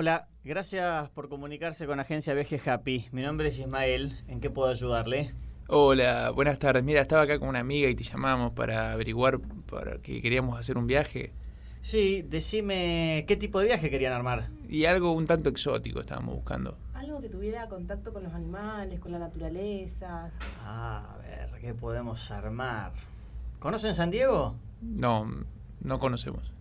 Hola, gracias por comunicarse con Agencia Viaje Happy. Mi nombre es Ismael. ¿En qué puedo ayudarle? Hola, buenas tardes. Mira, estaba acá con una amiga y te llamamos para averiguar para que queríamos hacer un viaje. Sí, decime qué tipo de viaje querían armar. Y algo un tanto exótico estábamos buscando. Algo que tuviera contacto con los animales, con la naturaleza. Ah, a ver, ¿qué podemos armar? ¿Conocen San Diego? No, no conocemos.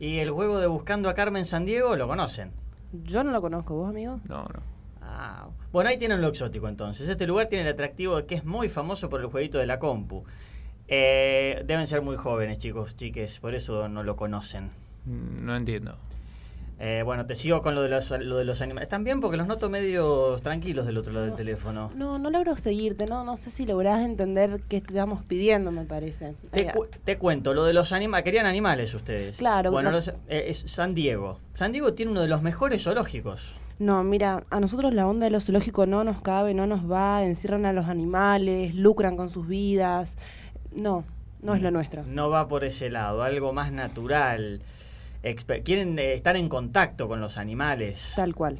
¿Y el juego de Buscando a Carmen San Diego lo conocen? Yo no lo conozco, ¿vos, amigo? No, no. Ah, bueno, ahí tienen lo exótico entonces. Este lugar tiene el atractivo de que es muy famoso por el jueguito de la compu. Eh, deben ser muy jóvenes, chicos, chiques, por eso no lo conocen. Mm, No entiendo. Eh, bueno, te sigo con lo de los, lo de los animales. Están bien porque los noto medio tranquilos del otro lado del teléfono. No, no logro seguirte, no, no sé si lográs entender qué estamos pidiendo, me parece. Te, cu- te cuento, lo de los animales. Querían animales ustedes. Claro, Bueno, no- los- eh, es San Diego. San Diego tiene uno de los mejores zoológicos. No, mira, a nosotros la onda de lo zoológico no nos cabe, no nos va, encierran a los animales, lucran con sus vidas. No, no es lo nuestro. No va por ese lado, algo más natural. Quieren eh, estar en contacto con los animales. Tal cual.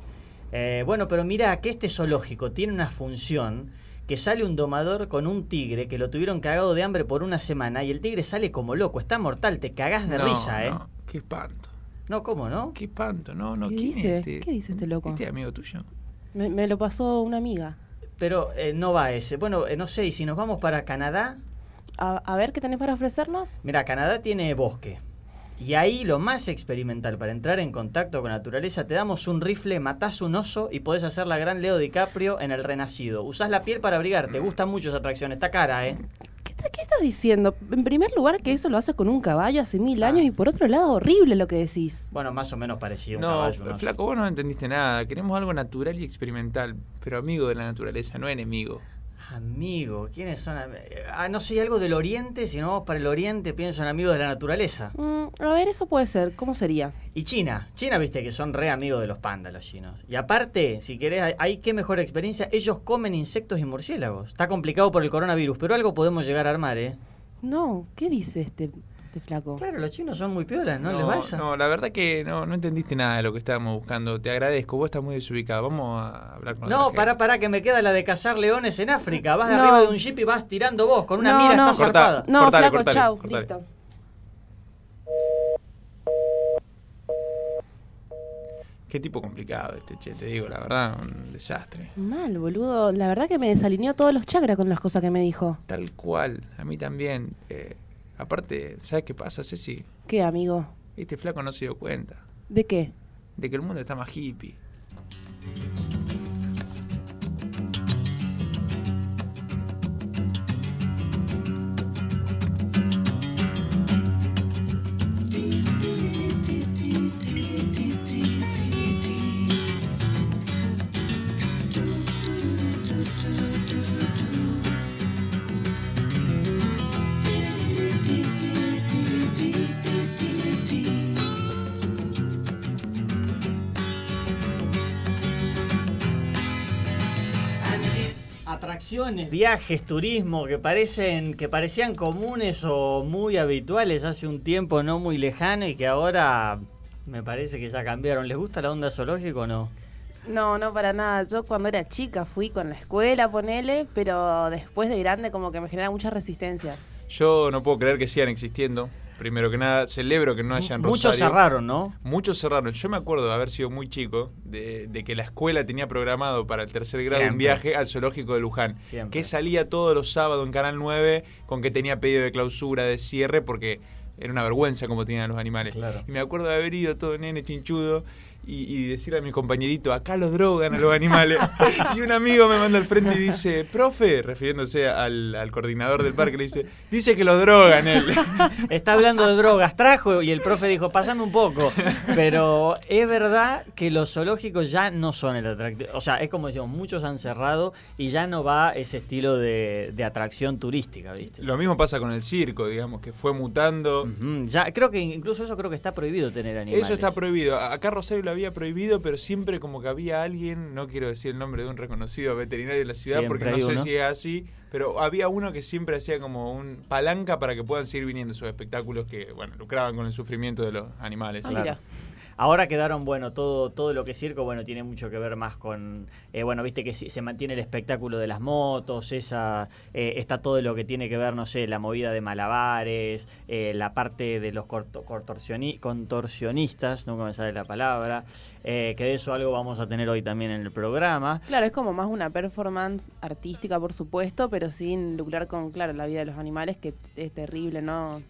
Eh, bueno, pero mira que este zoológico tiene una función que sale un domador con un tigre que lo tuvieron cagado de hambre por una semana y el tigre sale como loco, está mortal, te cagás de No, risa, ¿eh? no, Qué espanto. No, ¿cómo no? Qué espanto. No, no. ¿Qué ¿quién dice? es este? ¿Qué dice este loco? Este amigo tuyo. Me, me lo pasó una amiga. Pero eh, no va ese. Bueno, eh, no sé, y si nos vamos para Canadá, A, a ver, ¿qué tenés para ofrecernos? mira, Canadá tiene bosque. Y ahí lo más experimental para entrar en contacto con la naturaleza, te damos un rifle, matás un oso y podés hacer la gran Leo DiCaprio en el Renacido. Usás la piel para abrigar, te gusta mucho esa atracción, está cara, ¿eh? ¿Qué, está- qué estás diciendo? En primer lugar, que eso lo haces con un caballo hace mil Ah. años y por otro lado, horrible lo que decís. Bueno, más o menos parecido. a un No, caballo, un oso. flaco, vos no entendiste nada. Queremos algo natural y experimental, pero amigo de la naturaleza, no enemigo. Amigo, ¿quiénes son? Ah, no sé, algo del oriente, si no vamos para el oriente, pienso en amigos de la naturaleza. Mm, a ver, eso puede ser. ¿Cómo sería? Y China, China viste que son re amigos de los pandas los chinos. Y aparte, si querés, hay qué mejor experiencia, ellos comen insectos y murciélagos. Está complicado por el coronavirus, pero algo podemos llegar a armar, ¿eh? No, ¿qué dice este, este flaco? Claro, los chinos son muy piolas, ¿no, les esa? no, la verdad que no, no entendiste nada de lo que estábamos buscando. Te agradezco, vos estás muy desubicado. Vamos a hablar con No, pará, gente. pará, que me queda la de cazar leones en África. Vas de No. arriba de un jeep y vas tirando vos, con una No, mira no. está Cortá. zarpada. No, Cortale, flaco, cortale, chau, cortale. listo. Qué tipo complicado este, che, te digo, la verdad, un desastre. Mal, boludo. La verdad que me desalineó todos los chakras con las cosas que me dijo. Tal cual, a mí también. Eh, aparte, ¿sabes qué pasa, Ceci? ¿Qué, amigo? Este flaco no se dio cuenta ¿De qué? de que el mundo está más hippie. Atracciones, viajes, turismo que parecen que parecían comunes o muy habituales hace un tiempo no muy lejano y que ahora me parece que ya cambiaron. ¿Les gusta la onda zoológica o no? No, no para nada. Yo cuando era chica fui con la escuela, ponele, pero después de grande como que me genera mucha resistencia. Yo no puedo creer que sigan existiendo. Primero que nada, celebro que no hayan Muchos Rosario. cerraron, ¿no? Muchos cerraron. Yo me acuerdo de haber sido muy chico, de, de que la escuela tenía programado para el tercer grado un viaje al zoológico de Luján. Siempre. Que salía todos los sábados en Canal 9 con que tenía pedido de clausura, de cierre, porque era una vergüenza como tenían los animales. Claro. Y me acuerdo de haber ido todo nene chinchudo y, y decirle a mi compañerito, acá los drogan a los animales. y un amigo me manda al frente y dice, profe, refiriéndose al, al coordinador del parque, le dice, dice que los drogan él. Está hablando de drogas, trajo y el profe dijo, pasame un poco. Pero es verdad que los zoológicos ya no son el atractivo. O sea, es como decimos, muchos han cerrado y ya no va ese estilo de, de atracción turística, ¿viste? Lo mismo pasa con el circo, digamos, que fue mutando. Ya, creo que incluso eso creo que está prohibido tener animales. Eso está prohibido. Acá Rosario lo había prohibido, pero siempre como que había alguien, no quiero decir el nombre de un reconocido veterinario de la ciudad Siempre porque no sé uno. si es así, pero había uno que siempre hacía como un palanca para que puedan seguir viniendo esos espectáculos que, bueno, lucraban con el sufrimiento de los animales. Ah, Claro. Ahora quedaron, bueno, todo, todo lo que es circo, bueno, tiene mucho que ver más con, eh, bueno, viste que se mantiene el espectáculo de las motos, esa, eh, está todo lo que tiene que ver, no sé, la movida de malabares, eh, la parte de los contorsionistas, nunca me sale la palabra, que de eso algo vamos a tener hoy también en el programa. Claro, es como más una performance artística, por supuesto, pero sin lucrar con, claro, la vida de los animales, que es terrible, ¿no?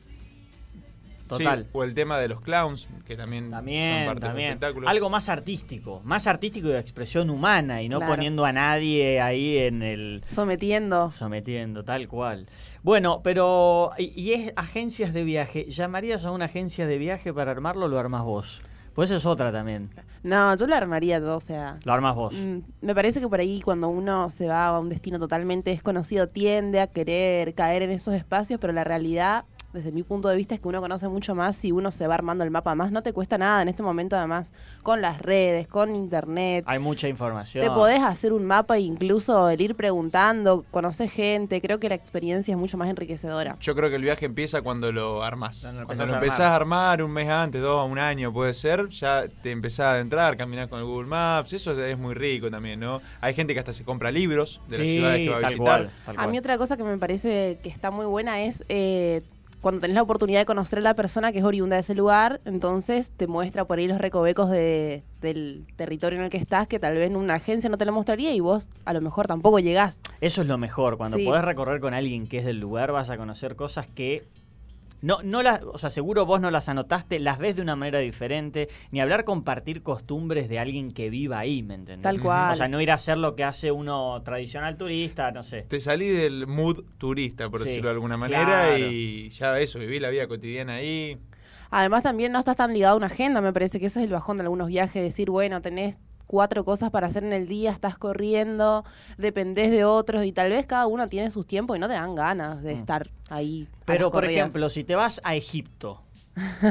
Total. o el tema de los clowns, que también, son parte del espectáculo. Algo más artístico, más artístico de expresión humana y no poniendo a nadie ahí en el... Sometiendo. Sometiendo, tal cual. Bueno, pero... ¿Y, es agencias de viaje? ¿Llamarías a una agencia de viaje para armarlo o lo armas vos? Pues es otra también. No, yo lo armaría todo, o sea... Lo armas vos. Mm, me parece que por ahí cuando uno se va a un destino totalmente desconocido tiende a querer caer en esos espacios, pero la realidad desde mi punto de vista es que uno conoce mucho más si uno se va armando el mapa más. No te cuesta nada en este momento, además, con las redes, con internet. Hay mucha información. Te podés hacer un mapa e incluso el ir preguntando, conocer gente. Creo que la experiencia es mucho más enriquecedora. Yo creo que el viaje empieza cuando lo armas. Cuando, lo, empezás a armar un mes antes, dos, un año puede ser, ya te empezás a adentrar, caminar con el Google Maps. Eso es muy rico también, ¿no? Hay gente que hasta se compra libros de las ciudades que va a visitar. a mí otra cosa que me parece que está muy buena es eh, cuando tenés la oportunidad de conocer a la persona que es oriunda de ese lugar, entonces te muestra por ahí los recovecos de, del territorio en el que estás, que tal vez en una agencia no te lo mostraría y vos a lo mejor tampoco llegás. Eso es lo mejor, cuando podés recorrer con alguien que es del lugar vas a conocer cosas que no, no las, o sea, seguro vos no las anotaste, las ves de una manera diferente, ni hablar compartir costumbres de alguien que viva ahí, ¿me entendés? Tal cual. O sea, no ir a hacer lo que hace uno tradicional turista, no sé. Te salí del mood turista, por decirlo de alguna manera, y ya eso, viví la vida cotidiana ahí. Además también no estás tan ligado a una agenda, me parece que eso es el bajón de algunos viajes, decir, bueno, tenés cuatro cosas para hacer en el día, estás corriendo, dependés de otros y tal vez cada uno tiene sus tiempos y no te dan ganas de mm. estar ahí. Pero, por ejemplo, si te vas a Egipto,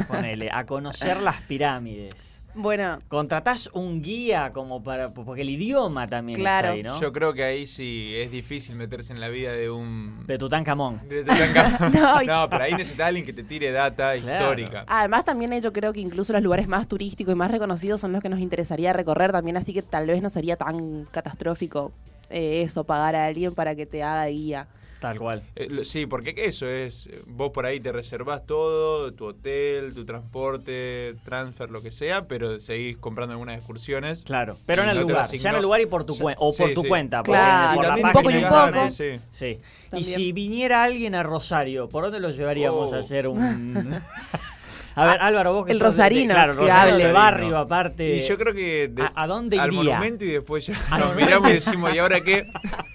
ponele, a conocer las pirámides. Bueno. Contratás un guía como para. Porque el idioma también claro. está ahí, ¿no? Yo creo que ahí sí es difícil meterse en la vida de un. De Tutankamón. De Tutankamón. no, no, pero ahí necesita alguien que te tire data histórica. Además, también yo creo que incluso los lugares más turísticos y más reconocidos son los que nos interesaría recorrer también, así que tal vez no sería tan catastrófico eh, eso, pagar a alguien para que te haga guía. Tal cual. Eh, sí, porque eso es, vos por ahí te reservas todo, tu hotel, tu transporte, transfer, lo que sea, pero seguís comprando algunas excursiones. Claro, pero en el lugar, ya en el lugar y por tu cuenta, o por tu cuenta. Claro, por, un poco y un poco. Sí. sí. Y si viniera alguien a Rosario, ¿por dónde lo llevaríamos a oh. hacer un... A ver, Álvaro, vos que El Rosarino. claro, Rosario de barrio, aparte. Y yo creo que. ¿A, dónde iría? Al monumento y después ya nos miramos y decimos, ¿y ahora qué?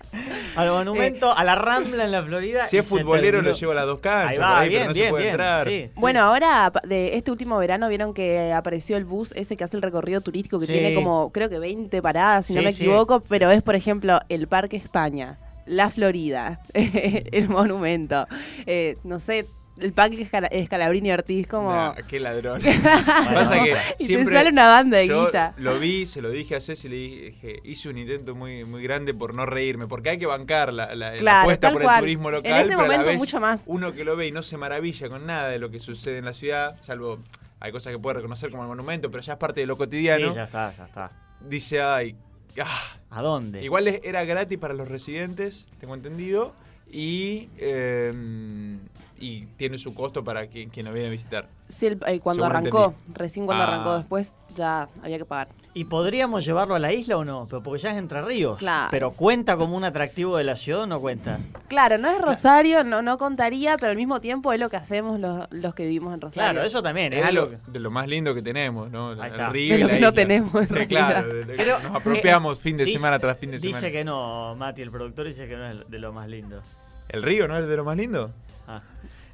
al monumento, a la Rambla en la Florida. Si es futbolero, lo llevo a las dos canchas. Ahí va, bien, no bien, se puede entrar. bueno, ahora, de este último verano, vieron que apareció el bus ese que hace el recorrido turístico, que tiene como, creo que 20 paradas, si no me equivoco, pero es, por ejemplo, el Parque España. La Florida, el monumento. Eh, no sé, el punk es, Calabrini Ortiz como... qué ladrón. Pasa que y siempre te sale una banda de yo guita. Lo vi, se lo dije a Ceci, le dije, hice un intento muy, muy grande por no reírme, porque hay que bancar la, la, apuesta por el turismo local, en este pero a la vez mucho más. uno que lo ve y no se maravilla con nada de lo que sucede en la ciudad, salvo hay cosas que puede reconocer como el monumento, pero ya es parte de lo cotidiano. Sí, ya está, ya está. Dice, ay, ah". ¿A dónde? Igual era gratis para los residentes, tengo entendido, y... Eh, y tiene su costo para quien, quien lo viene a visitar. Sí, eh, cuando arrancó, recién cuando arrancó ah. después ya había que pagar. ¿Y podríamos llevarlo a la isla o no? Porque ya es Entre Ríos. Claro. Pero ¿cuenta como un atractivo de la ciudad o no cuenta? Claro, no es Rosario, no, no contaría, pero al mismo tiempo es lo que hacemos los, los que vivimos en Rosario. Claro, eso también. Es, algo de lo más lindo que tenemos, ¿no? Ahí está. de lo que no tenemos. En claro, nos apropiamos fin de semana tras fin de semana. Dice que no, Mati, el productor dice que no es de lo más lindo. ¿El río no es de lo más lindo? Ah.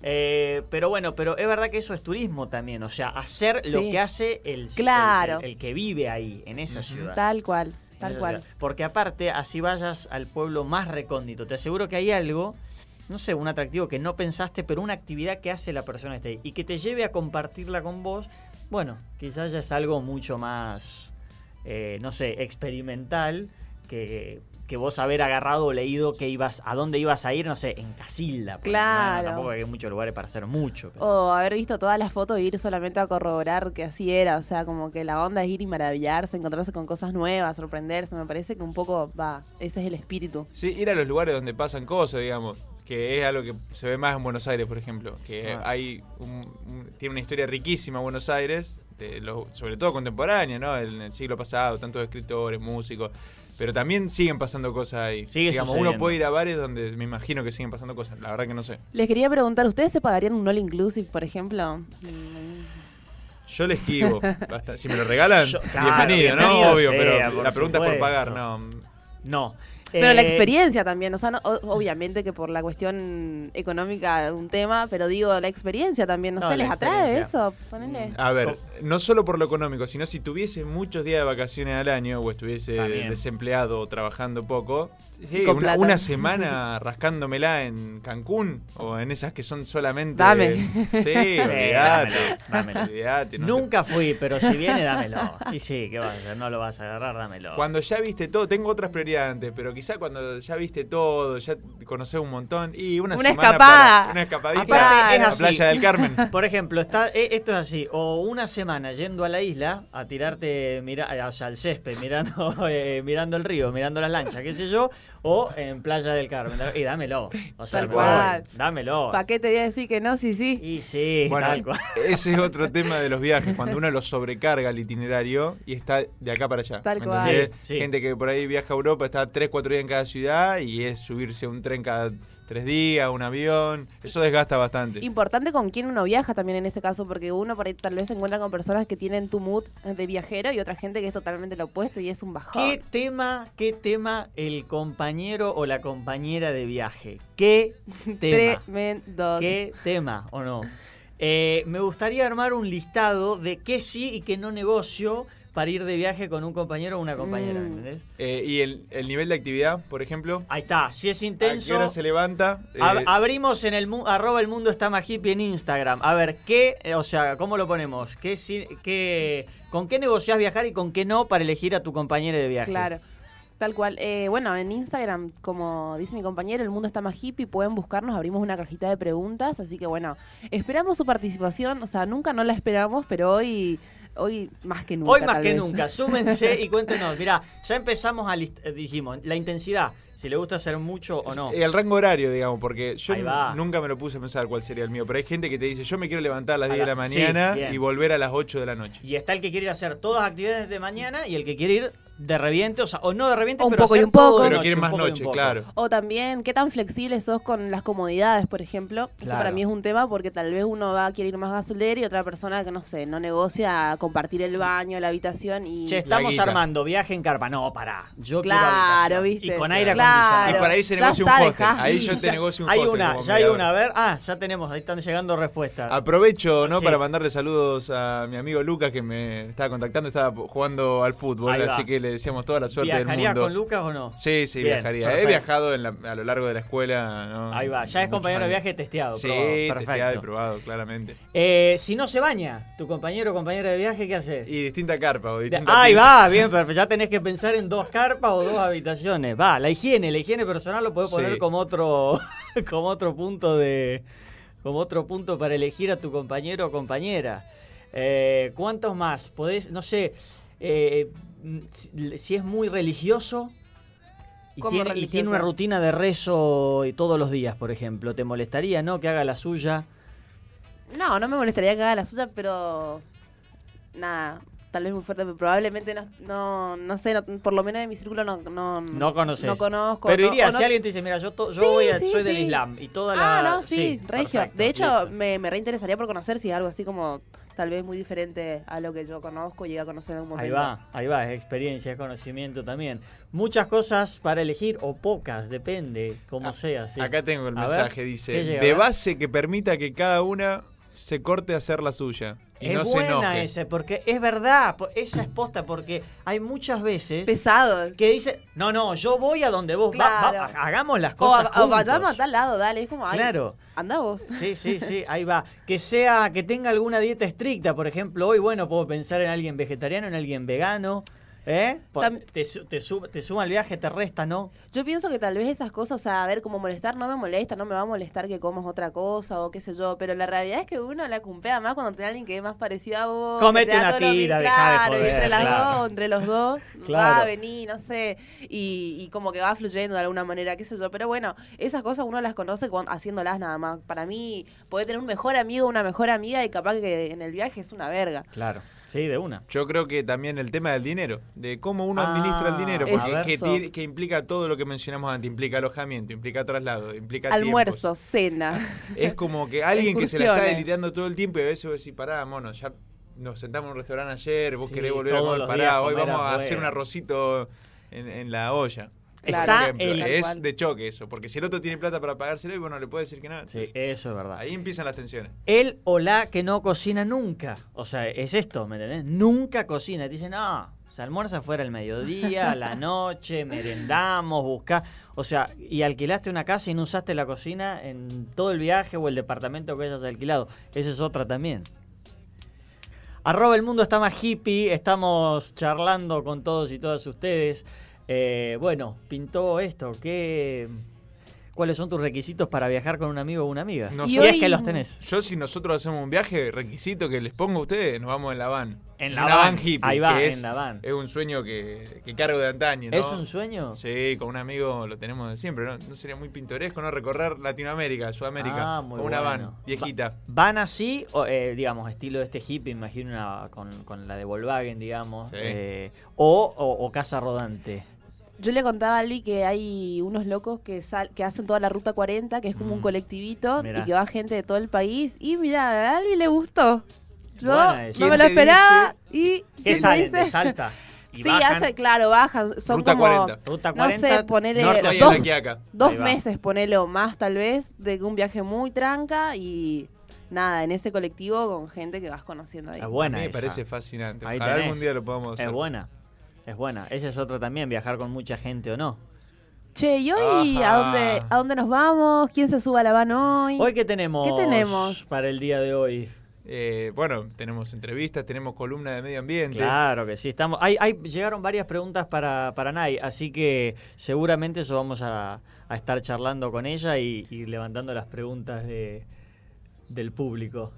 Eh, pero bueno, pero es verdad que eso es turismo también, o sea, hacer lo que hace el, claro. el, que vive ahí, en esa ciudad. Tal cual, tal cual. Porque aparte, así vayas al pueblo más recóndito, te aseguro que hay algo, no sé, un atractivo que no pensaste, pero una actividad que hace la persona que ahí y que te lleve a compartirla con vos, bueno, quizás ya es algo mucho más, eh, no sé, experimental que que vos haber agarrado o leído que ibas, a dónde ibas a ir, no sé, en Casilda. Claro. tampoco hay muchos lugares para hacer mucho. O haber visto todas las fotos e ir solamente a corroborar que así era. O sea, como que la onda es ir y maravillarse, encontrarse con cosas nuevas, sorprenderse. Me parece que un poco va, ese es el espíritu. Sí, ir a los lugares donde pasan cosas, digamos que es algo que se ve más en Buenos Aires, por ejemplo, que ah. hay tiene una historia riquísima Buenos Aires, sobre todo contemporánea, ¿no? En el siglo pasado, tantos escritores, músicos, pero también siguen pasando cosas ahí. Sigue Digamos, uno puede ir a bares donde me imagino que siguen pasando cosas. La verdad que no sé. Les quería preguntar, ¿ustedes se pagarían un all inclusive, por ejemplo? Yo le esquivo. si me lo regalan, bienvenido, ¿no? Obvio, pero la pregunta es por pagar, no. No. Pero la eh, experiencia también, o sea, obviamente que por la cuestión económica es un tema, pero digo, la experiencia también, no, sé, ¿les atrae eso? A ver, no solo por lo económico, sino si tuviese muchos días de vacaciones al año o estuviese desempleado o trabajando poco, una, semana rascándomela en Cancún o en esas que son solamente. Dame. Sí, olvidate, Nunca fui, pero si viene, dámelo. Y sí, ¿qué vas a hacer? No lo vas a agarrar, dámelo. Cuando ya viste todo, tengo otras prioridades antes, pero quizá cuando ya viste todo, ya conoces un montón y una, una semana escapada. una escapadita a la playa del Carmen. Por ejemplo, está, eh, esto es así, o una semana yendo a la isla a tirarte, mira, o sea, al césped, mirando, eh, mirando el río, mirando las lanchas, qué sé yo, o en Playa del Carmen. Y dámelo. O sea, dámelo. ¿Para qué te voy a decir que no? Sí, sí. Y sí, bueno, tal cual. Ese es otro tema de los viajes, cuando uno lo sobrecarga el itinerario y está de acá para allá. Tal cual. Gente que por ahí viaja a Europa, está 3, 4 días en cada ciudad y es subirse a un tren cada tres días, un avión, eso desgasta bastante. Importante con quién uno viaja también en ese caso, porque uno por ahí tal vez se encuentra con personas que tienen tu mood de viajero y otra gente que es totalmente lo opuesto y es un bajón. ¿Qué tema, qué tema el compañero o la compañera de viaje? ¿Qué tema? Tremendo. ¿Qué tema o no? Eh, me gustaría armar un listado de qué sí y qué no negocio para ir de viaje con un compañero o una compañera. Mm. Eh, ¿Y el, nivel de actividad, por ejemplo? Ahí está, si es intenso. ¿A qué hora se levanta? Eh, abrimos en el arroba el mundo está más hippie en Instagram. A ver, ¿qué, eh, o sea, cómo lo ponemos? ¿Qué, qué, ¿Con qué negociás viajar y con qué no para elegir a tu compañero de viaje? Claro. Tal cual. bueno, en Instagram, como dice mi compañero, el mundo está más hippie, pueden buscarnos, abrimos una cajita de preguntas, así que bueno, esperamos su participación, o sea, nunca no la esperamos, pero hoy hoy más que nunca. Hoy más que nunca. Súmense y cuéntenos. Mira, ya empezamos a eh, dijimos, la intensidad. Si le gusta hacer mucho o no. El rango horario, digamos, porque yo nunca me lo puse a pensar cuál sería el mío. Pero hay gente que te dice, yo me quiero levantar a las 10 de la mañana y volver a las 8 de la noche. Y está el que quiere ir a hacer todas las actividades de mañana y el que quiere ir de reviente, o sea, o no de reviente, un pero poco y un poco. Pero quiere más noche, claro. O también, ¿qué tan flexible sos con las comodidades, por ejemplo? Eso para mí es un tema porque tal vez uno va a querer ir más gasolero y otra persona que, no sé, no negocia compartir el baño, la habitación y... Che, estamos armando viaje en carpa. No, pará. Yo claro, viste. Y con aire acondicionado. Y para ahí se negocia un hostel. Ahí yo te negocio un hay hostel. Una, ya hay una. A ver, ah, ya tenemos, ahí están llegando respuestas. Aprovecho, ¿no? Para mandarle saludos a mi amigo Lucas que me estaba contactando, estaba jugando al fútbol, así que le decíamos toda la suerte ¿Viajarías con Lucas o no? Sí, sí, viajaría. He viajado a lo largo de la escuela. Ahí va, ya es compañero de viaje testeado. Sí, testeado y probado, claramente. Eh, si no se baña tu compañero o compañera de viaje, ¿qué haces? Y distinta carpa o distinta Ahí va, bien, perfecto. Ya tenés que pensar en dos carpas o dos habitaciones. Va, la higiene, la higiene personal lo podés poner como otro, como otro punto de como otro punto para elegir a tu compañero o compañera. Eh, ¿Cuántos más? Podés, no sé, eh, si es muy religioso y tiene, una rutina de rezo todos los días, por ejemplo, ¿te molestaría, no? Que haga la suya. No, no me molestaría que haga la suya, pero nada, tal vez muy fuerte, pero probablemente no, no, no sé, por lo menos de mi círculo no no, no conoces. No conozco. Pero iría, si alguien te dice, mira, yo, yo voy soy del Islam y toda la... Ah, no, sí, regio. de hecho, me, me reinteresaría por conocer si algo así como tal vez muy diferente a lo que yo conozco, llegué a conocer en algún momento. Ahí va, ahí va, es experiencia, es conocimiento también. Muchas cosas para elegir o pocas, depende, como ah, sea. Acá tengo el mensaje, dice, de base que permita que cada una se corte a hacer la suya. Y es buena ese, porque es verdad, esa es posta, porque hay muchas veces. Pesado. Que dice, no, no, yo voy a donde vos. hagamos las cosas. O, vayamos a tal lado, dale. Es como, claro. anda vos. Sí, sí, sí, ahí va. Que sea, que tenga alguna dieta estricta, por ejemplo, hoy, bueno, puedo pensar en alguien vegetariano, en alguien vegano. ¿Eh? Te, te, te, suma el viaje, te resta, ¿no? Yo pienso que tal vez esas cosas, o sea, a ver, como molestar no me molesta, no me va a molestar que comas otra cosa o qué sé yo, pero la realidad es que uno la cumpea más cuando tiene alguien que es más parecido a vos. Comete una tira, de joder, entre, las dos, entre los dos, va a venir, no sé, y, y, como que va fluyendo de alguna manera, qué sé yo, pero bueno, esas cosas uno las conoce haciéndolas nada más. Para mí, puede tener un mejor amigo, una mejor amiga y capaz que en el viaje es una verga. Claro. Sí, de una. Yo creo que también el tema del dinero, de cómo uno administra el dinero, ah, porque que, implica todo lo que mencionamos antes, implica alojamiento, implica traslado, implica almuerzo, cena. Es como que alguien que se la está delirando todo el tiempo y a veces vos decís, pará, mono, ya nos sentamos en un restaurante ayer, vos querés volver a comer, pará, hoy vamos a hacer un arrocito en la olla. Está es de choque eso, porque si el otro tiene plata para pagárselo, y bueno, le puede decir que no. Sí, eso es verdad. Ahí empiezan las tensiones. Él o la que no cocina nunca. O sea, es esto, ¿me entendés? Nunca cocina. Te dicen, no, se almuerza fuera el mediodía, a la noche, merendamos, busca O sea, y alquilaste una casa y no usaste la cocina en todo el viaje o el departamento que hayas alquilado. Esa es otra también. Arroba el mundo está más hippie. Estamos charlando con todos y todas ustedes. Eh, bueno, pintó esto. ¿Qué, ¿Cuáles son tus requisitos para viajar con un amigo o una amiga? No si es que los tenés. Yo, si nosotros hacemos un viaje, requisito que les pongo a ustedes, nos vamos en la van. En la, van. hippie. Ahí va, en la van. Es un sueño que, cargo de antaño. ¿no? ¿Es un sueño? Sí, con un amigo lo tenemos de siempre. ¿no? sería muy pintoresco no recorrer Latinoamérica, Sudamérica, ah, con una van viejita. ¿Van así, o, eh, digamos, estilo de este hippie, imagino una, con, la de Volkswagen, digamos, eh, o, o casa rodante? Yo le contaba a Albi que hay unos locos que que hacen toda la ruta 40, que es como un mm. colectivito y que va gente de todo el país. Y mira, a Albi le gustó. Yo no me lo esperaba y ¿qué sale? ¿De Salta? sí, hace, claro, bajan. Son ruta como, 40. Ruta 40. No sé, ponele dos, dos meses, ponele o más tal vez, de un viaje muy tranca y nada, en ese colectivo con gente que vas conociendo ahí. Es buena. A mí me parece fascinante. Ojalá algún día lo podamos hacer. Es buena. Es buena. Esa es otra también, viajar con mucha gente o no. Che, ¿y hoy a dónde, a dónde nos vamos? ¿Quién se suba a la van hoy? ¿Hoy qué tenemos? ¿Qué tenemos? Para el día de hoy. Eh, bueno, tenemos entrevistas, tenemos columna de medio ambiente. Claro que sí, estamos. Hay, hay, llegaron varias preguntas para, para Nay, así que seguramente eso vamos a, estar charlando con ella y, y levantando las preguntas de, del público.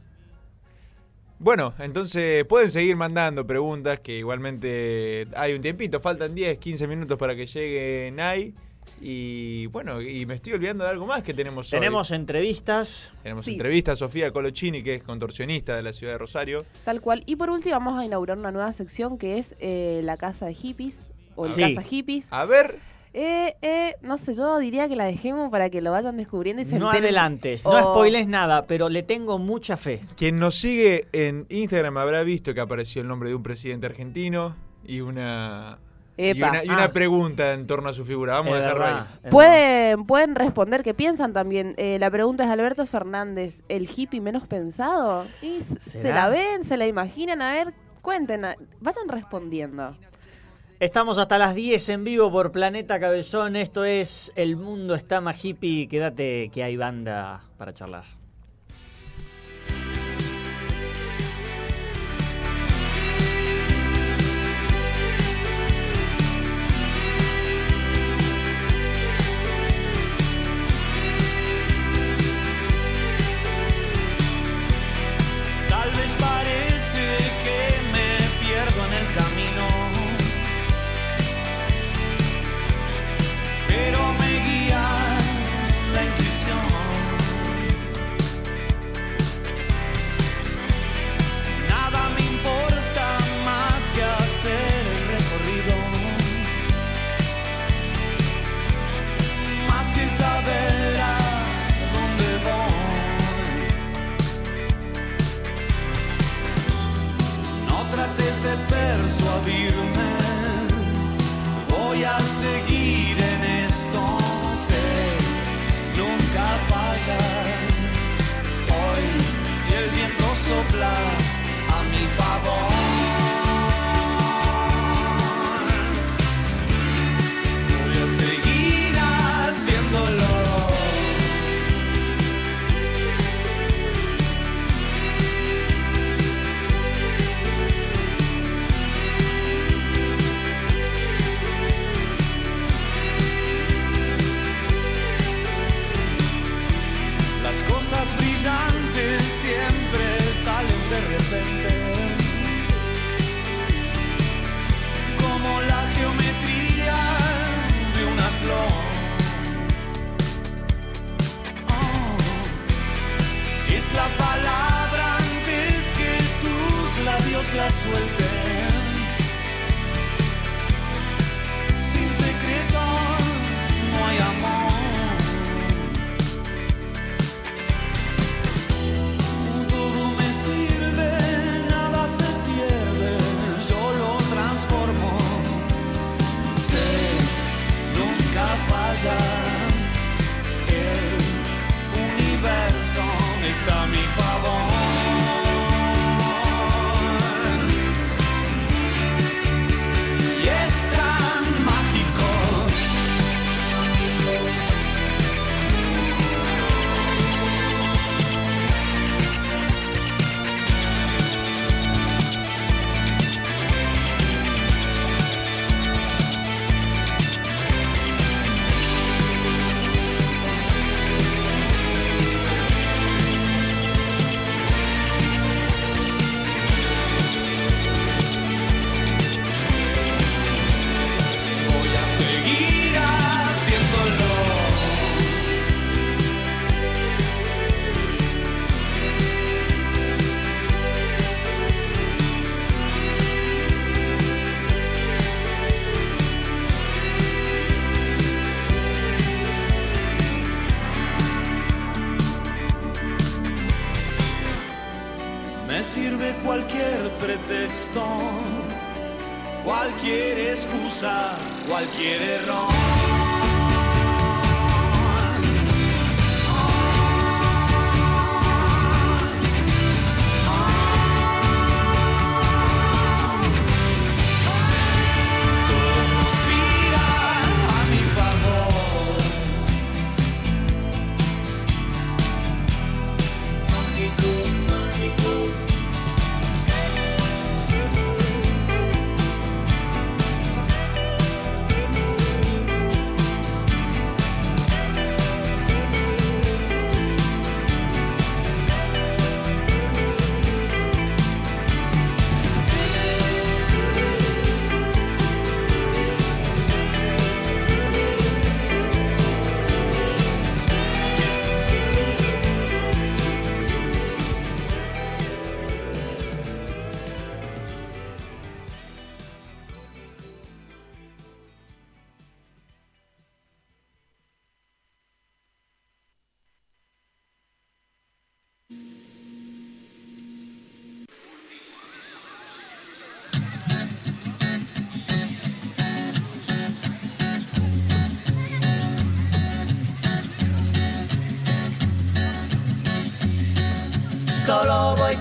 Bueno, entonces pueden seguir mandando preguntas que igualmente hay un tiempito, faltan 10, 15 minutos para que llegue Nay. Y bueno, y me estoy olvidando de algo más que tenemos hoy. Tenemos entrevistas. Tenemos entrevistas, Sofía Colochini, que es contorsionista de la ciudad de Rosario. Tal cual. Y por último vamos a inaugurar una nueva sección que es eh, la Casa de Hippies, o la Casa Hippies. A ver. Eh, eh, no sé, yo diría que la dejemos para que lo vayan descubriendo y se No adelantes, no spoiles nada, pero le tengo mucha fe. Quien nos sigue en Instagram habrá visto que apareció el nombre de un presidente argentino y una y una, ah. pregunta en torno a su figura. Vamos a dejarlo ahí. Pueden, pueden responder qué piensan también. Eh, la pregunta es Alberto Fernández, ¿el hippie menos pensado? Y ¿Se la ven? ¿Se la imaginan? A ver, cuenten, vayan respondiendo. Estamos hasta las 10 en vivo por Planeta Cabezón. Esto es El Mundo está más hippie. Quédate que hay banda para charlar. persuadirme, voy a seguir. Suelten. Sin secretos no hay amor. Todo me sirve, nada se pierde, yo lo transformo. Sé, nunca falla. El universo está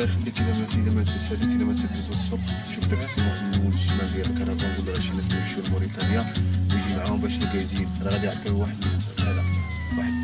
الله يخليك الا ماتي الا ماتي ساليت الا ماتي دوزو السوق شوف داك السي محمد المول الجماع ديالك أنا شي ناس كيمشيو لموريتانيا ويجي معاهم باش الكايزين راه غادي يعطيو واحد هذا واحد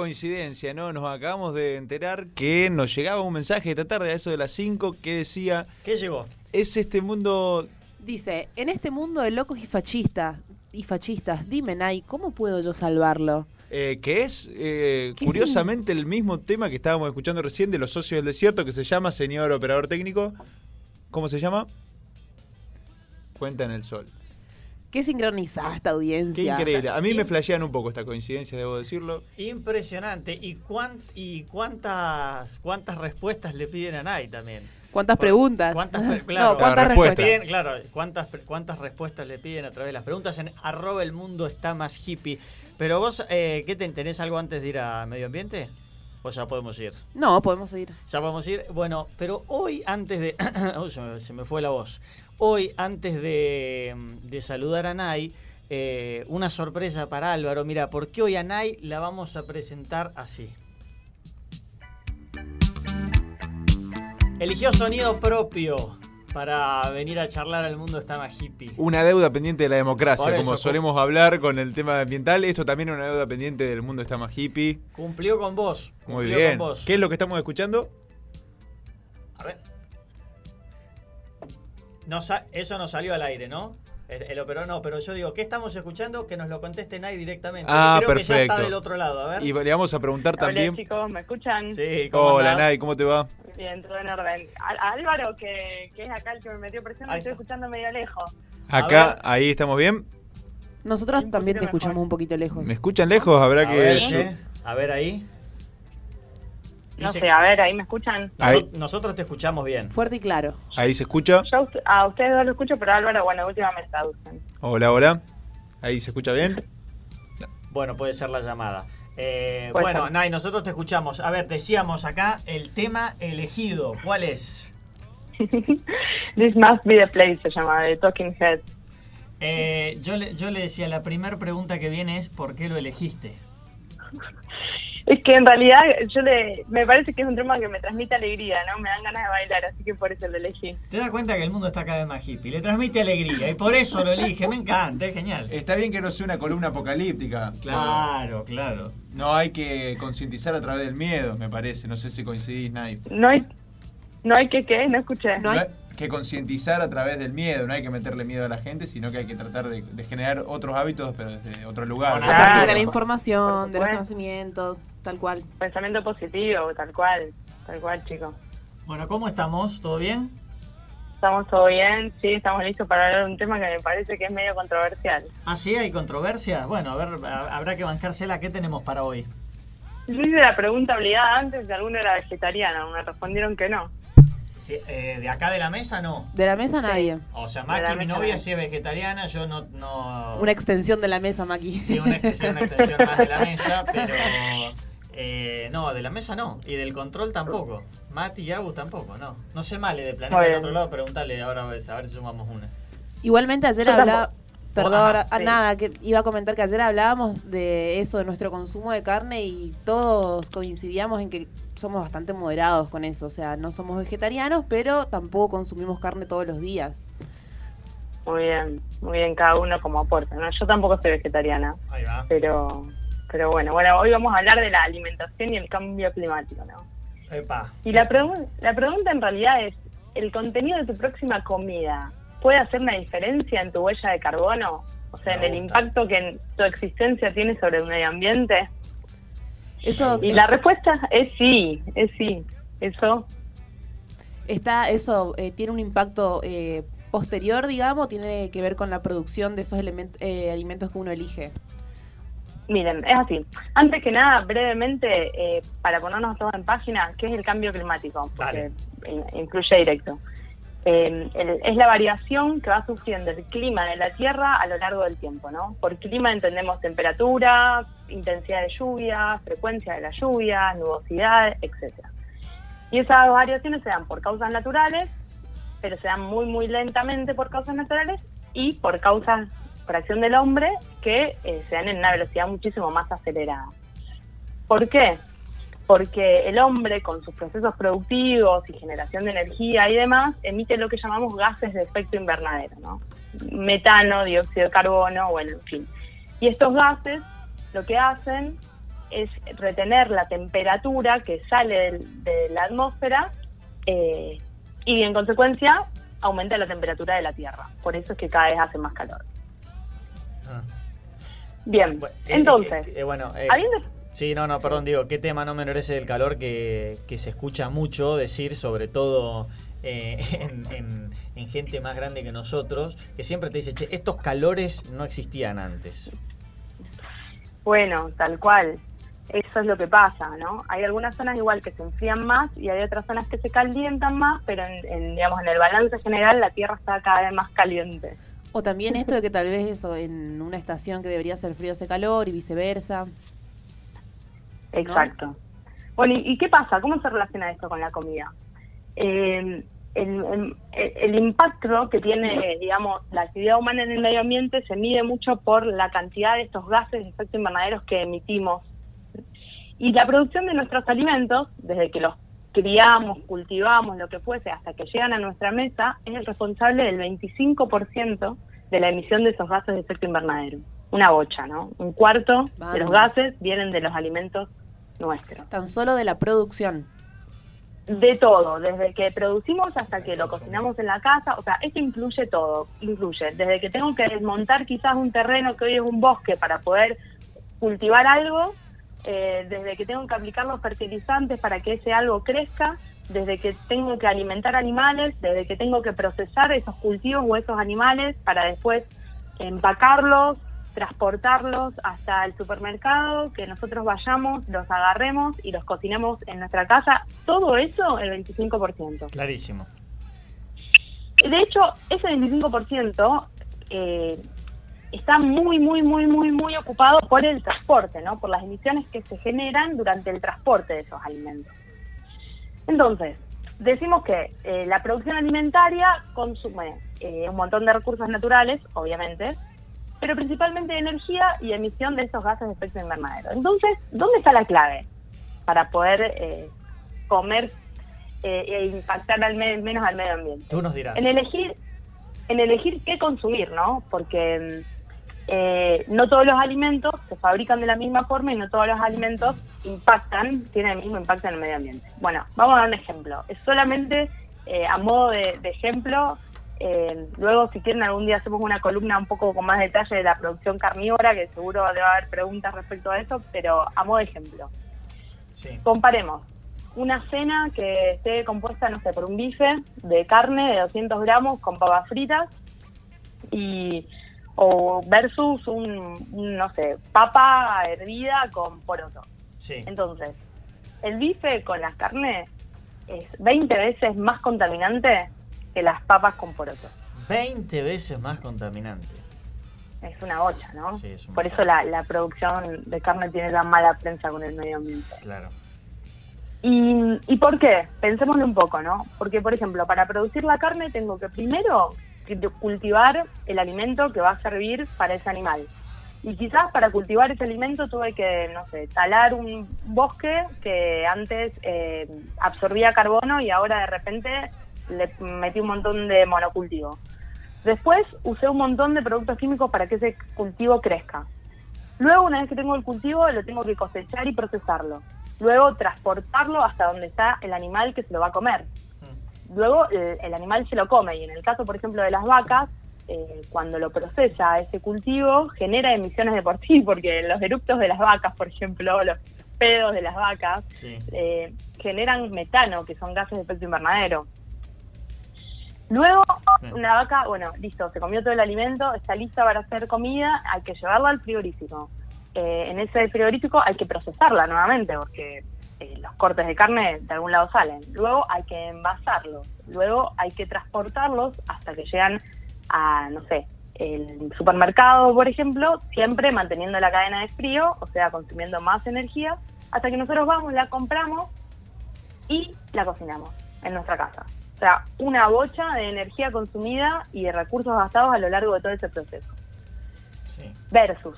coincidencia, ¿no? Nos acabamos de enterar que nos llegaba un mensaje esta tarde a eso de las 5 que decía, ¿Qué llegó? es este mundo... Dice, en este mundo de locos y fascistas, y fascistas, dime, Nay, ¿cómo puedo yo salvarlo? eh, que es eh, ¿Qué curiosamente el mismo tema que estábamos escuchando recién de los socios del desierto que se llama Señor Operador Técnico. ¿Cómo se llama? Cuenta en el sol. Qué sincronizada esta audiencia. Qué increíble. A mí me flashean un poco esta coincidencia, debo decirlo. Impresionante. ¿Y, cuán- y cuántas cuántas respuestas le piden a Nay también? ¿Cuántas preguntas? ¿Cuántas, pre- claro, no, ¿cuántas La respuestas? respuesta. Piden, claro, ¿cuántas, pre- ¿cuántas respuestas le piden a través de las preguntas en arroba el mundo está más hippie? Pero vos, eh, ¿qué te, tenés algo antes de ir a medio ambiente? ¿O ya podemos ir? No, podemos ir. Ya podemos ir. Bueno, pero hoy antes de... Uy, se, me, se me fue la voz. Hoy antes de, de saludar a Nay, eh, una sorpresa para Álvaro. Mira, porque hoy a Nay la vamos a presentar así. Eligió sonido propio para venir a charlar al mundo está más hippie. Una deuda pendiente de la democracia, eso, como solemos hablar con el tema ambiental. Esto también es una deuda pendiente del mundo está más hippie. Cumplió con vos. Muy bien. Con vos. ¿Qué es lo que estamos escuchando? A ver. No eso no salió al aire, ¿no? El, el operador no, pero yo digo, ¿qué estamos escuchando? Que nos lo conteste Nay directamente. Ah, Creo que ya perfecto. está del otro lado, a ver. Y le vamos a preguntar también. Hola chicos, ¿me escuchan? Sí, ¿cómo Hola? Nay, ¿cómo te va? Bien, todo en orden. A- Álvaro, que, que es acá el que me metió presión, me Ahí estoy escuchando medio lejos. Acá, ahí estamos bien. Nosotros también te escuchamos mejor. un poquito lejos. ¿Me escuchan lejos? Habrá A que. ver, ¿eh? a ver ahí. No sé, a ver, ahí me escuchan. Ahí. Noso- Nosotros te escuchamos bien. Fuerte y claro. Ahí se escucha. Yo a ust- a ustedes dos lo escucho, pero Álvaro, bueno, última me traducen. Hola, hola. Ahí se escucha bien. Bueno, puede ser la llamada. Eh, bueno, ser. Nay, nosotros te escuchamos. A ver, decíamos acá el tema elegido. ¿Cuál es? This must be the place, se llama, de Talking Head. Eh, yo, le, yo le decía, la primera pregunta que viene es ¿por qué lo elegiste? Es que en realidad yo le, me parece que es un tema que me transmite alegría, ¿no? Me dan ganas de bailar, así que por eso lo elegí. Te das cuenta que el mundo está cada vez más hippie, le transmite alegría y por eso lo elige, me encanta, es genial. Está bien que no sea una columna apocalíptica. Claro, claro. No hay que concientizar a través del miedo, me parece. No sé si coincidís, Nay. No hay, no hay que, ¿qué? No escuché. No hay- que concientizar a través del miedo. No hay que meterle miedo a la gente, sino que hay que tratar de, de generar otros hábitos, pero desde otro lugar. Partir de la Claro. información, de los conocimientos, tal cual. Pensamiento positivo, tal cual, tal cual, chicos. Bueno, ¿cómo estamos? ¿Todo bien? Estamos todo bien, sí, estamos listos para hablar de un tema que me parece que es medio controversial. ¿Ah, sí? ¿Hay controversia? Bueno, a ver, a- habrá que bancársela. ¿Qué tenemos para hoy? Yo hice la pregunta obligada antes de alguno era vegetariano, me respondieron que no. Sí, eh, de acá de la mesa no. De la mesa nadie. O sea, Maki, mi novia, no. sí es vegetariana, yo no... no... Una extensión de la mesa, Maki. Sí, una, extensión, una extensión más de la mesa, pero... eh, no, de la mesa no. Y del control tampoco. Mati y Agus tampoco, no. No sé Male de Planeta del otro lado, preguntale ahora a ver, a ver si sumamos una. Igualmente ayer hablaba... Perdón, Ajá, ah, sí. nada, que iba a comentar que ayer hablábamos de eso, de nuestro consumo de carne y todos coincidíamos en que somos bastante moderados con eso. O sea, no somos vegetarianos, pero tampoco consumimos carne todos los días. Muy bien, muy bien, cada uno como aporta. ¿no? Yo tampoco soy vegetariana, Ahí va. pero pero bueno, bueno, hoy vamos a hablar de la alimentación y el cambio climático, ¿no? Epa. Y la, la pregunta en realidad es, ¿el contenido de tu próxima comida puede hacer una diferencia en tu huella de carbono? O sea, Me en el impacto que en tu existencia tiene sobre el medio ambiente. Eso Y la respuesta es sí, es sí. Eso está, eso eh, tiene un impacto eh, posterior, digamos, tiene que ver con la producción de esos elementos, eh, alimentos que uno elige. Miren, es así. Antes que nada, brevemente, eh, para ponernos todos en página, ¿qué es el cambio climático? Porque in- influye directo. Eh, el- es la variación que va sufriendo el clima de la Tierra a lo largo del tiempo, ¿no? Por clima entendemos temperatura, intensidad de lluvia, frecuencia de la lluvia, nubosidad, etcétera. Y esas variaciones se dan por causas naturales, pero se dan muy, muy lentamente por causas naturales y por causas, por acción del hombre, que eh, se dan en una velocidad muchísimo más acelerada. ¿Por qué? Porque el hombre, con sus procesos productivos y generación de energía y demás, emite lo que llamamos gases de efecto invernadero, ¿no? Metano, dióxido de carbono, bueno, en fin. Y estos gases lo que hacen es retener la temperatura que sale de la atmósfera eh, y en consecuencia aumenta la temperatura de la Tierra. Por eso es que cada vez hace más calor. Bien, eh, entonces, eh, eh, bueno, eh, Sí, no, no, perdón, digo, qué tema no me merece el calor que, que se escucha mucho decir, sobre todo eh, en, en- en gente más grande que nosotros, que siempre te dice, che, estos calores no existían antes. Bueno, tal cual. Eso es lo que pasa, ¿no? Hay algunas zonas igual que se enfrían más y hay otras zonas que se calientan más, pero en, en, digamos en el balance general la Tierra está cada vez más caliente. O también esto de que tal vez eso en una estación que debería ser frío hace calor y viceversa. Exacto. Bueno, ¿y, y qué pasa? ¿Cómo se relaciona esto con la comida? Eh, el, el- el impacto que tiene, digamos, la actividad humana en el medio ambiente se mide mucho por la cantidad de estos gases de efecto invernadero que emitimos. Y la producción de nuestros alimentos, desde que los criamos, cultivamos, lo que fuese, hasta que llegan a nuestra mesa, es el responsable del 25% de la emisión de esos gases de efecto invernadero. Una bocha, ¿no? Un cuarto de los gases vienen de los alimentos nuestros. Tan solo de la producción. De todo, desde que producimos hasta que lo cocinamos en la casa, o sea, esto incluye todo, incluye desde que tengo que desmontar quizás un terreno que hoy es un bosque para poder cultivar algo, eh, desde que tengo que aplicar los fertilizantes para que ese algo crezca, desde que tengo que alimentar animales, desde que tengo que procesar esos cultivos o esos animales para después empacarlos, transportarlos hasta el supermercado, que nosotros vayamos, los agarremos y los cocinemos en nuestra casa. Todo eso, el 25%. Clarísimo. De hecho, ese 25% eh, está muy, muy, muy, muy, muy ocupado por el transporte, ¿no? Por las emisiones que se generan durante el transporte de esos alimentos. Entonces, decimos que eh, la producción alimentaria consume eh, un montón de recursos naturales, obviamente, pero principalmente energía y emisión de esos gases de efecto invernadero. Entonces, ¿dónde está la clave para poder eh, comer eh, e impactar al menos al medio ambiente? Tú nos dirás. En elegir, en elegir qué consumir, ¿no? Porque eh, no todos los alimentos se fabrican de la misma forma y no todos los alimentos impactan, tienen el mismo impacto en el medio ambiente. Bueno, vamos a dar un ejemplo. Es solamente eh, a modo de, ejemplo. Eh, luego, si quieren, algún día hacemos una columna un poco con más detalle de la producción carnívora, que seguro debe haber preguntas respecto a eso, pero a modo de ejemplo. Comparemos una cena que esté compuesta, no sé, por un bife de carne de 200 gramos con papas fritas y o versus un, no sé, papa hervida con poroto. Sí. Entonces, el bife con las carnes es 20 veces más contaminante que las papas con poroto. 20 veces más contaminante. Es una bocha, ¿no? Sí, es Por eso la, la, producción de carne tiene tan mala prensa con el medio ambiente. Claro. ¿Y, ¿Y por qué? Pensémoslo un poco, ¿no? Porque, por ejemplo, para producir la carne tengo que primero cultivar el alimento que va a servir para ese animal. Y quizás para cultivar ese alimento tuve que, no sé, talar un bosque que antes eh, absorbía carbono y ahora de repente le metí un montón de monocultivo. Después usé un montón de productos químicos para que ese cultivo crezca. Luego, una vez que tengo el cultivo, lo tengo que cosechar y procesarlo. Luego, transportarlo hasta donde está el animal que se lo va a comer luego el, animal se lo come y en el caso, por ejemplo, de las vacas, eh, cuando lo procesa ese cultivo, genera emisiones de por sí, porque los eructos de las vacas, por ejemplo, los pedos de las vacas, eh, generan metano, que son gases de efecto invernadero. Luego, una vaca, bueno, listo, se comió todo el alimento, está lista para hacer comida, hay que llevarla al frigorífico. Eh, en ese frigorífico hay que procesarla nuevamente, porque eh, los cortes de carne de algún lado salen. Luego hay que envasarlos, luego hay que transportarlos hasta que llegan a, no sé, el supermercado, por ejemplo, siempre manteniendo la cadena de frío, o sea, consumiendo más energía, hasta que nosotros vamos, la compramos y la cocinamos en nuestra casa. O sea, una bocha de energía consumida y de recursos gastados a lo largo de todo ese proceso. Versus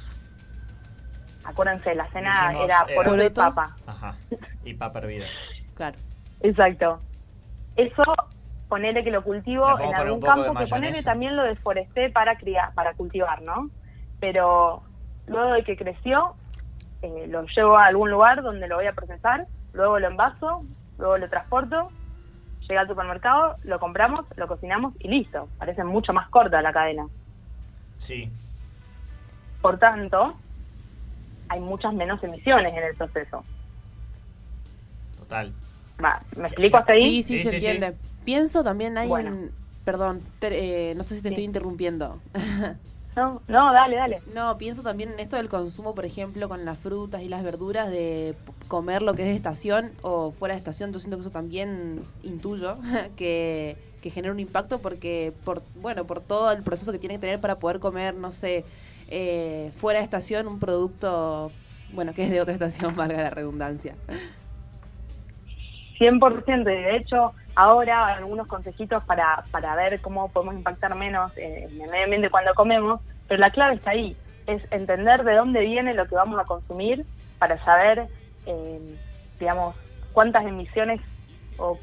Acuérdense, la cena era por y papa. Ajá. Y papa hervida. claro. Exacto. Eso, ponele que lo cultivo en algún campo, que ponele también lo deforesté para criar, para cultivar, ¿no? Pero luego de que creció, eh, lo llevo a algún lugar donde lo voy a procesar, luego lo envaso, luego lo transporto, llega al supermercado, lo compramos, lo cocinamos y listo. Parece mucho más corta la cadena. Sí. Por tanto, hay muchas menos emisiones en el proceso. Total. ¿Me explico hasta ahí? Sí, sí, se entiende. Pienso también hay Perdón, eh, no sé si te estoy interrumpiendo. No, no, dale, dale. No, pienso también en esto del consumo, por ejemplo, con las frutas y las verduras, de comer lo que es de estación o fuera de estación. Yo siento que eso también intuyo que, que genera un impacto porque, por bueno, por todo el proceso que tiene que tener para poder comer, no sé, eh, fuera de estación un producto, bueno, que es de otra estación, valga la redundancia. 100%, y de hecho ahora algunos consejitos para, para ver cómo podemos impactar menos en el medio ambiente cuando comemos, pero la clave está ahí, es entender de dónde viene lo que vamos a consumir para saber, eh, digamos, cuántas emisiones o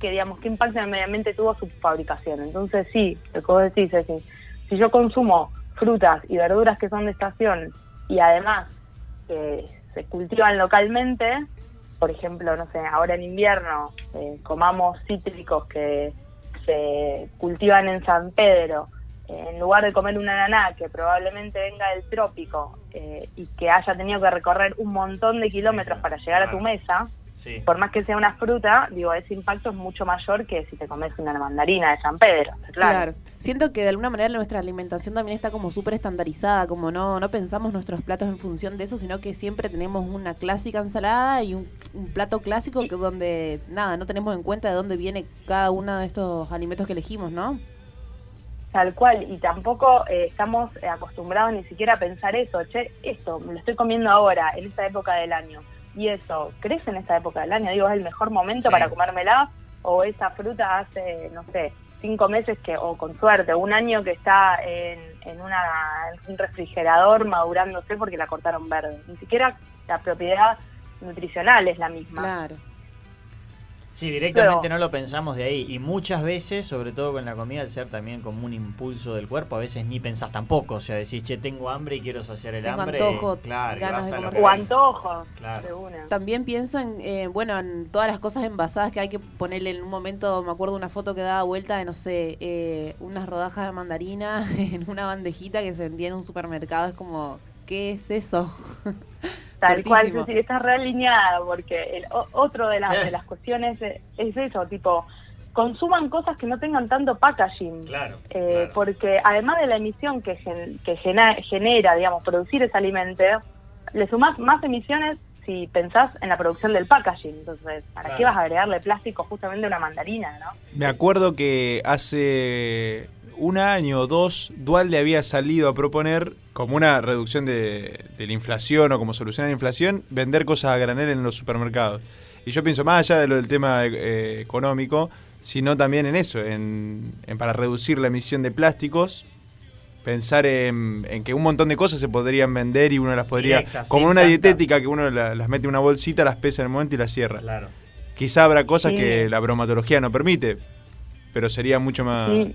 que digamos qué impacto en el medio ambiente tuvo su fabricación. Entonces sí, lo que vos decís es que si yo consumo frutas y verduras que son de estación y además que se cultivan localmente, por ejemplo, no sé, ahora en invierno eh, comamos cítricos que se cultivan en San Pedro, eh, en lugar de comer una ananá que probablemente venga del trópico eh, y que haya tenido que recorrer un montón de kilómetros para llegar a tu mesa, por más que sea una fruta, digo, ese impacto es mucho mayor que si te comes una mandarina de San Pedro. Claro. Siento que de alguna manera nuestra alimentación también está como súper estandarizada, como no, no pensamos nuestros platos en función de eso, sino que siempre tenemos una clásica ensalada y un, plato clásico que donde, nada, no tenemos en cuenta de dónde viene cada uno de estos alimentos que elegimos, ¿no? Tal cual, y tampoco eh, estamos acostumbrados ni siquiera a pensar eso, che, esto me lo estoy comiendo ahora, en esta época del año y eso crece en esta época del año. Digo, es el mejor momento para comérmela o esa fruta hace, no sé, cinco meses que, o con suerte, un año que está en, en, una, en un refrigerador madurándose porque la cortaron verde. Ni siquiera la propiedad nutricional es la misma. Claro. Sí, directamente no lo pensamos de ahí. Y muchas veces, sobre todo con la comida, al ser también como un impulso del cuerpo, a veces ni pensás tampoco. O sea, decís, che, tengo hambre y quiero saciar el Tengo hambre. antojo, claro, ganas de comer. O hay. antojos, Claro. una. También pienso en, eh, bueno, en todas las cosas envasadas que hay que ponerle en un momento, me acuerdo una foto que daba vuelta de, no sé, eh, unas rodajas de mandarina en una bandejita que se vendía en un supermercado. Es como, ¿qué es eso? Tal cual, Fuertísimo. sí, está realineada, porque el, o- otro de las, de las cuestiones es, es eso, tipo, consuman cosas que no tengan tanto packaging. Claro. Eh, claro. Porque además de la emisión que, gen- que gena- genera, digamos, producir ese alimento, le sumás más emisiones si pensás en la producción del packaging. Entonces, ¿para qué vas a agregarle plástico justamente a una mandarina, no? Me acuerdo que hace un año o dos, Dual le había salido a proponer, como una reducción de, de la inflación o como solución a la inflación, vender cosas a granel en los supermercados. Y yo pienso, más allá de lo del tema eh, económico, sino también en eso, en, en para reducir la emisión de plásticos, pensar en, en que un montón de cosas se podrían vender y uno las podría, como una tanta- dietética que uno la- las mete en una bolsita, las pesa en el momento y las cierra. Claro. Quizá habrá cosas Sí. que la bromatología no permite, pero sería mucho más... Sí.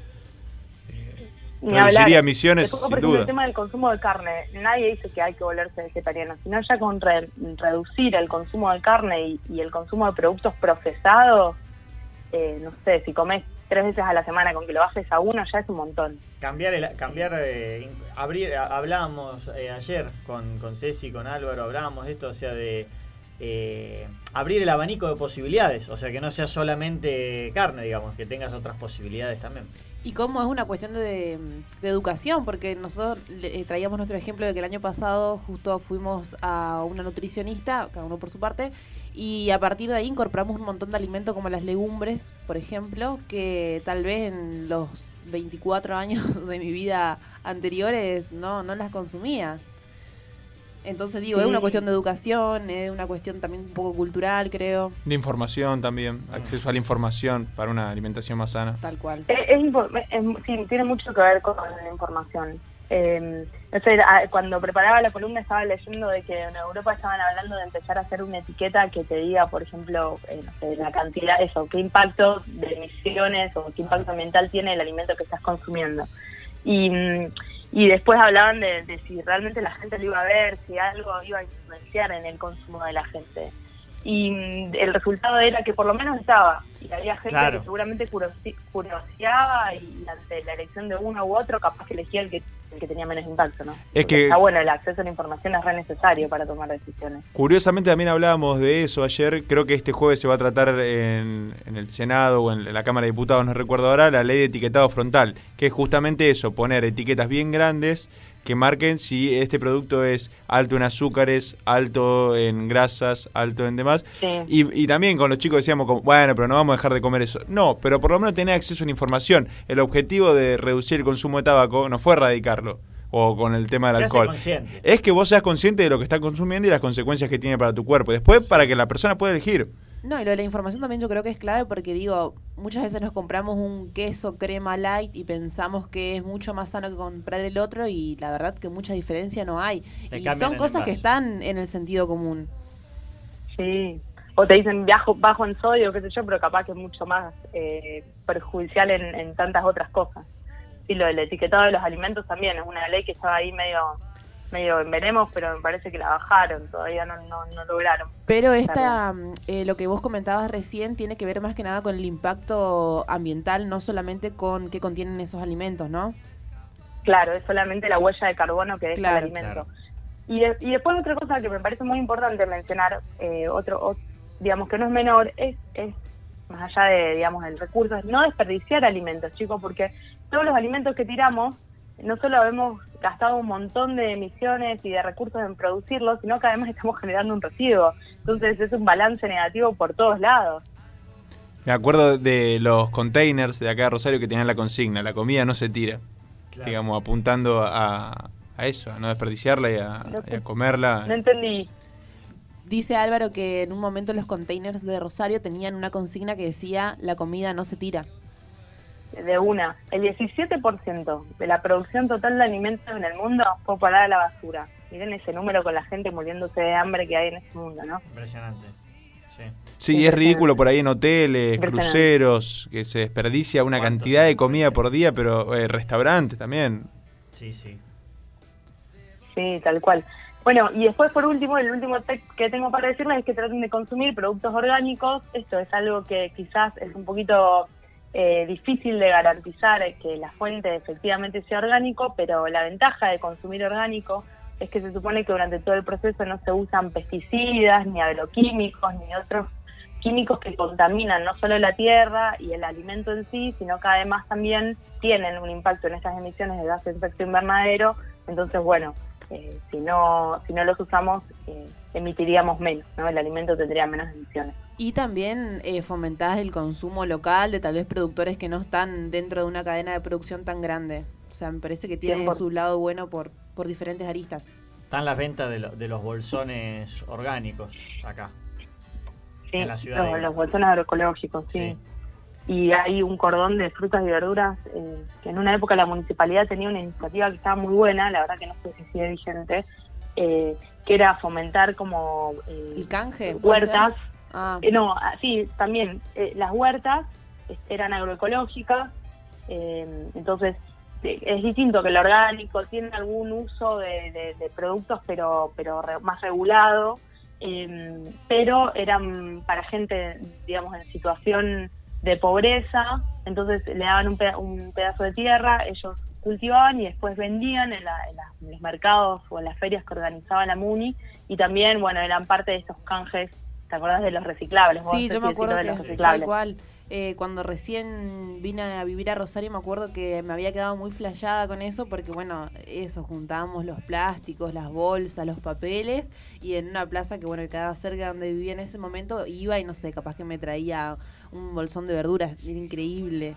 Reduciría emisiones, Después, sin por ejemplo, duda. el tema del consumo de carne. Nadie dice que hay que volverse vegetariano, sino ya con re- reducir el consumo de carne y, y el consumo de productos procesados, eh, no sé, si comes tres veces a la semana con que lo bajes a uno ya es un montón. Cambiar, el, cambiar eh, abrir, hablábamos eh, ayer con, con Ceci, con Álvaro, hablábamos de esto, o sea, de eh, abrir el abanico de posibilidades, o sea, que no sea solamente carne, digamos, que tengas otras posibilidades también. Y cómo es una cuestión de, de educación, porque nosotros eh, traíamos nuestro ejemplo de que el año pasado justo fuimos a una nutricionista, cada uno por su parte, y a partir de ahí incorporamos un montón de alimentos como las legumbres, por ejemplo, que tal vez en los 24 años de mi vida anteriores no, no las consumía. Entonces digo, es una cuestión de educación, es una cuestión también un poco cultural, creo, De información también, acceso a la información para una alimentación más sana. tal cual. Es, es impo- es- sí, tiene mucho que ver con la información. Eh, no sé, a- cuando preparaba la columna estaba leyendo de que en Europa estaban hablando de empezar a hacer una etiqueta que te diga, por ejemplo, eh, no sé, la cantidad, eso, qué impacto de emisiones o qué impacto ambiental tiene el alimento que estás consumiendo. Y, mm, y después hablaban de, de si realmente la gente lo iba a ver, si algo iba a influenciar en el consumo de la gente. Y mm, el resultado era que por lo menos estaba. Y había gente Claro. que seguramente curioseaba y ante la elección de uno u otro capaz que elegía el que, el que tenía menos impacto, ¿no? Es Porque que- Está bueno, el acceso a la información es re necesario para tomar decisiones. Curiosamente también hablábamos de eso ayer, creo que este jueves se va a tratar en, en el Senado o en la Cámara de Diputados, no recuerdo ahora, la ley de etiquetado frontal, que es justamente eso, poner etiquetas bien grandes que marquen si este producto es alto en azúcares, alto en grasas, alto en demás. Sí. Y, y también con los chicos decíamos, como, bueno, pero no vamos a dejar de comer eso. No, pero por lo menos tener acceso a la información. El objetivo de reducir el consumo de tabaco no fue erradicarlo, o con el tema del alcohol. consciente. Es que vos seas consciente de lo que estás consumiendo y las consecuencias que tiene para tu cuerpo. Después, para que la persona pueda elegir. No, y lo de la información también yo creo que es clave porque digo, muchas veces nos compramos un queso crema light y pensamos que es mucho más sano que comprar el otro y la verdad que mucha diferencia no hay. Te y son cosas que están en el sentido común. Sí. O te dicen viajo, bajo en sodio, qué sé yo, pero capaz que es mucho más eh, perjudicial en, en tantas otras cosas. Y lo del etiquetado de los alimentos también es una ley que estaba ahí medio medio en veremos, pero me parece que la bajaron, todavía no, no, no lograron. Pero esta, eh, lo que vos comentabas recién tiene que ver más que nada con el impacto ambiental, no solamente con qué contienen esos alimentos, ¿no? Claro, es solamente la huella de carbono que deja Claro. el alimento. Claro. Y, de- y después otra cosa que me parece muy importante mencionar, eh, otro, o- digamos que no es menor, es, es más allá de, digamos, el recurso, es no desperdiciar alimentos, chicos, porque todos los alimentos que tiramos, no solo hemos gastado un montón de emisiones y de recursos en producirlos, sino que además estamos generando un residuo. Entonces es un balance negativo por todos lados. Me acuerdo de los containers de acá de Rosario que tenían la consigna, la comida no se tira. Claro. Digamos, apuntando a, a eso, a no desperdiciarla y a, y a comerla. No entendí. Dice Álvaro que en un momento los containers de Rosario tenían una consigna que decía la comida no se tira. De una. El 17% de la producción total de alimentos en el mundo fue parar a la basura. Miren ese número con la gente muriéndose de hambre que hay en este mundo, ¿no? Impresionante. Sí. Sí, es ridículo por ahí en hoteles, cruceros, que se desperdicia una cantidad de comida por día, pero eh, restaurantes también. Sí, sí. Sí, tal cual. Bueno, y después por último, el último tip que tengo para decirles es que traten de consumir productos orgánicos. Esto es algo que quizás es un poquito eh, difícil de garantizar que la fuente efectivamente sea orgánico, pero la ventaja de consumir orgánico es que se supone que durante todo el proceso no se usan pesticidas, ni agroquímicos, ni otros químicos que contaminan no solo la tierra y el alimento en sí, sino que además también tienen un impacto en estas emisiones de gases de efecto invernadero. Entonces, bueno, eh, si no si no los usamos eh, emitiríamos menos, ¿no? El alimento tendría menos emisiones. Y también eh, fomentás el consumo local de tal vez productores que no están dentro de una cadena de producción tan grande. O sea, me parece que tiene su lado bueno por, por diferentes aristas. Están las ventas de, de los bolsones orgánicos acá. Sí, en la ciudad los, bolsones agroecológicos, sí y hay un cordón de frutas y verduras eh, que en una época la municipalidad tenía una iniciativa que estaba muy buena, la verdad que no sé si sigue vigente, eh, que era fomentar como eh, canje huertas. Ah. Eh, no, ah, sí, también las huertas eran agroecológicas, entonces es distinto que el orgánico, tiene algún uso de, de productos pero, pero más regulado, pero eran para gente, digamos, en situación de pobreza, entonces le daban un, pedazo de tierra, ellos cultivaban y después vendían en, los mercados o en las ferias que organizaba la MUNI y también, bueno, eran parte de estos canjes, ¿te acordás de los reciclables? Sí, yo me acuerdo de los reciclables. tal cual. Eh, cuando recién vine a vivir a Rosario me acuerdo que me había quedado muy flayada con eso porque bueno, eso, juntábamos los plásticos, las bolsas, los papeles y en una plaza que bueno, que quedaba cerca donde vivía en ese momento iba y no sé, capaz que me traía un bolsón de verduras, era increíble.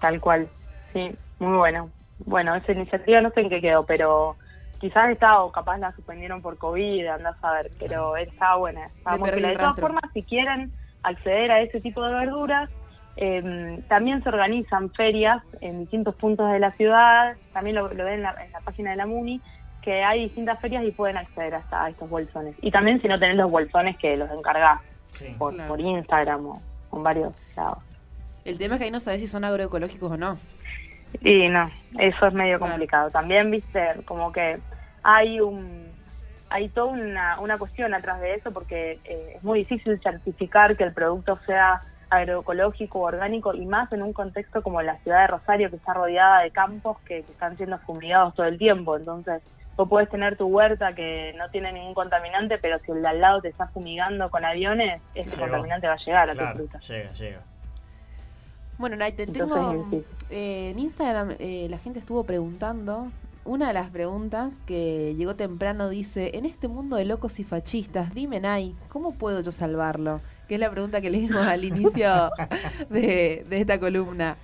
Tal cual, sí, muy bueno. Bueno, esa iniciativa no sé en qué quedó, pero quizás estaba o capaz la suspendieron por COVID, andás a ver, pero estaba buena. Estaba muy De todas formas, si quieren acceder a ese tipo de verduras, em, también se organizan ferias en distintos puntos de la ciudad, también lo, ven en la, página de la MUNI, que hay distintas ferias y pueden acceder hasta a estos bolsones. Y también si no tenés los bolsones que los encargás por, por Instagram o con varios lados. El tema es que ahí no sabes si son agroecológicos o no. Y no, eso es medio complicado. También, viste, como que hay un hay toda una, una cuestión atrás de eso porque eh, es muy difícil certificar que el producto sea agroecológico orgánico y más en un contexto como la ciudad de Rosario que está rodeada de campos que, que están siendo fumigados todo el tiempo. Entonces, Vos podés tener tu huerta que no tiene ningún contaminante, pero si el de al lado te está fumigando con aviones, ese contaminante va a llegar a tu fruta. Llega, llega. Bueno, Naite, tengo eh, en Instagram eh, la gente estuvo preguntando. Una de las preguntas que llegó temprano dice: En este mundo de locos y fascistas, dime, Nay, ¿cómo puedo yo salvarlo? Que es la pregunta que leímos al inicio de, de esta columna.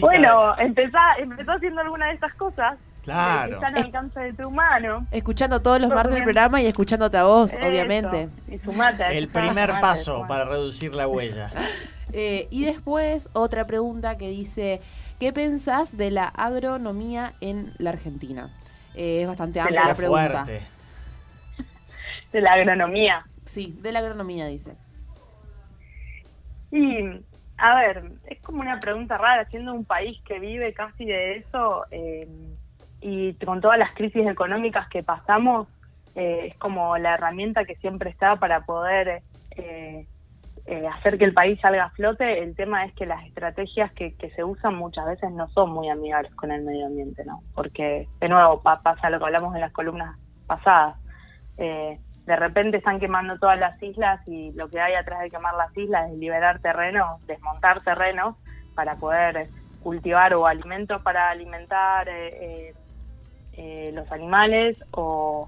Bueno, empezó haciendo alguna de estas cosas Claro. Está al alcance de tu mano. Escuchando todos los martes del programa y escuchándote a vos, obviamente. Y sumate. El primer paso para reducir la huella. Eh, y después, otra pregunta que dice: ¿Qué pensás de la agronomía en la Argentina? Eh, es bastante amplia la, pregunta. De la agronomía. Sí, de la agronomía, dice. Y, a ver, es como una pregunta rara, siendo un país que vive casi de eso. Eh, y con todas las crisis económicas que pasamos, eh, es como la herramienta que siempre está para poder eh, eh, hacer que el país salga a flote. El tema es que las estrategias que, se usan muchas veces no son muy amigables con el medio ambiente, ¿no? Porque, de nuevo, pasa lo que hablamos en las columnas pasadas. de repente están quemando todas las islas y lo que hay atrás de quemar las islas es liberar terreno, desmontar terrenos para poder cultivar o alimentos para alimentar eh, eh, los animales o,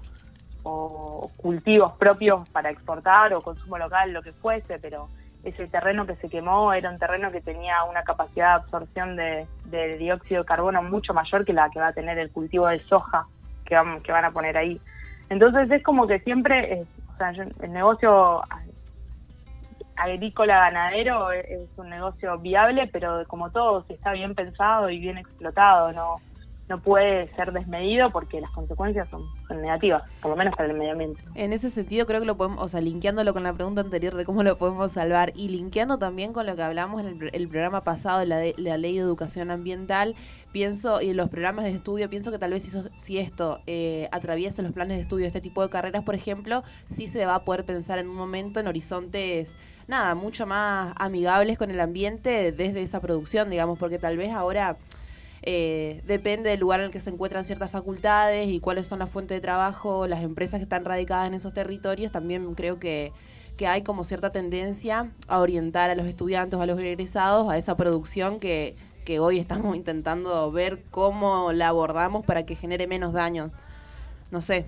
cultivos propios para exportar o consumo local, lo que fuese, pero ese terreno que se quemó era un terreno que tenía una capacidad de absorción de, dióxido de carbono mucho mayor que la que va a tener el cultivo de soja que van, que van a poner ahí. Entonces es como que siempre, o sea, el negocio agrícola ganadero es un negocio viable, pero como todo, si está bien pensado y bien explotado, no no puede ser desmedido porque las consecuencias son, negativas, por lo menos para el medio ambiente. En ese sentido creo que lo podemos, o sea, linkeándolo con la pregunta anterior de cómo lo podemos salvar y linkeando también con lo que hablamos en el, programa pasado de la, la, ley de educación ambiental, pienso, y los programas de estudio, pienso que tal vez si, si esto eh, atraviesa los planes de estudio de este tipo de carreras, por ejemplo, sí se va a poder pensar en un momento en horizontes nada, mucho más amigables con el ambiente desde esa producción, digamos, porque tal vez ahora eh, depende del lugar en el que se encuentran ciertas facultades y cuáles son las fuentes de trabajo, las empresas que están radicadas en esos territorios, también creo que, que hay como cierta tendencia a orientar a los estudiantes a los egresados a esa producción que, que hoy estamos intentando ver cómo la abordamos para que genere menos daños. No sé,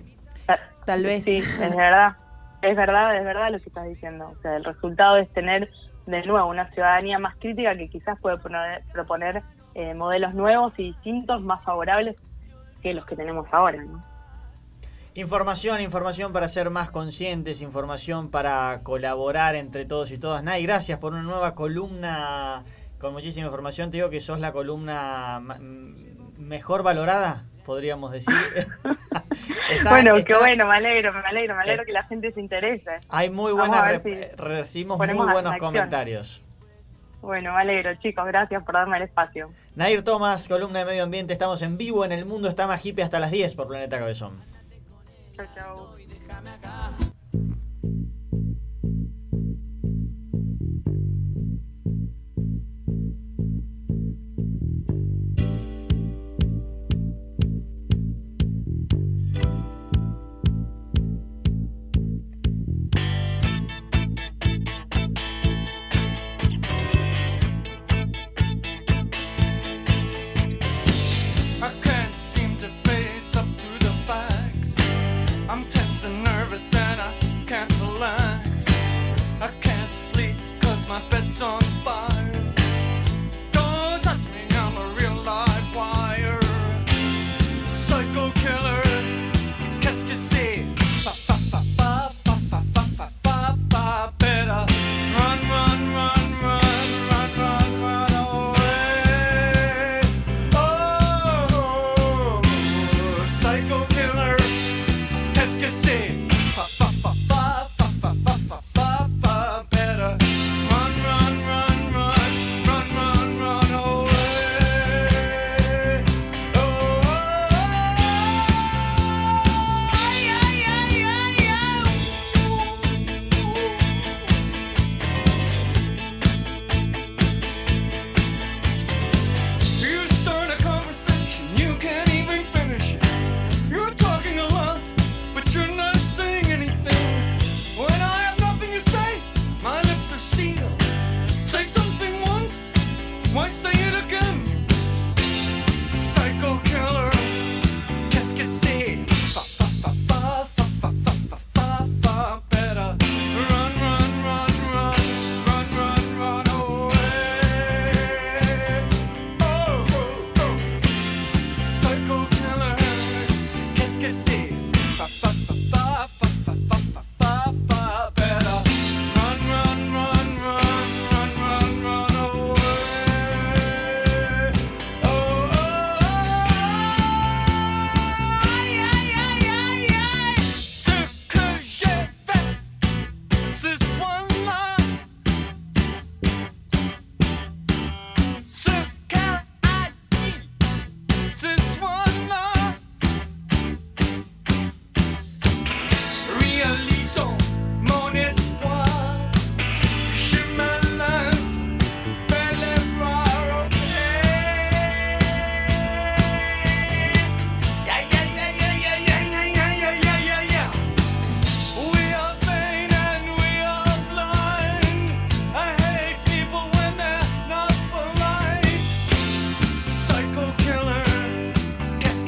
tal vez. Sí, es verdad, es verdad, es verdad lo que estás diciendo. O sea, el resultado es tener de nuevo una ciudadanía más crítica que quizás puede proponer eh, modelos nuevos y distintos, más favorables que los que tenemos ahora. Información, información para ser más conscientes, información para colaborar entre todos y todas. Nay, gracias por una nueva columna con muchísima información. Te digo que sos la columna mejor valorada, podríamos decir. bueno, qué bueno, me alegro, me alegro, me alegro eh, que la gente se interese. Hay muy buenas, recibimos muy buenos comentarios. Bueno, me alegro, chicos. Gracias por darme el espacio. Nair Tomás, columna de Medio Ambiente. Estamos en vivo en el mundo. Está más hippie hasta las 10 por Planeta Cabezón. Chau, chau.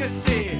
esquecer.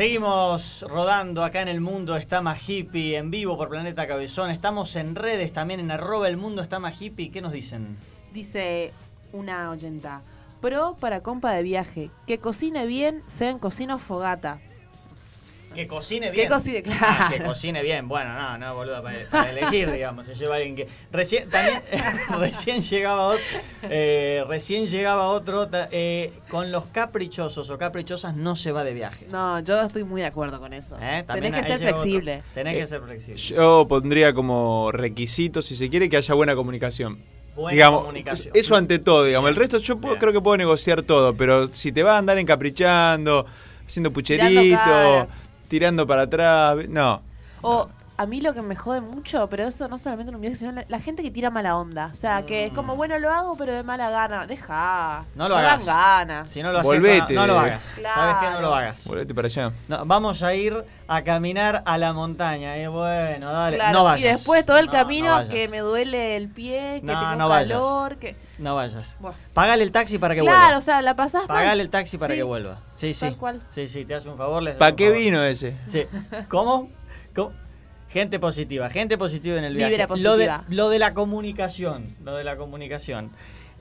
Seguimos rodando acá en El Mundo Está Hippie, en vivo por Planeta Cabezón. Estamos en redes también, en arroba El Mundo Está Más Hippie. ¿Qué nos dicen? Dice una oyenta. Pro para compa de viaje. Que cocine bien, sea en cocina o fogata. Que cocine bien. Que cocine, Ah, claro. que cocine bien. Bueno, no, no, boludo, para, para elegir, digamos. Se lleva alguien que. Recién, también, recién llegaba otro. eh, recién llegaba otro. eh, con los caprichosos o caprichosas no se va de viaje. No, yo estoy muy de acuerdo con eso. ¿Eh? Tenés que ser otro. flexible. Tenés Eh, que ser flexible. Yo pondría como requisito, si se quiere, que haya buena comunicación. Buena digamos, comunicación. Eso ante todo, digamos. El resto yo puedo- creo que puedo negociar todo, pero si te vas a andar encaprichando, haciendo pucherito, Tirando para atrás, no. O a mí lo que me jode mucho, pero eso no solamente en un viaje, sino la, la gente que tira mala onda. O sea, que es como, bueno, lo hago, pero de mala gana. Deja. Mm. No lo dan hagas. ganas. Si no lo haces, Volvete. no, no lo hagas. Claro. ¿Sabes qué? No lo hagas. Volvete para allá. No, vamos a ir a caminar a la montaña. eh, bueno, dale. Claro, No vayas. Y después todo el No, camino no que me duele el pie, que No, tengo no vayas. calor, que... No vayas. Buah. Pagale el taxi para que Claro, o vuelva. sea, la pasás mal. Pagale el taxi para Sí. que vuelva. Sí, sí. Tal cual. Sí, sí, te hace un favor. ¿Para un qué favor. vino ese? Sí. ¿Cómo? ¿Cómo? Gente positiva, gente positiva en el viaje. Vibra Lo de, lo de la comunicación, lo de la comunicación.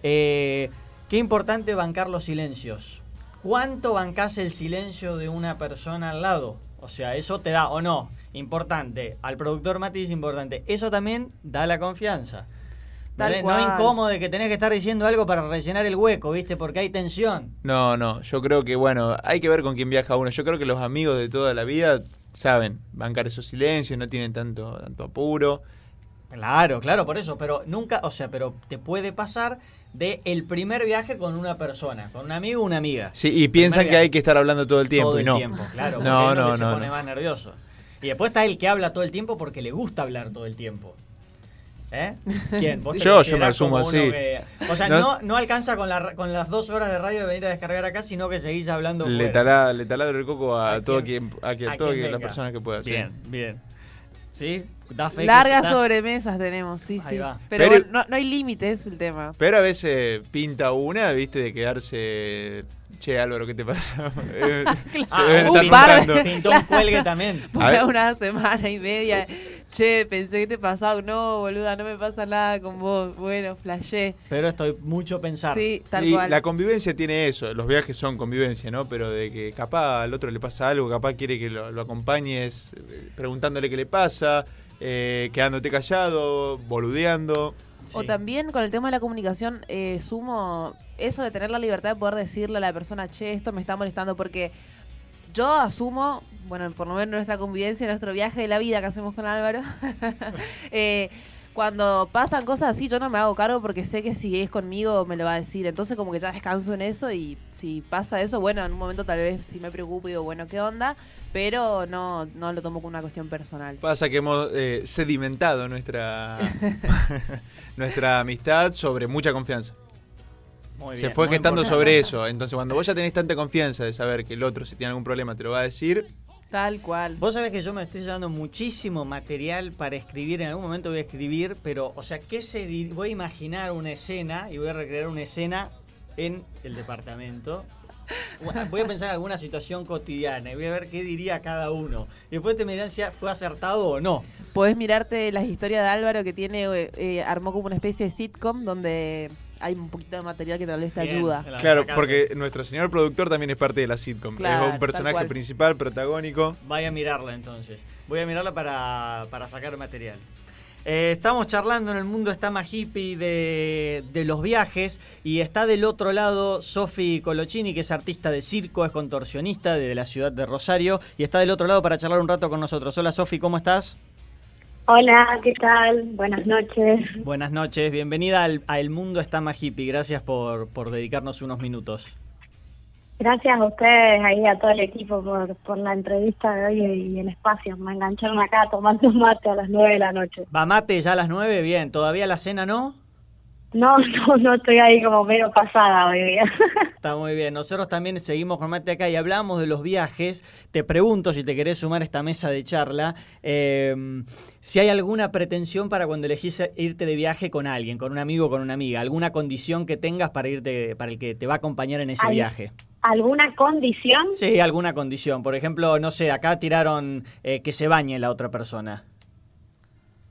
Eh, qué importante bancar los silencios. ¿Cuánto bancás el silencio de una persona al lado? O sea, eso te da o no. Importante. Al productor Mati es importante. Eso también da la confianza. Tal. No incómodo de que tenés que estar diciendo algo para rellenar el hueco, ¿viste? Porque hay tensión. No, no. Yo creo que, bueno, hay que ver con quién viaja uno. Yo creo que los amigos de toda la vida saben bancar esos silencios, no tienen tanto, tanto apuro. Claro, claro, por eso, pero nunca, o sea, pero te puede pasar de el primer viaje con una persona, con un amigo o una amiga. Sí, y piensan que hay que estar hablando todo el tiempo todo y el no. tiempo, claro, porque No, no, que se no, pone no. más nervioso. Y después está el que habla todo el tiempo porque le gusta hablar todo el tiempo. ¿Eh? ¿Quién? ¿Vos Yo- yo me asumo así. que- o sea, No- no, no alcanza con, la, con las dos horas de radio de venir a descargar acá, sino que seguís hablando. Le, tala- le taladro el coco a, A todo quien- quien, a, que- a todas quien las personas que pueda. sí. Bien, bien. ¿Sí? Da fe Largas das- sobremesas tenemos, sí, Ahí sí. va. Pero, Pero- bueno, no, no hay límites el tema. Pero a veces pinta una, viste, de quedarse. Che, Álvaro, ¿qué te pasa? Eh, se Ah, un par. Pintó un cuelgue también. Por una semana y media. Che, pensé que te pasaba. No, boluda, no me pasa nada con vos. Bueno, flashé. Pero estoy mucho pensar. Sí, tal y cual. la convivencia tiene eso, los viajes son convivencia, ¿no? Pero de que capaz al otro le pasa algo, capaz quiere que lo, lo acompañes eh, preguntándole qué le pasa, eh, quedándote callado, boludeando. O también con el tema de la comunicación, eh, sumo eso de tener la libertad de poder decirle a la persona, che, esto me está molestando, porque yo asumo, bueno, por lo menos nuestra convivencia, nuestro viaje de la vida que hacemos con Álvaro, eh, cuando pasan cosas así, yo no me hago cargo porque sé que si es conmigo me lo va a decir. Entonces, como que ya descanso en eso y si pasa eso, bueno, en un momento tal vez sí me preocupo y digo, bueno, ¿qué onda? Pero no, no lo tomo como una cuestión personal. Pasa que hemos eh, sedimentado nuestra, nuestra amistad sobre mucha confianza. Muy Se bien, fue muy gestando importante. sobre eso. Entonces, cuando vos ya tenés tanta confianza de saber que el otro, si tiene algún problema, te lo va a decir, Tal cual. Vos sabés que yo me estoy llevando muchísimo material para escribir. En algún momento voy a escribir, pero, o sea, ¿qué se Voy a imaginar una escena y voy a recrear una escena en el departamento. Voy a pensar en alguna situación cotidiana y voy a ver qué diría cada uno. Y después te me dirán si fue acertado o no. Podés mirarte las historias de Álvaro que tiene, eh, eh, armó como una especie de sitcom donde hay un poquito de material que tal vez te Bien, ayuda. claro, porque nuestro señor productor también es parte de la sitcom. Claro, es un personaje principal, protagónico. Vaya a mirarla entonces. Voy a mirarla para, para sacar material. Eh, estamos charlando en el mundo está más hippie de, de los viajes y está del otro lado Sofi Colochini, que es artista de circo, es contorsionista de la ciudad de Rosario y está del otro lado para charlar un rato con nosotros. Hola Sofi, ¿cómo estás? Hola, ¿qué tal? Buenas noches. Buenas noches, bienvenida al, a El Mundo está más hippie. Gracias por, por dedicarnos unos minutos. Gracias a ustedes ahí, a todo el equipo por, por la entrevista de hoy y el espacio. Me engancharon acá tomando mate a las nueve de la noche. ¿Va mate ya a las nueve? Bien, ¿todavía la cena no? No, no, no estoy ahí como medio pasada hoy día. Está muy bien. Nosotros también seguimos con Mate acá y hablamos de los viajes. Te pregunto si te querés sumar a esta mesa de charla, eh, si hay alguna pretensión para cuando elegís irte de viaje con alguien, con un amigo o con una amiga, alguna condición que tengas para irte, para el que te va a acompañar en ese viaje. ¿Alguna condición? Sí, alguna condición. Por ejemplo, no sé, acá tiraron eh, que se bañe la otra persona.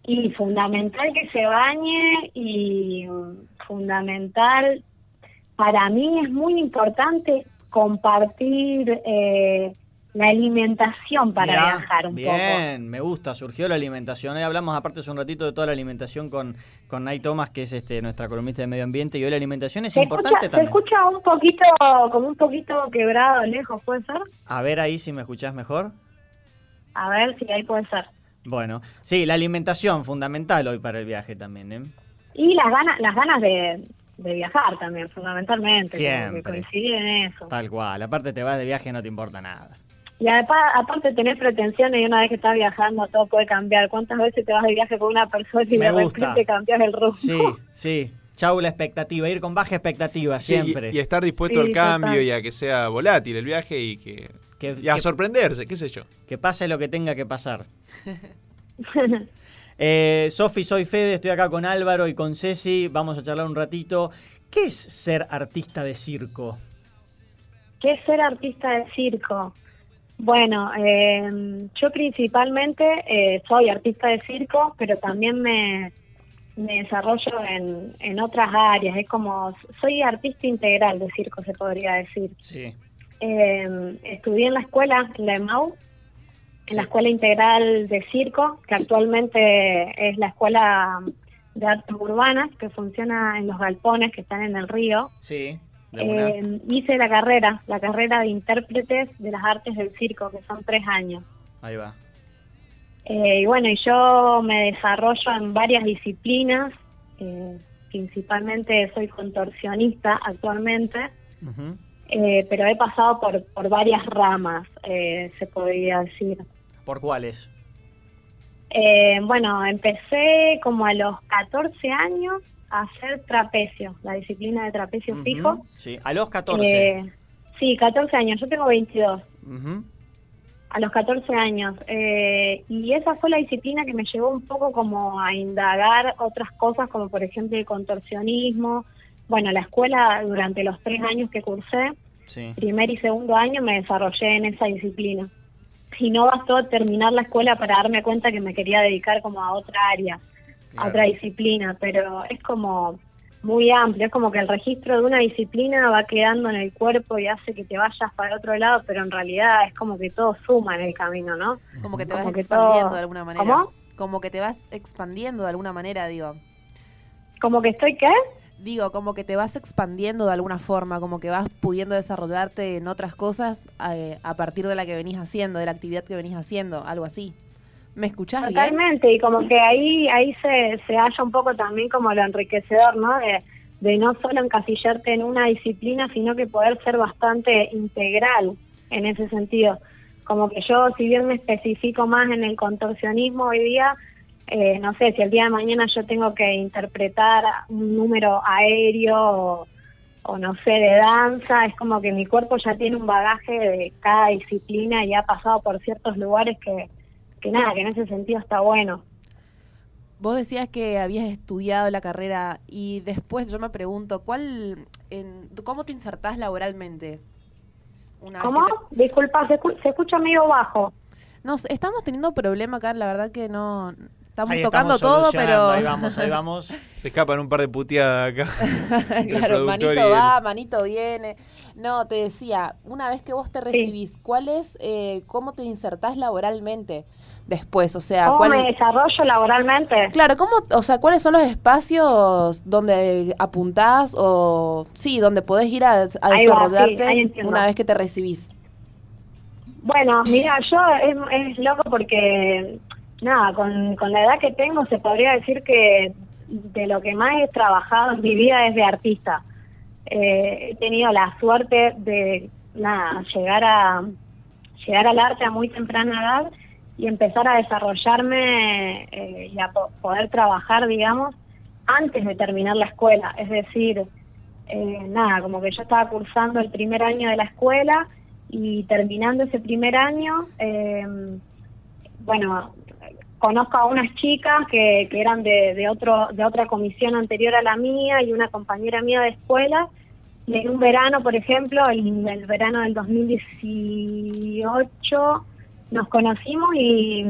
Y fundamental que se bañe y fundamental, para mí es muy importante compartir eh, la alimentación para viajar un bien, poco. Bien, me gusta, surgió la alimentación. Hoy hablamos aparte hace un ratito de toda la alimentación con, con Nay Thomas, que es este nuestra columnista de medio ambiente, y hoy la alimentación es importante también. Se escucha un poquito, como un poquito quebrado, lejos, ¿puede ser? A ver ahí si me escuchás mejor. A ver si ahí puede ser. Bueno, sí, la alimentación fundamental hoy para el viaje también, ¿eh? Y las ganas, las ganas de, de viajar también, fundamentalmente. Siempre. Que coinciden en eso. Tal cual. Aparte te vas de viaje no te importa nada. Y aparte tener pretensiones y una vez que estás viajando todo puede cambiar. ¿Cuántas veces te vas de viaje con una persona y de repente cambias el rumbo? Sí, sí. Chau la expectativa, ir con baja expectativa siempre. y, estar dispuesto al cambio y a que sea volátil el viaje y que, y a sorprenderse, qué sé yo. Que pase lo que tenga que pasar. eh, Sofi, soy Fede, estoy acá con Álvaro y con Ceci, vamos a charlar un ratito. ¿Qué es ser artista de circo? ¿Qué es ser artista de circo? Bueno, eh, yo principalmente eh, soy artista de circo, pero también me, desarrollo en, en, otras áreas. Es como, soy artista integral de circo, se podría decir. Sí. Eh, estudié en la escuela, en la EMAU, en la Escuela Integral de Circo, que actualmente es la Escuela de Artes Urbanas, que funciona en los galpones que están en el río. Sí. Eh, hice la carrera, la carrera de intérpretes de las artes del circo, que son tres años. Ahí va. Eh, y bueno, y yo me desarrollo en varias disciplinas, eh, principalmente soy contorsionista actualmente, pero he pasado por, por varias ramas, se podría decir. ¿Por cuáles? bueno, empecé como a los 14 años hacer trapecio, la disciplina de trapecio fijo. Sí, a los 14. Eh, sí, 14 años, yo tengo 22. A los 14 años. Eh, y esa fue la disciplina que me llevó un poco como a indagar otras cosas, como por ejemplo el contorsionismo. Bueno, la escuela durante los tres años que cursé, primer y segundo año, me desarrollé en esa disciplina. Y no bastó terminar la escuela para darme cuenta que me quería dedicar como a otra área a otra disciplina, pero es como muy amplio, es como que el registro de una disciplina va quedando en el cuerpo y hace que te vayas para otro lado, pero en realidad es como que todo suma en el camino, ¿no? Como que te vas expandiendo de alguna manera. ¿Cómo? Como que te vas expandiendo de alguna manera, digo. ¿Como que estoy qué? Digo, como que te vas expandiendo de alguna forma, como que vas pudiendo desarrollarte en otras cosas eh, a partir de la que venís haciendo, de la actividad que venís haciendo, algo así. ¿Me escuchás Totalmente, y como que ahí ahí se, se halla un poco también como lo enriquecedor, ¿no? De, no solo encasillarte en una disciplina, sino que poder ser bastante integral en ese sentido. Como que yo, si bien me especifico más en el contorsionismo hoy día, eh, no sé, si el día de mañana yo tengo que interpretar un número aéreo o, no sé, de danza, es como que mi cuerpo ya tiene un bagaje de cada disciplina y ha pasado por ciertos lugares que, que nada, que en ese sentido está bueno. Vos decías que habías estudiado la carrera y después yo me pregunto, ¿cuál, en, ¿cómo te insertás laboralmente? ¿Cómo? Disculpa, se, escucha medio bajo. Nos estamos teniendo problema acá, la verdad que no... Estamos tocando todo, pero... Ahí vamos, ahí vamos. Se escapan un par de puteadas acá. claro, manito va, manito viene. No, te decía, una vez que vos te recibís, ¿cuál es, eh, cómo te insertás laboralmente? después? O sea, ¿cómo me desarrollo laboralmente? Claro, ¿cómo, o sea, cuáles son los espacios donde apuntás o sí, donde podés ir a, desarrollarte una vez que te recibís? Bueno, mira, yo es, es loco porque nada, con, con la edad que tengo se podría decir que de lo que más he trabajado en mi vida es de artista. Eh, he tenido la suerte de nada, llegar a llegar al arte a muy temprana edad y empezar a desarrollarme eh, y a poder trabajar, digamos, antes de terminar la escuela. Es decir, eh, nada, como que yo estaba cursando el primer año de la escuela y terminando ese primer año, eh, bueno, conozco a unas chicas que, que eran de, de, otro, de otra comisión anterior a la mía y una compañera mía de escuela. Y en un verano, por ejemplo, el, el verano del 2018, nos conocimos y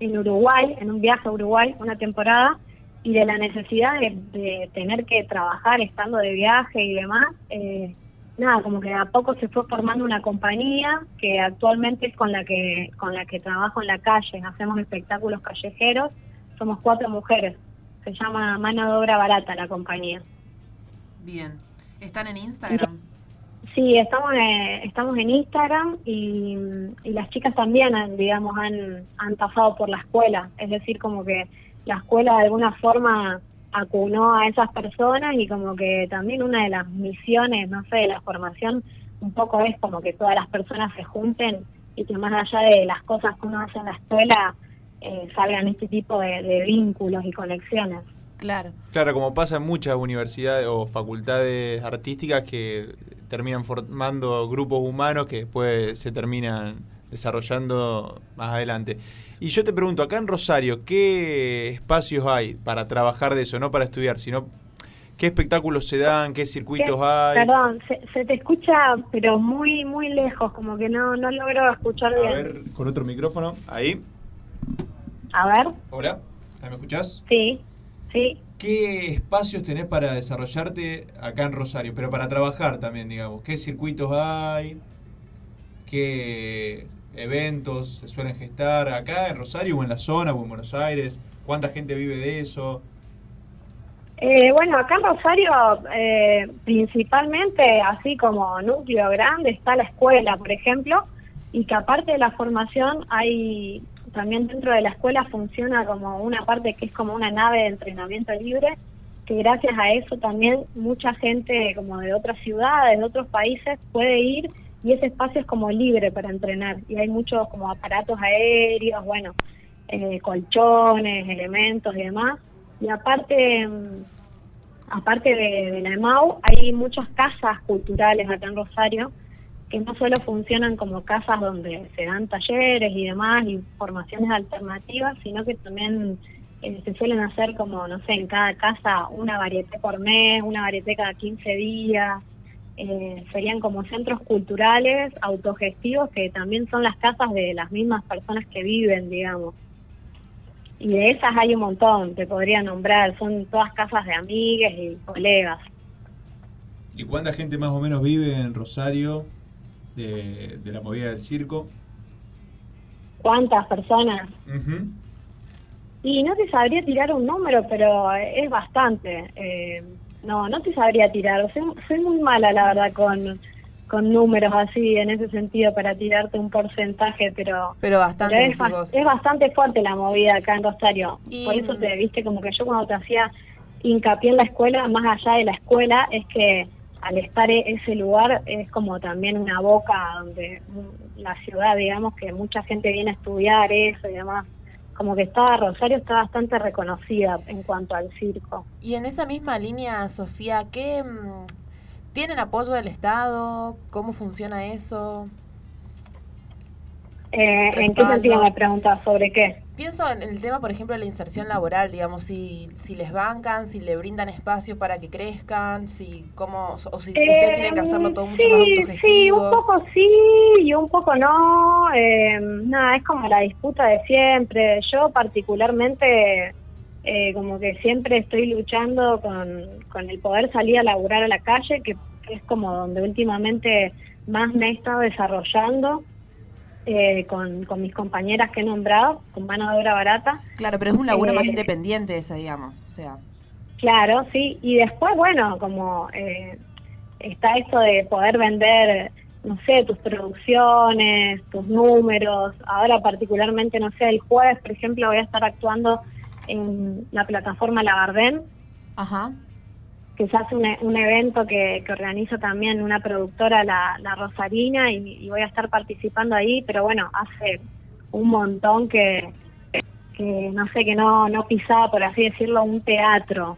en Uruguay, en un viaje a Uruguay, una temporada, y de la necesidad de, tener que trabajar estando de viaje y demás, eh, nada, como que a poco se fue formando una compañía que actualmente es con la que con la que trabajo en la calle, hacemos espectáculos callejeros, somos cuatro mujeres, se llama Mano de Obra Barata la compañía. Bien, ¿están en Instagram? Sí, estamos en, estamos en Instagram y, y las chicas también, digamos, han, han pasado por la escuela, es decir, como que la escuela de alguna forma acunó a esas personas y como que también una de las misiones, no sé, de la formación un poco es como que todas las personas se junten y que más allá de las cosas que uno hace en la escuela eh, salgan este tipo de, vínculos y conexiones. Claro. Claro, como pasa en muchas universidades o facultades artísticas que terminan formando grupos humanos que después se terminan desarrollando más adelante. Y yo te pregunto, acá en Rosario, ¿qué espacios hay para trabajar de eso? No para estudiar, sino qué espectáculos se dan, qué circuitos hay. Perdón, se, te escucha, pero muy, muy lejos, como que no, no logro escuchar bien. A ver, con otro micrófono, ahí. A ver. Hola, ¿me escuchás? Sí, sí. ¿Qué espacios tenés para desarrollarte acá en Rosario? Pero para trabajar también, digamos. ¿Qué circuitos hay? ¿Qué eventos se suelen gestar acá en Rosario o en la zona o en Buenos Aires? ¿Cuánta gente vive de eso? Eh, bueno, acá en Rosario eh, principalmente, así como núcleo grande, está la escuela, por ejemplo, y que aparte de la formación hay también dentro de la escuela funciona como una parte que es como una nave de entrenamiento libre, que gracias a eso también mucha gente como de otras ciudades, de otros países puede ir y ese espacio es como libre para entrenar y hay muchos como aparatos aéreos, bueno, eh, colchones, elementos y demás. Y aparte, mm, aparte de, la EMAU, hay muchas casas culturales acá en Rosario que no solo funcionan como casas donde se dan talleres y demás y formaciones alternativas, sino que también eh, se suelen hacer como, no sé, en cada casa una varieté por mes, una varieté cada 15 días, eh, serían como centros culturales autogestivos que también son las casas de las mismas personas que viven, digamos. Y de esas hay un montón, te podría nombrar, son todas casas de amigues y colegas. ¿Y cuánta gente más o menos vive en Rosario de, la movida del circo? ¿Cuántas personas? Y no te sabría tirar un número, pero es bastante. Eh, no, no te sabría tirar. Soy, muy mala, la verdad, con, con números así, en ese sentido, para tirarte un porcentaje, pero, pero, bastante es, bastante fuerte la movida acá en Rosario. Por eso te viste como que yo cuando te hacía hincapié en la escuela, más allá de la escuela, es que al estar en ese lugar es como también una boca donde la ciudad, digamos, que mucha gente viene a estudiar eso y demás como que está Rosario está bastante reconocida en cuanto al circo. Y en esa misma línea, Sofía, ¿qué mm, tienen apoyo del Estado? ¿Cómo funciona eso? Eh, ¿En qué sentido me preguntas? ¿Sobre qué? Pienso en el tema, por ejemplo, de la inserción laboral, digamos, si, si les bancan, si le brindan espacio para que crezcan, si cómo, o si usted tiene que hacerlo todo mucho más autogestivo. Sí, un poco sí y un poco no. Eh, nada, es como la disputa de siempre. Yo particularmente, eh, como que siempre estoy luchando con, con el poder salir a laburar a la calle, que es como donde últimamente más me he estado desarrollando eh, con, con, mis compañeras que he nombrado, con mano de obra barata. Claro, pero es un laburo más eh, independiente ese, digamos, o sea. Claro, sí, y después, bueno, como eh, está esto de poder vender, no sé, tus producciones, tus números, ahora particularmente, no sé, el jueves, por ejemplo, voy a estar actuando en la plataforma La Garden. Ajá que se hace un, evento que, organiza también una productora, la, Rosarina, y, voy a estar participando ahí, pero bueno, hace un montón que, no sé, que no, no pisaba, por así decirlo, un teatro.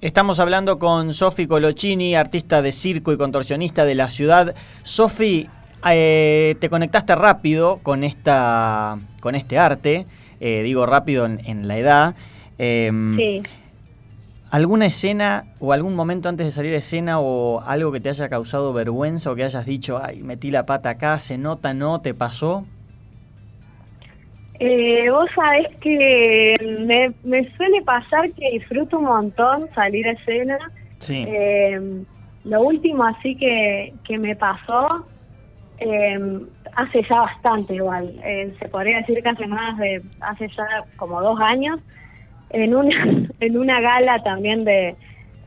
Estamos hablando con Sofi Colochini, artista de circo y contorsionista de la ciudad. Sofi, eh, te conectaste rápido con, esta, con este arte, eh, digo rápido en, en la edad. Em, sí ¿Alguna escena o algún momento antes de salir a escena o algo que te haya causado vergüenza o que hayas dicho, ay, metí la pata acá, se nota, no, te pasó? Eh, vos sabés que me, me, suele pasar que disfruto un montón salir a escena. Sí. Eh, lo último así que, que me pasó eh, hace ya bastante igual, eh, se podría decir que hace más de, hace ya como dos años, en una, en una gala también de,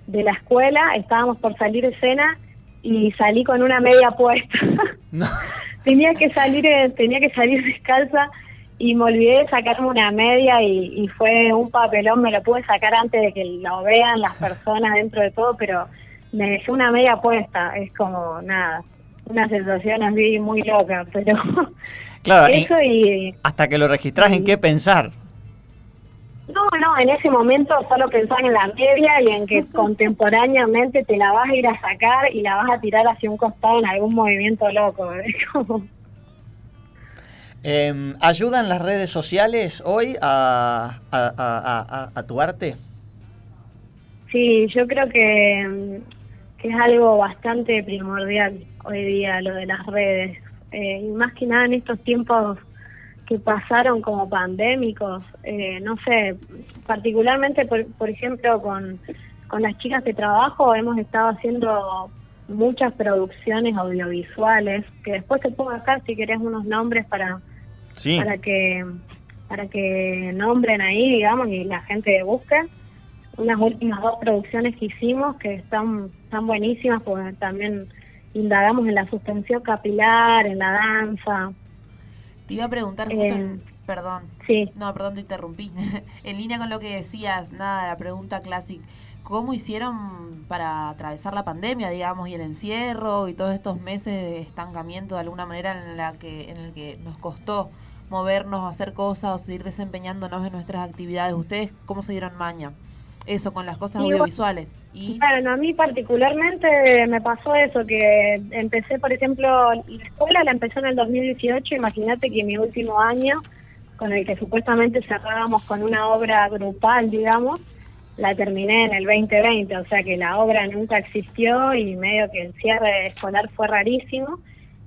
de la escuela, estábamos por salir de escena y salí con una media puesta. tenía que salir, tenía que salir descalza y me olvidé de sacarme una media y, y, fue un papelón, me lo pude sacar antes de que lo vean las personas dentro de todo, pero me dejé una media puesta, es como nada, una sensación así muy loca, pero claro, eso y... Hasta que lo registras, ¿en qué pensar? No, no, en ese momento solo pensás en la media y en que contemporáneamente te la vas a ir a sacar y la vas a tirar hacia un costado en algún movimiento loco. Es como... Eh, ¿Ayudan las redes sociales hoy a, a, a, a, tu arte? Sí, yo creo que, que, es algo bastante primordial hoy día lo de las redes. Eh, y más que nada en estos tiempos que pasaron como pandémicos, eh, no sé, particularmente, por, por ejemplo, con, con las chicas que trabajo hemos estado haciendo muchas producciones audiovisuales, que después te puedo dejar si querés unos nombres para, para que para que nombren ahí, digamos, y la gente busque. Unas últimas dos producciones que hicimos que están, están buenísimas, porque también indagamos en la suspensión capilar, en la danza. Te iba a preguntar justo, Eh, perdón. Sí. No, perdón, te interrumpí. en línea con lo que decías, nada, la pregunta clásica. ¿Cómo hicieron para atravesar la pandemia, digamos, y el encierro y todos estos meses de estancamiento de alguna manera en la que en el que nos costó movernos, hacer cosas o seguir desempeñándonos en nuestras actividades? ¿Ustedes cómo se dieron maña? Eso con las cosas Sí, audiovisuales. Bueno, a mí particularmente me pasó eso, que empecé, por ejemplo, la escuela la empecé en el 2018, imagínate que mi último año, con el que supuestamente cerrábamos con una obra grupal, digamos, la terminé en el 2020, o sea que la obra nunca existió y medio que el cierre escolar fue rarísimo.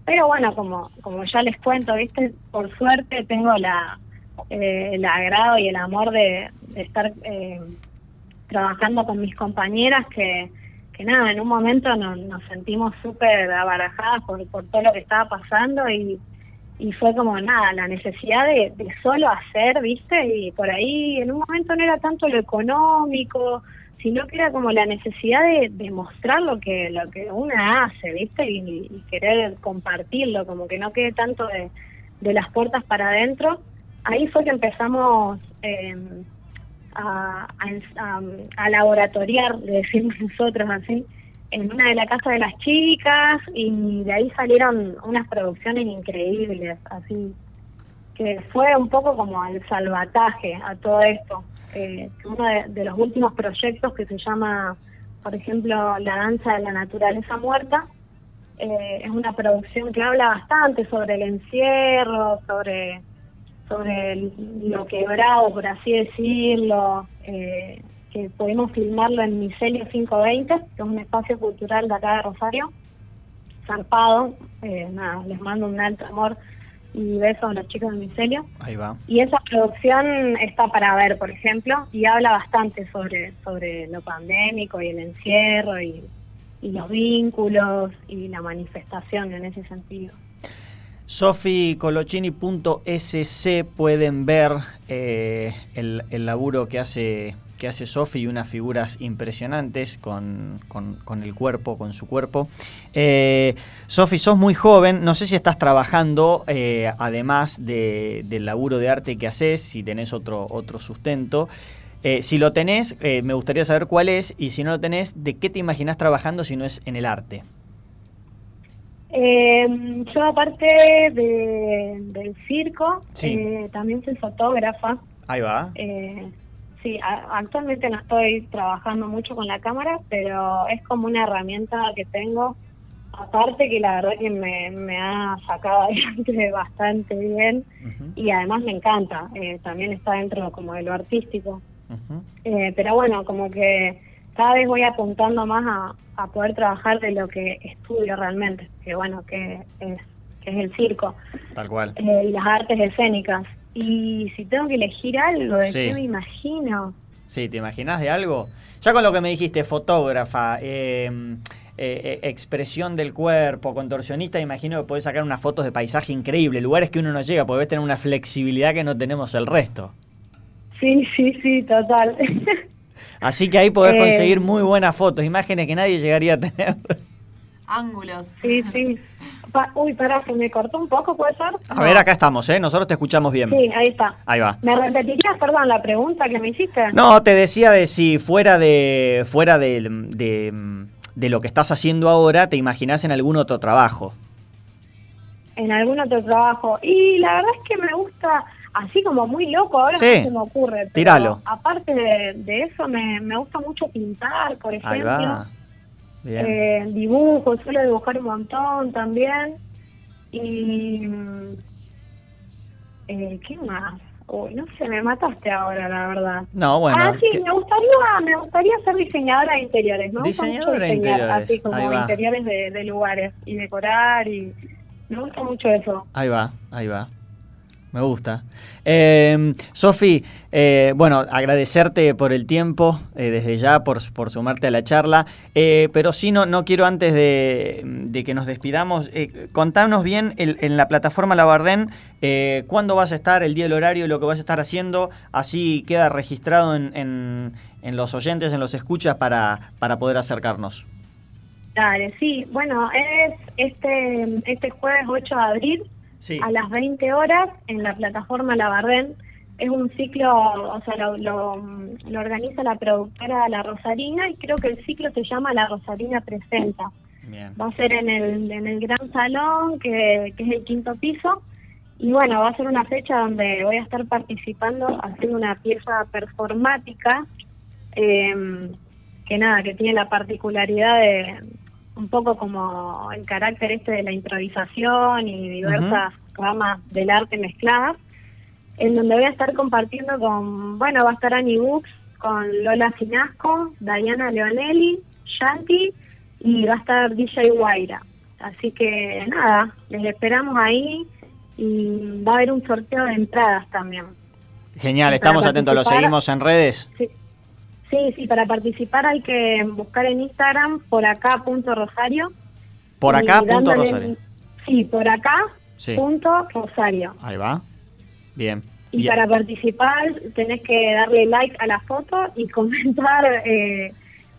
Pero bueno, como, como ya les cuento, viste, por suerte tengo la eh, el agrado y el amor de, de estar eh, trabajando con mis compañeras que, nada, en un momento nos, nos sentimos súper abarajadas por, por todo lo que estaba pasando y, y fue como nada, la necesidad de, solo hacer, ¿viste? Y por ahí en un momento no era tanto lo económico, sino que era como la necesidad de, de mostrar lo que lo que una hace, ¿viste? Y, y querer compartirlo, como que no quede tanto de, de las puertas para adentro. Ahí fue que empezamos eh, a, a, laboratoriar, le decimos nosotros así, en una de las casas de las chicas y de ahí salieron unas producciones increíbles, así que fue un poco como el salvataje a todo esto. Eh, uno de, de, los últimos proyectos que se llama, por ejemplo, La danza de la naturaleza muerta, eh, es una producción que habla bastante sobre el encierro, sobre sobre el, lo quebrado, por así decirlo, eh, que pudimos filmarlo en Micelio 520, que es un espacio cultural de acá de Rosario, zarpado, eh, nada, les mando un alto amor y besos a los chicos de Micelio. Ahí va. Y esa producción está para ver, por ejemplo, y habla bastante sobre, sobre lo pandémico y el encierro y, y los vínculos y la manifestación en ese sentido soficolochini.sc pueden ver eh, el, laburo que hace que hace Sofi y unas figuras impresionantes con, el cuerpo, con su cuerpo. Eh, Sofi, sos muy joven, no sé si estás trabajando, eh, además de, del laburo de arte que haces, si tenés otro, otro sustento. Si lo tenés, me gustaría saber cuál es, y si no lo tenés, ¿de qué te imaginás trabajando si no es en el arte? Eh, yo aparte de, del circo, sí. eh, también soy fotógrafa. Ahí va. Eh, sí, a, actualmente no estoy trabajando mucho con la cámara, pero es como una herramienta que tengo. Aparte que la verdad que me, me ha sacado adelante bastante bien uh -huh. y además me encanta. Eh, también está dentro como de lo artístico. Eh, pero bueno, como que cada vez voy apuntando más a, a poder trabajar de lo que estudio realmente, que bueno, que es, que es el circo. Tal cual. Eh, y las artes escénicas. Y si tengo que elegir algo, ¿de qué me imagino? Sí, ¿te imaginas de algo? Ya con lo que me dijiste, fotógrafa, em, eh, expresión del cuerpo, contorsionista, imagino que podés sacar unas fotos de paisaje increíble, lugares que uno no llega, podés tener una flexibilidad que no tenemos el resto. Sí, sí, sí, total. Así que ahí podés eh, conseguir muy buenas fotos, imágenes que nadie llegaría a tener. Ángulos. Sí, sí. Uy, pará, se me cortó un poco, ¿puede ser? A ver, acá estamos, ¿eh? Nosotros te escuchamos bien. Sí, ahí está. Ahí va. ¿Me repetirías, perdón, la pregunta que me hiciste? No, te decía de si fuera de fuera de, de, lo que estás haciendo ahora, te imaginás en algún otro trabajo. En algún otro trabajo. Y la verdad es que me gusta, así como muy loco, ahora sí. no se me ocurre. Pero Tíralo. Aparte de, eso, me, me gusta mucho pintar, por ejemplo. Va. Eh, dibujo, suelo dibujar un montón también. Y. Eh, ¿Qué más? Uy, no sé, me mataste ahora, la verdad. No, bueno. Ah, sí, me gustaría, me gustaría ser diseñadora de interiores. Me diseñadora de interiores. Así como interiores de, de lugares y decorar y. Me gusta mucho eso. Ahí va, ahí va. Me gusta. Eh, Sofi, eh, bueno, agradecerte por el tiempo, eh, desde ya, por, por, sumarte a la charla, eh, pero sí, no, no quiero antes de, que nos despidamos, contanos bien en la plataforma Labardén cuándo vas a estar, el día, el horario, lo que vas a estar haciendo, así queda registrado en, en, en los oyentes, en los escuchas, para, para poder acercarnos. Dale, sí, bueno, es este, este jueves 8 de abril a las 20 horas en la plataforma Labardén. Es un ciclo, o sea, lo, lo, organiza la productora La Rosarina y creo que el ciclo se llama La Rosarina Presenta. Va a ser en el, en el Gran Salón, que, que es el quinto piso. Y bueno, va a ser una fecha donde voy a estar participando haciendo una pieza performática eh, que nada, que tiene la particularidad de, un poco como el carácter este de la improvisación y diversas ramas del arte mezcladas, en donde voy a estar compartiendo con, bueno, va a estar Annie Books, con Lola Finasco, Diana Leonelli, Shanti y va a estar DJ Guaira. Así que nada, les esperamos ahí y va a haber un sorteo de entradas también. Genial, estamos atentos, lo seguimos en redes. Sí. Sí, sí, para participar hay que buscar en Instagram por acá punto rosario. Por acá punto rosario. Sí, por acá punto rosario. Ahí va. Bien. Y para participar tenés que darle like a la foto y comentar eh,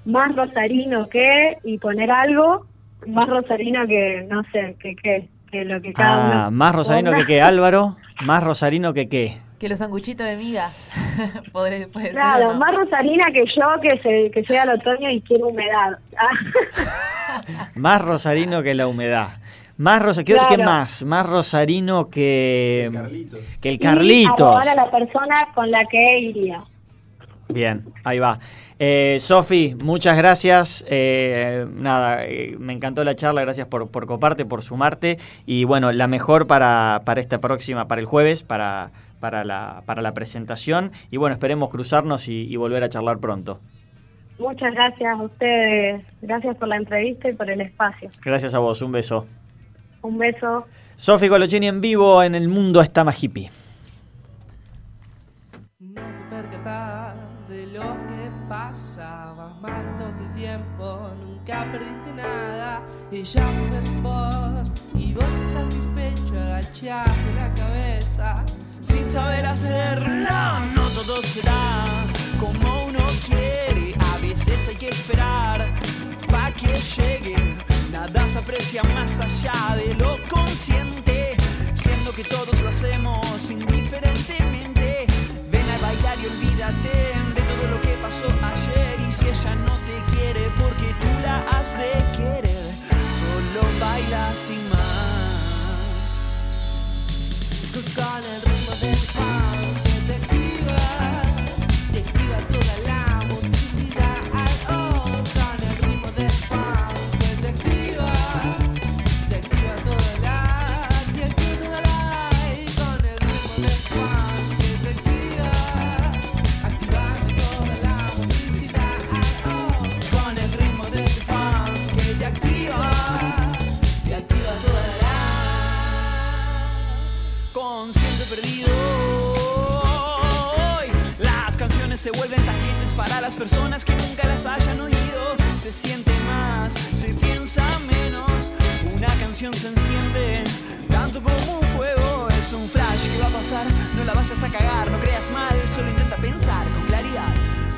más rosarino que y poner algo más rosarino que no sé que qué que lo que cada ah, más rosarino que qué Álvaro más rosarino que qué que los sanguchitos de miga. Podré, claro, más rosarina que yo que, se, que llega el otoño y quiere humedad. más rosarino que la humedad. Más rosa, ¿qué, más? Más rosarino que, el Carlito. Que el Carlitos. a la persona con la que iría. Bien, ahí va. Eh, Sofi, muchas gracias. Eh, nada, eh, me encantó la charla, gracias por, por coparte, por sumarte. Y bueno, la mejor para, para esta próxima, para el jueves, para, para la, para la presentación y bueno, esperemos cruzarnos y, volver a charlar pronto. Muchas gracias a ustedes, gracias por la entrevista y por el espacio. Gracias a vos, un beso. Un beso. Sofi Colochini en vivo en El Mundo está más hippie. No te percatas de lo que pasa, vas mal todo el tiempo, nunca perdiste nada. Y ya ves vos, y vos satisfecho agachaste la cabeza saber hacerlo. No todo será como uno quiere, a veces hay que esperar para que llegue. Nada se aprecia más allá de lo consciente, siendo que todos lo hacemos indiferentemente. Ven a bailar y olvídate de todo lo que pasó ayer. Y si ella no te quiere porque tú la has de querer, solo baila sin más. Con el Hoy las canciones se vuelven tan para las personas que nunca las hayan oído. Se siente más, se piensa menos. Una canción se enciende tanto como un fuego. Es un flash que va a pasar, no la vayas a cagar, no creas mal, solo intenta pensar con claridad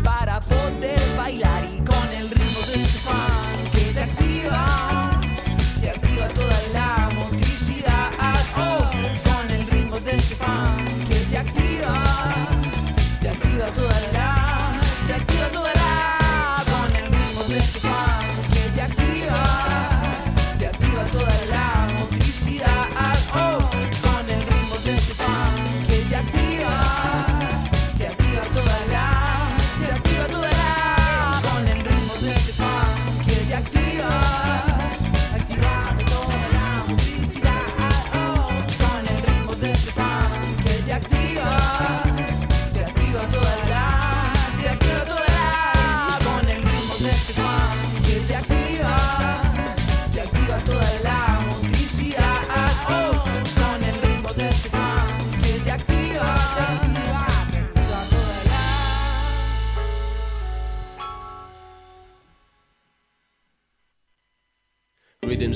para poder bailar y con el ritmo de este fan que te activa,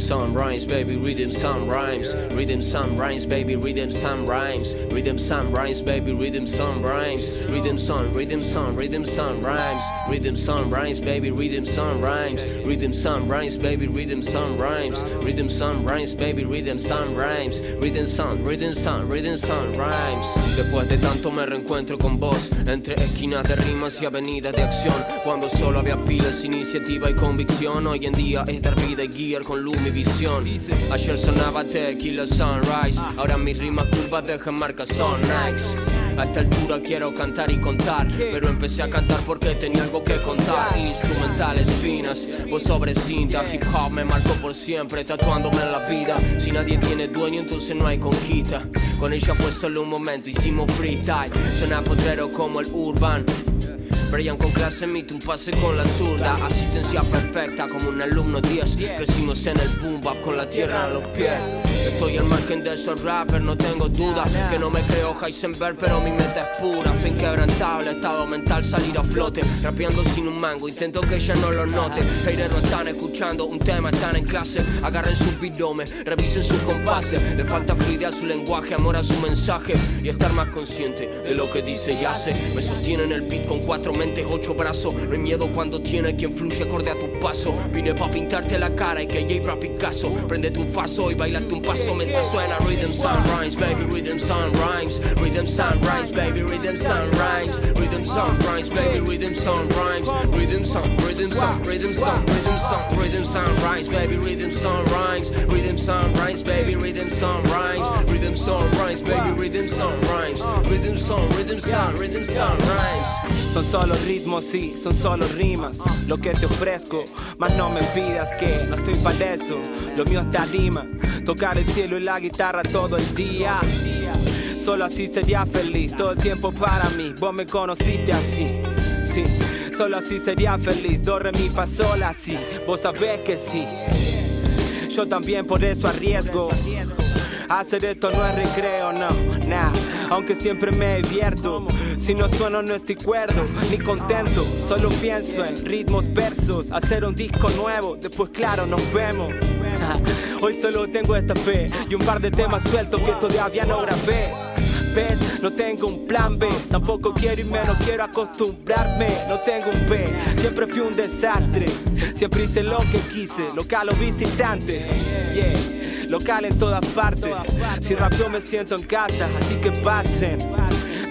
some rhymes, baby, rhythm some rhymes. Rhythm some rhymes, baby, rhythm some rhymes. Rhythm some rhymes, baby, rhythm some rhymes. Rhythm some, rhythm some, rhythm some rhymes. Rhythm some rhymes, baby, rhythm some rhymes. Rhythm some rhymes, baby, rhythm some rhymes. Rhythm some rhymes, baby, rhythm some rhymes. Rhythm some, rhythm some, rhythm some rhymes. Después de tanto me reencuentro con vos entre esquinas de rimas y avenidas de acción. Cuando solo había pilas, iniciativa y convicción. Hoy en día es dar vida y guiar con luz mi Ayer sonaba Tequila Sunrise, ahora mis rimas curvas dejan marcas son Nikes. A esta altura quiero cantar y contar, pero empecé a cantar porque tenía algo que contar. Instrumentales finas, voz sobre cinta, hip hop me marcó por siempre, tatuándome en la vida. Si nadie tiene dueño, entonces no hay conquista. Con ella fue solo un momento, hicimos freestyle. Suena potrero como el urban. Brian con clase emite un pase con la zurda. Asistencia perfecta como un alumno 10 Crecimos en el boom bap con la tierra a los pies. Estoy al margen de esos rappers, no tengo duda. Que no me creo Heisenberg, pero mi meta es pura. Fe inquebrantable, estado mental, salir a flote. Rapeando sin un mango, intento que ella no lo note. Haters no están escuchando un tema, están en clase. Agarren sus bidomes, revisen sus compases. Le falta fluidez a su lenguaje, amor a su mensaje. Y estar más consciente de lo que dice y hace. Me sostiene en el beat con cuatro mentes, ocho brazos. No hay miedo cuando quien fluye acorde a tu paso. Vine pa' pintarte la cara y que J Picasso. Faso y bailate un paso mientras suena Rhythm sound rhymes, baby, rhythm sound rhymes Rhythm sound rhymes, baby, rhythm sound rhymes Rhythm sound rhymes, baby, rhythm sound rhymes Rhythm sound, rhythm sound, rhythm sound, rhythm sound, rhythm sound rhymes, baby, rhythm sound rhymes Rhythm sound rhymes, baby, rhythm sound rhymes Rhythm sound rhymes, baby, rhythm sound rhymes Rhythm sound, rhythm sound, rhythm sound rhymes ritmos, sí, son solo rimas. Lo que te ofrezco, más no me pidas que no estoy para eso. Lo mío está rima, tocar el cielo y la guitarra todo el día. Solo así sería feliz, todo el tiempo para mí. Vos me conociste así, sí. Solo así sería feliz, do, mi, fa, sol, así. Vos sabés que sí. Yo también por eso arriesgo. Hacer esto no es recreo, no, nah. Aunque siempre me divierto. Si no sueno, no estoy cuerdo, ni contento. Solo pienso en ritmos, versos, hacer un disco nuevo. Después, claro, nos vemos. Hoy solo tengo esta fe y un par de temas sueltos que todavía no grabé. ¿Ves? No tengo un plan B, tampoco quiero irme, no quiero acostumbrarme. No tengo un P, siempre fui un desastre. Siempre hice lo que quise, local o visitante. Yeah, local en todas partes. Si rapeo me siento en casa, así que pasen.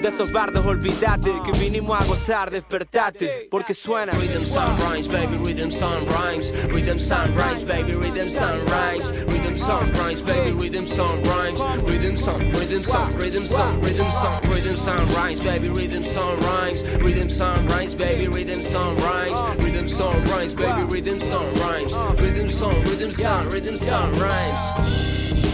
De esos bardos olvídate que vinimos a gozar, despertate, porque suena. Rhythm sound rhymes, baby, rhythm sound rhymes. Rhythm sound rhymes, baby, rhythm sound rhymes. Rhythm sound rhymes, baby, rhythm sound rhymes. Rhythm sound, rhythm sound, rhythm sound, rhythm sound, rhythm sound rhymes, baby, rhythm sound rhymes. Rhythm sound rhymes, baby, rhythm sound rhymes. Rhythm sound rhymes, baby, rhythm sound rhymes. Rhythm sound, rhythm sound, rhythm sound rhymes.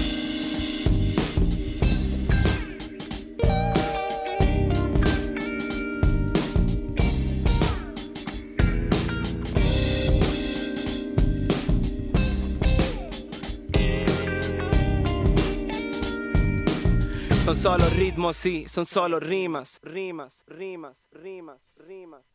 Son solo ritmos, sí, son solo rimas, rimas, rimas, rimas, rimas.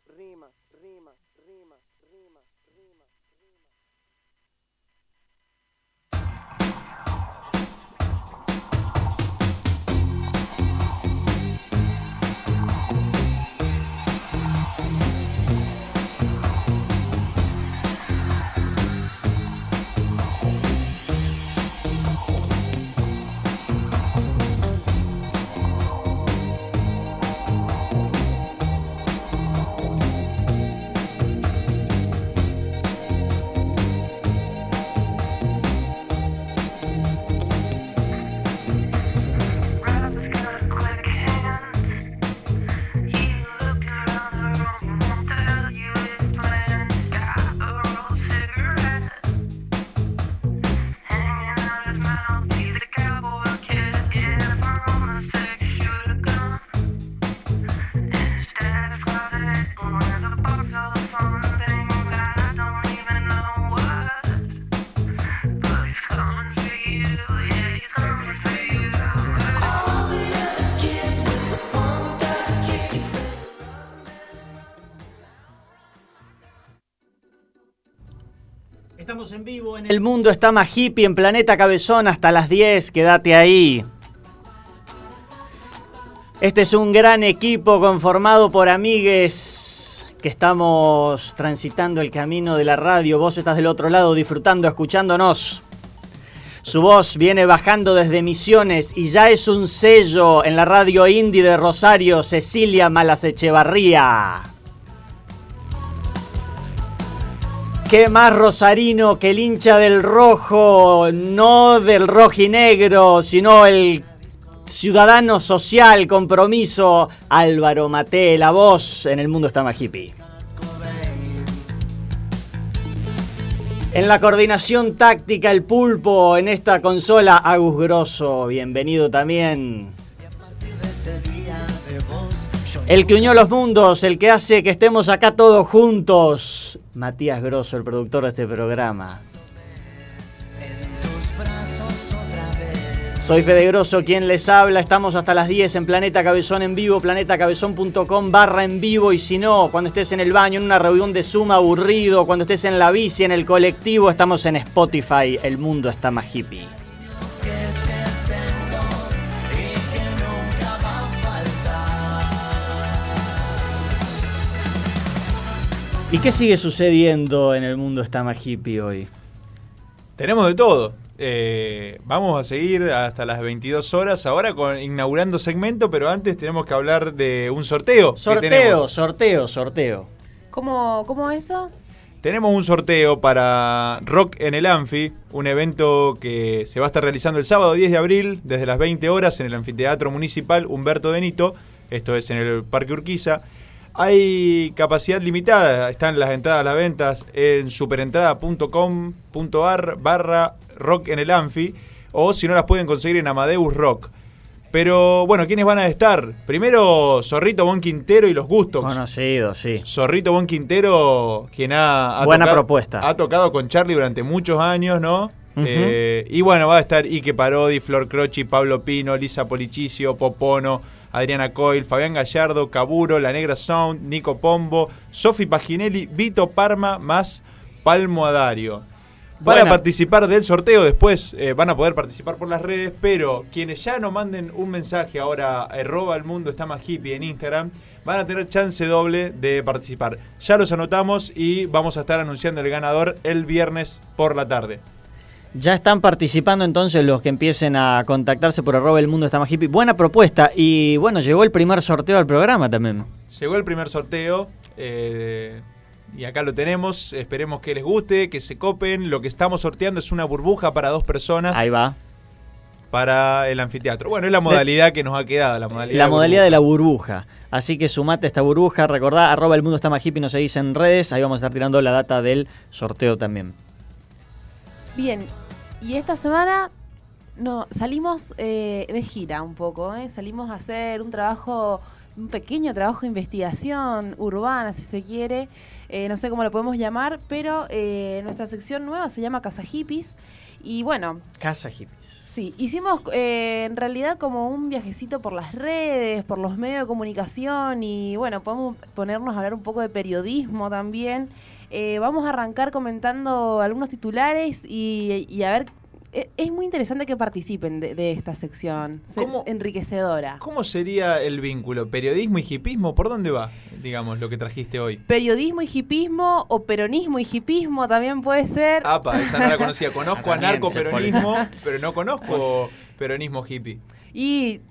En vivo en El Mundo está más hippie en Planeta Cabezón hasta las 10, quédate ahí. Este es un gran equipo conformado por amigues que estamos transitando el camino de la radio. Vos estás del otro lado disfrutando, escuchándonos. Su voz viene bajando desde Misiones y ya es un sello en la radio indie de Rosario, Cecilia Malasechevarría. ¿Qué más rosarino que el hincha del rojo, no del rojinegro, sino el ciudadano social, compromiso, Álvaro Mate, la voz en el mundo está más hippie. En la coordinación táctica, el pulpo en esta consola, Agus Grosso, bienvenido también. El que unió los mundos, el que hace que estemos acá todos juntos. Matías Grosso, el productor de este programa. Soy Fede Grosso, quien les habla. Estamos hasta las 10 en Planeta Cabezón en vivo, planetacabezón.com barra en vivo. Y si no, cuando estés en el baño, en una reunión de Zoom aburrido, cuando estés en la bici, en el colectivo, estamos en Spotify. El mundo está más hippie. ¿Y qué sigue sucediendo en el mundo está más hippie hoy? Tenemos de todo. Eh, vamos a seguir hasta las 22 horas ahora con inaugurando segmento, pero antes tenemos que hablar de un sorteo. Sorteo, sorteo, sorteo. ¿Cómo, ¿Cómo eso? Tenemos un sorteo para Rock en el Anfi, un evento que se va a estar realizando el sábado 10 de abril desde las 20 horas en el Anfiteatro Municipal Humberto Benito, esto es en el Parque Urquiza. Hay capacidad limitada, están las entradas a las ventas en superentrada.com.ar barra rock en el Anfi o si no las pueden conseguir en Amadeus Rock. Pero bueno, ¿quiénes van a estar? Primero, Zorrito Bon Quintero y los gustos. Conocido, sí. Zorrito Bon Quintero, quien ha, Buena propuesta. ha tocado con Charlie durante muchos años, ¿no? Eh, y bueno, va a estar Ike Parodi, Flor Croci, Pablo Pino, Lisa Polichicio, Popono, Adriana Coil, Fabián Gallardo, Caburo, La Negra Sound, Nico Pombo, Sofi Paginelli, Vito Parma, más Palmo Adario. Para participar del sorteo, después eh, van a poder participar por las redes, pero quienes ya nos manden un mensaje ahora, arroba el mundo está más hippie en Instagram, van a tener chance doble de participar. Ya los anotamos y vamos a estar anunciando el ganador el viernes por la tarde. Ya están participando entonces los que empiecen a contactarse por arroba el mundo está más hippie. Buena propuesta. Y bueno, llegó el primer sorteo al programa también. Llegó el primer sorteo. Eh, y acá lo tenemos. Esperemos que les guste, que se copen. Lo que estamos sorteando es una burbuja para dos personas. Ahí va. Para el anfiteatro. Bueno, es la modalidad que nos ha quedado. La modalidad, la modalidad de la burbuja. Así que sumate a esta burbuja. Recordá, arroba el mundo está más hippie, nos seguís en redes. Ahí vamos a estar tirando la data del sorteo también. Bien, y esta semana no, salimos eh, de gira un poco, ¿eh? salimos a hacer un trabajo un pequeño trabajo de investigación urbana, si se quiere, no sé cómo lo podemos llamar, pero nuestra sección nueva se llama Casa Hippies. Y bueno. Casa Hippies. Sí, hicimos en realidad como un viajecito por las redes, por los medios de comunicación y bueno, podemos ponernos a hablar un poco de periodismo también. Vamos a arrancar comentando algunos titulares y, y a ver e, es muy interesante que participen de, esta sección. Es enriquecedora. ¿Cómo sería el vínculo? ¿Periodismo y hipismo? ¿Por dónde va, digamos, lo que trajiste hoy? Periodismo y hipismo o peronismo y hipismo también puede ser. Apa, esa no la conocía. Conozco anarcoperonismo, pero no conozco peronismo hippie. Y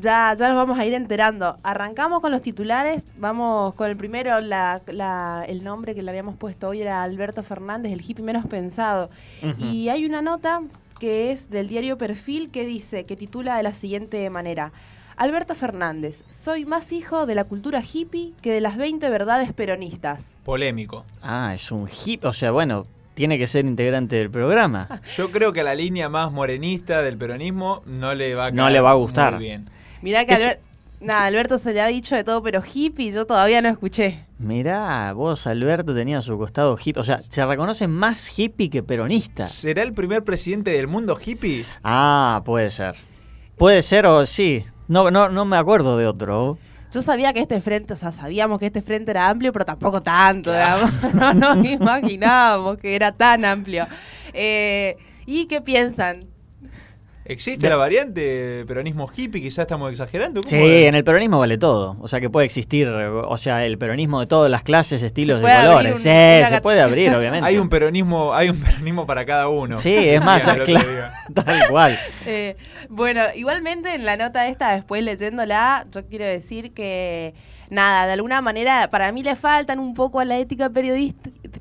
ya, ya nos vamos a ir enterando. Arrancamos con los titulares. Vamos con el primero. el nombre que le habíamos puesto hoy era Alberto Fernández, el hippie menos pensado. Y hay una nota que es del diario Perfil que dice, que titula de la siguiente manera. Alberto Fernández, soy más hijo de la cultura hippie que de las 20 verdades peronistas. Polémico. Ah, es un hippie, o sea, bueno, tiene que ser integrante del programa. Yo creo que a la línea más morenista del peronismo no le va a No le va a gustar. Muy bien. Mirá que Alberto se le ha dicho de todo, pero hippie yo todavía no escuché. Mirá, vos Alberto tenía su costado hippie. O sea, se reconoce más hippie que peronista. ¿Será el primer presidente del mundo hippie? Ah, puede ser. Puede ser o sí. No, no, no me acuerdo de otro. Yo sabía que este frente, o sea, sabíamos que este frente era amplio, pero tampoco tanto, digamos. No nos imaginábamos que era tan amplio. Eh, ¿Y qué piensan? ¿Existe la variante peronismo hippie? Quizás estamos exagerando. Sí, en el peronismo vale todo. O sea que puede existir, o sea, el peronismo de todas las clases, estilos de colores. sí, se puede abrir, obviamente. Hay un peronismo, hay un peronismo para cada uno. Sí, es más, claro, tal cual. Eh, bueno, igualmente en la nota esta, después leyéndola, yo quiero decir que nada, de alguna manera para mí le faltan un poco a la ética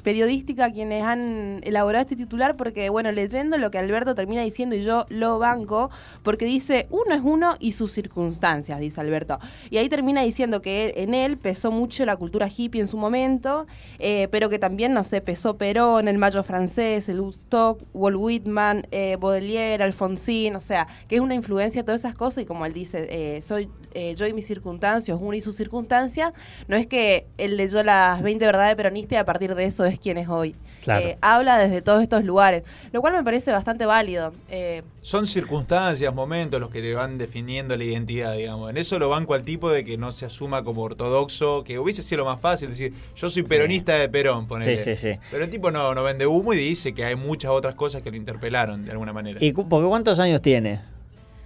periodística quienes han elaborado este titular, porque bueno, leyendo lo que Alberto termina diciendo y yo lo banco, porque dice uno es uno y sus circunstancias, dice Alberto. Y ahí termina diciendo que en él pesó mucho la cultura hippie en su momento, eh, pero que también, no sé, pesó Perón, el Mayo francés, el Woodstock, Walt Whitman, eh, Baudelaire, Alfonsín, o sea, que es una influencia todas esas cosas y como él dice, eh, soy yo y mis circunstancias, uno y sus circunstancias, no es que él leyó las 20 verdades peronistas y a partir de eso es quien es hoy. Eh, habla desde todos estos lugares, lo cual me parece bastante válido. Eh, Son circunstancias, momentos los que le van definiendo la identidad, digamos. En eso lo banco al tipo de que no se asuma como ortodoxo, que hubiese sido lo más fácil decir, yo soy peronista de Perón, ponele. Sí, sí, sí. Pero el tipo no, no vende humo y dice que hay muchas otras cosas que lo interpelaron de alguna manera. ¿Y porque cuántos años tiene?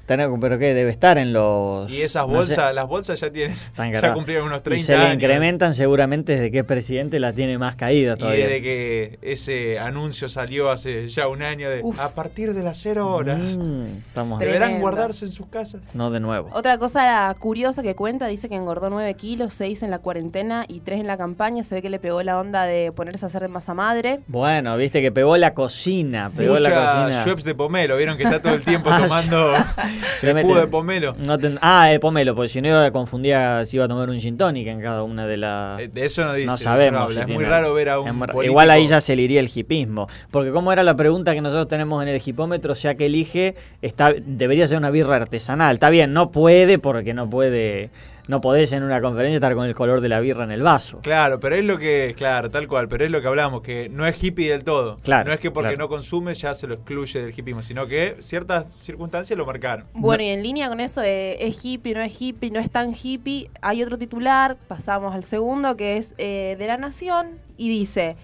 Pero qué debe estar en los. Y esas bolsas, las bolsas ya tienen, ya cumplieron unos 30 y se le incrementan seguramente desde que es presidente las tiene más caídas todavía. Y desde que ese anuncio salió hace ya un año de a partir de las 0 horas. Mm, ¿Deberán guardarse en sus casas? No de nuevo. Otra cosa curiosa que cuenta, dice que engordó 9 kilos, 6 en la cuarentena y 3 en la campaña. Se ve que le pegó la onda de ponerse a hacer masa madre. Bueno, viste que pegó la cocina, pegó la cocina. de pomelo, vieron que está todo el tiempo ah, tomando de pomelo. ah, de pomelo, porque si no iba a confundir si iba a tomar un gin tonic en cada una de las. Eh, de eso no dice. No sabemos. es muy raro ver a un. Igual ahí ya se le iría el hipismo. Porque, como era la pregunta que nosotros tenemos en el hipómetro, sea que elige, está, debería ser una birra artesanal. Está bien, no puede porque no puede no podés en una conferencia estar con el color de la birra en el vaso. Claro, pero es lo que, claro, tal cual, pero es lo que hablamos, que no es hippie del todo. Claro. No es que porque no consume ya se lo excluye del hippismo, sino que ciertas circunstancias lo marcaron. Bueno, y en línea con eso de es hippie, no es hippie, no es tan hippie, hay otro titular, pasamos al segundo, que es eh, de la Nación, y dice,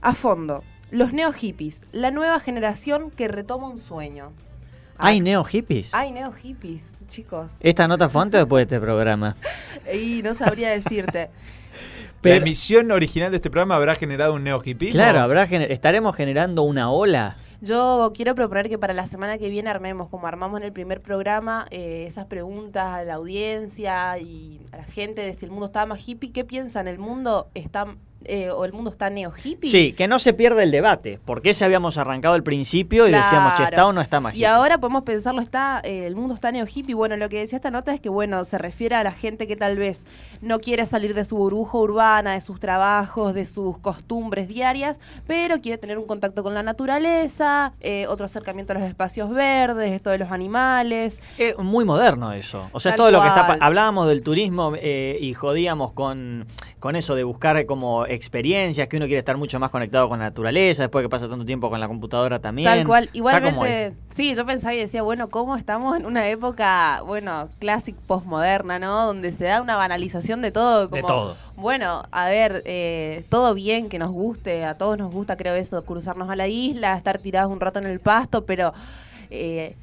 a fondo, los neo hippies, la nueva generación que retoma un sueño. ¿Hay neo hippies? Hay neo hippies, chicos. ¿Esta nota fue antes o después de este programa? y no sabría decirte. ¿La emisión original de este programa habrá generado un neo hippie? Claro, habrá estaremos generando una ola. Yo quiero proponer que para la semana que viene armemos, como armamos en el primer programa, eh, esas preguntas a la audiencia y a la gente de si el mundo está más hippie. ¿Qué piensan? ¿El mundo está eh, o el mundo está neo hippie. Sí, que no se pierda el debate, porque ese habíamos arrancado al principio y decíamos, che, ¿está o no está más Y ahora podemos pensarlo, está eh, el mundo está neo hippie. Bueno, lo que decía esta nota es que, bueno, se refiere a la gente que tal vez no quiere salir de su burbuja urbana, de sus trabajos, de sus costumbres diarias, pero quiere tener un contacto con la naturaleza, eh, otro acercamiento a los espacios verdes, esto de los animales. Es muy moderno eso. O sea, es todo lo que está... Hablábamos del turismo y jodíamos con, con eso de buscar como experiencias, que uno quiere estar mucho más conectado con la naturaleza, después que pasa tanto tiempo con la computadora también. Tal cual, igualmente, sí, yo pensaba y decía, bueno, ¿cómo estamos en una época, bueno, clásica postmoderna, ¿no? Donde se da una banalización de todo. Como, de todo. Bueno, a ver, eh, todo bien, que nos guste, a todos nos gusta, creo eso, cruzarnos a la isla, estar tirados un rato en el pasto, pero... Eh,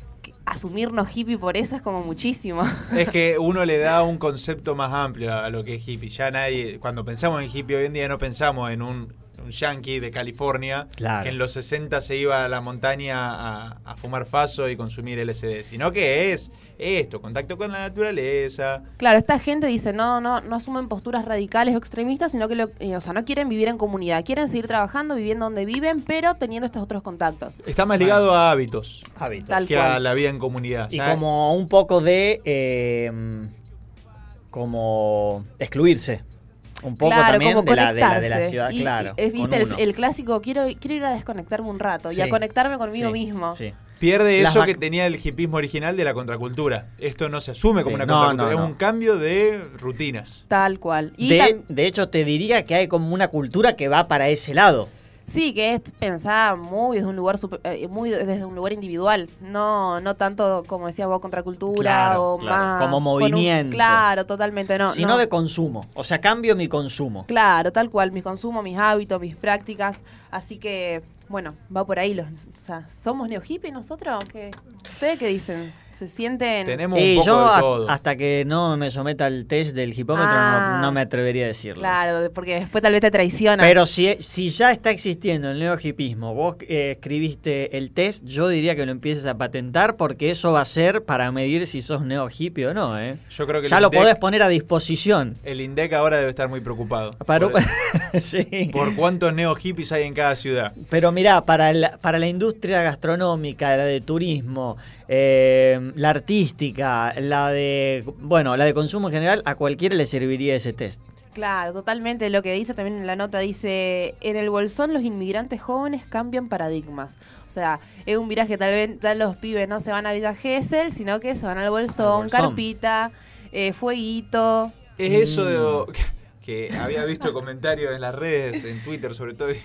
asumirnos hippie por eso es como muchísimo. Es que uno le da un concepto más amplio a lo que es hippie. Ya nadie, cuando pensamos en hippie hoy en día no pensamos en un un yankee de California que en los 60 se iba a la montaña a, fumar faso y consumir LSD, sino que es esto, contacto con la naturaleza. Claro, esta gente dice, no, no, no asumen posturas radicales o extremistas, sino que lo, eh, o sea, no quieren vivir en comunidad, quieren seguir trabajando, viviendo donde viven, pero teniendo estos otros contactos. Está más ligado a hábitos, hábitos. que a la vida en comunidad. Y como un poco de... Eh, como excluirse. Un poco también de la, de, la, ciudad, claro. es, viste, el, clásico, quiero, quiero ir a desconectarme un rato y a conectarme conmigo mismo. Pierde eso que tenía el hipismo original de la contracultura. Esto no se asume como una contracultura, es un cambio de rutinas. Tal cual. Y de, de hecho, te diría que hay como una cultura que va para ese lado. Sí, que es pensada muy desde un lugar eh, muy desde un lugar individual, no no tanto como decía vos contracultura o más como movimiento. claro, totalmente no, sino de consumo, o sea, cambio mi consumo. Claro, tal cual, mi consumo, mis hábitos, mis prácticas, así que bueno, va por ahí los, o sea, somos neo hippies nosotros, ¿Qué, ¿Ustedes qué dicen? se sienten... Tenemos un poco yo de todo. hasta que no me someta al test del hipómetro no, ah. me atrevería a decirlo. Claro, porque después tal vez te traiciona. Pero si, si ya está existiendo el neohipismo, vos eh, escribiste el test, yo diría que lo empieces a patentar porque eso va a ser para medir si sos neo hippie o no, ¿eh? Yo creo que ya lo podés poner a disposición. El INDEC ahora debe estar muy preocupado. por, sí. por cuántos neo hippies hay en cada ciudad. Pero mirá, para, para la industria gastronómica, la de turismo, eh, la artística, la de, bueno, la de consumo en general, a cualquiera le serviría ese test. Claro, totalmente. Lo que dice también en la nota dice, en el bolsón los inmigrantes jóvenes cambian paradigmas. O sea, es un viraje, tal vez ya los pibes no se van a Villa Gesell, sino que se van al bolsón, carpita, eh, fueguito. Es eso de, mm. que había visto comentarios en las redes, en Twitter sobre todo, y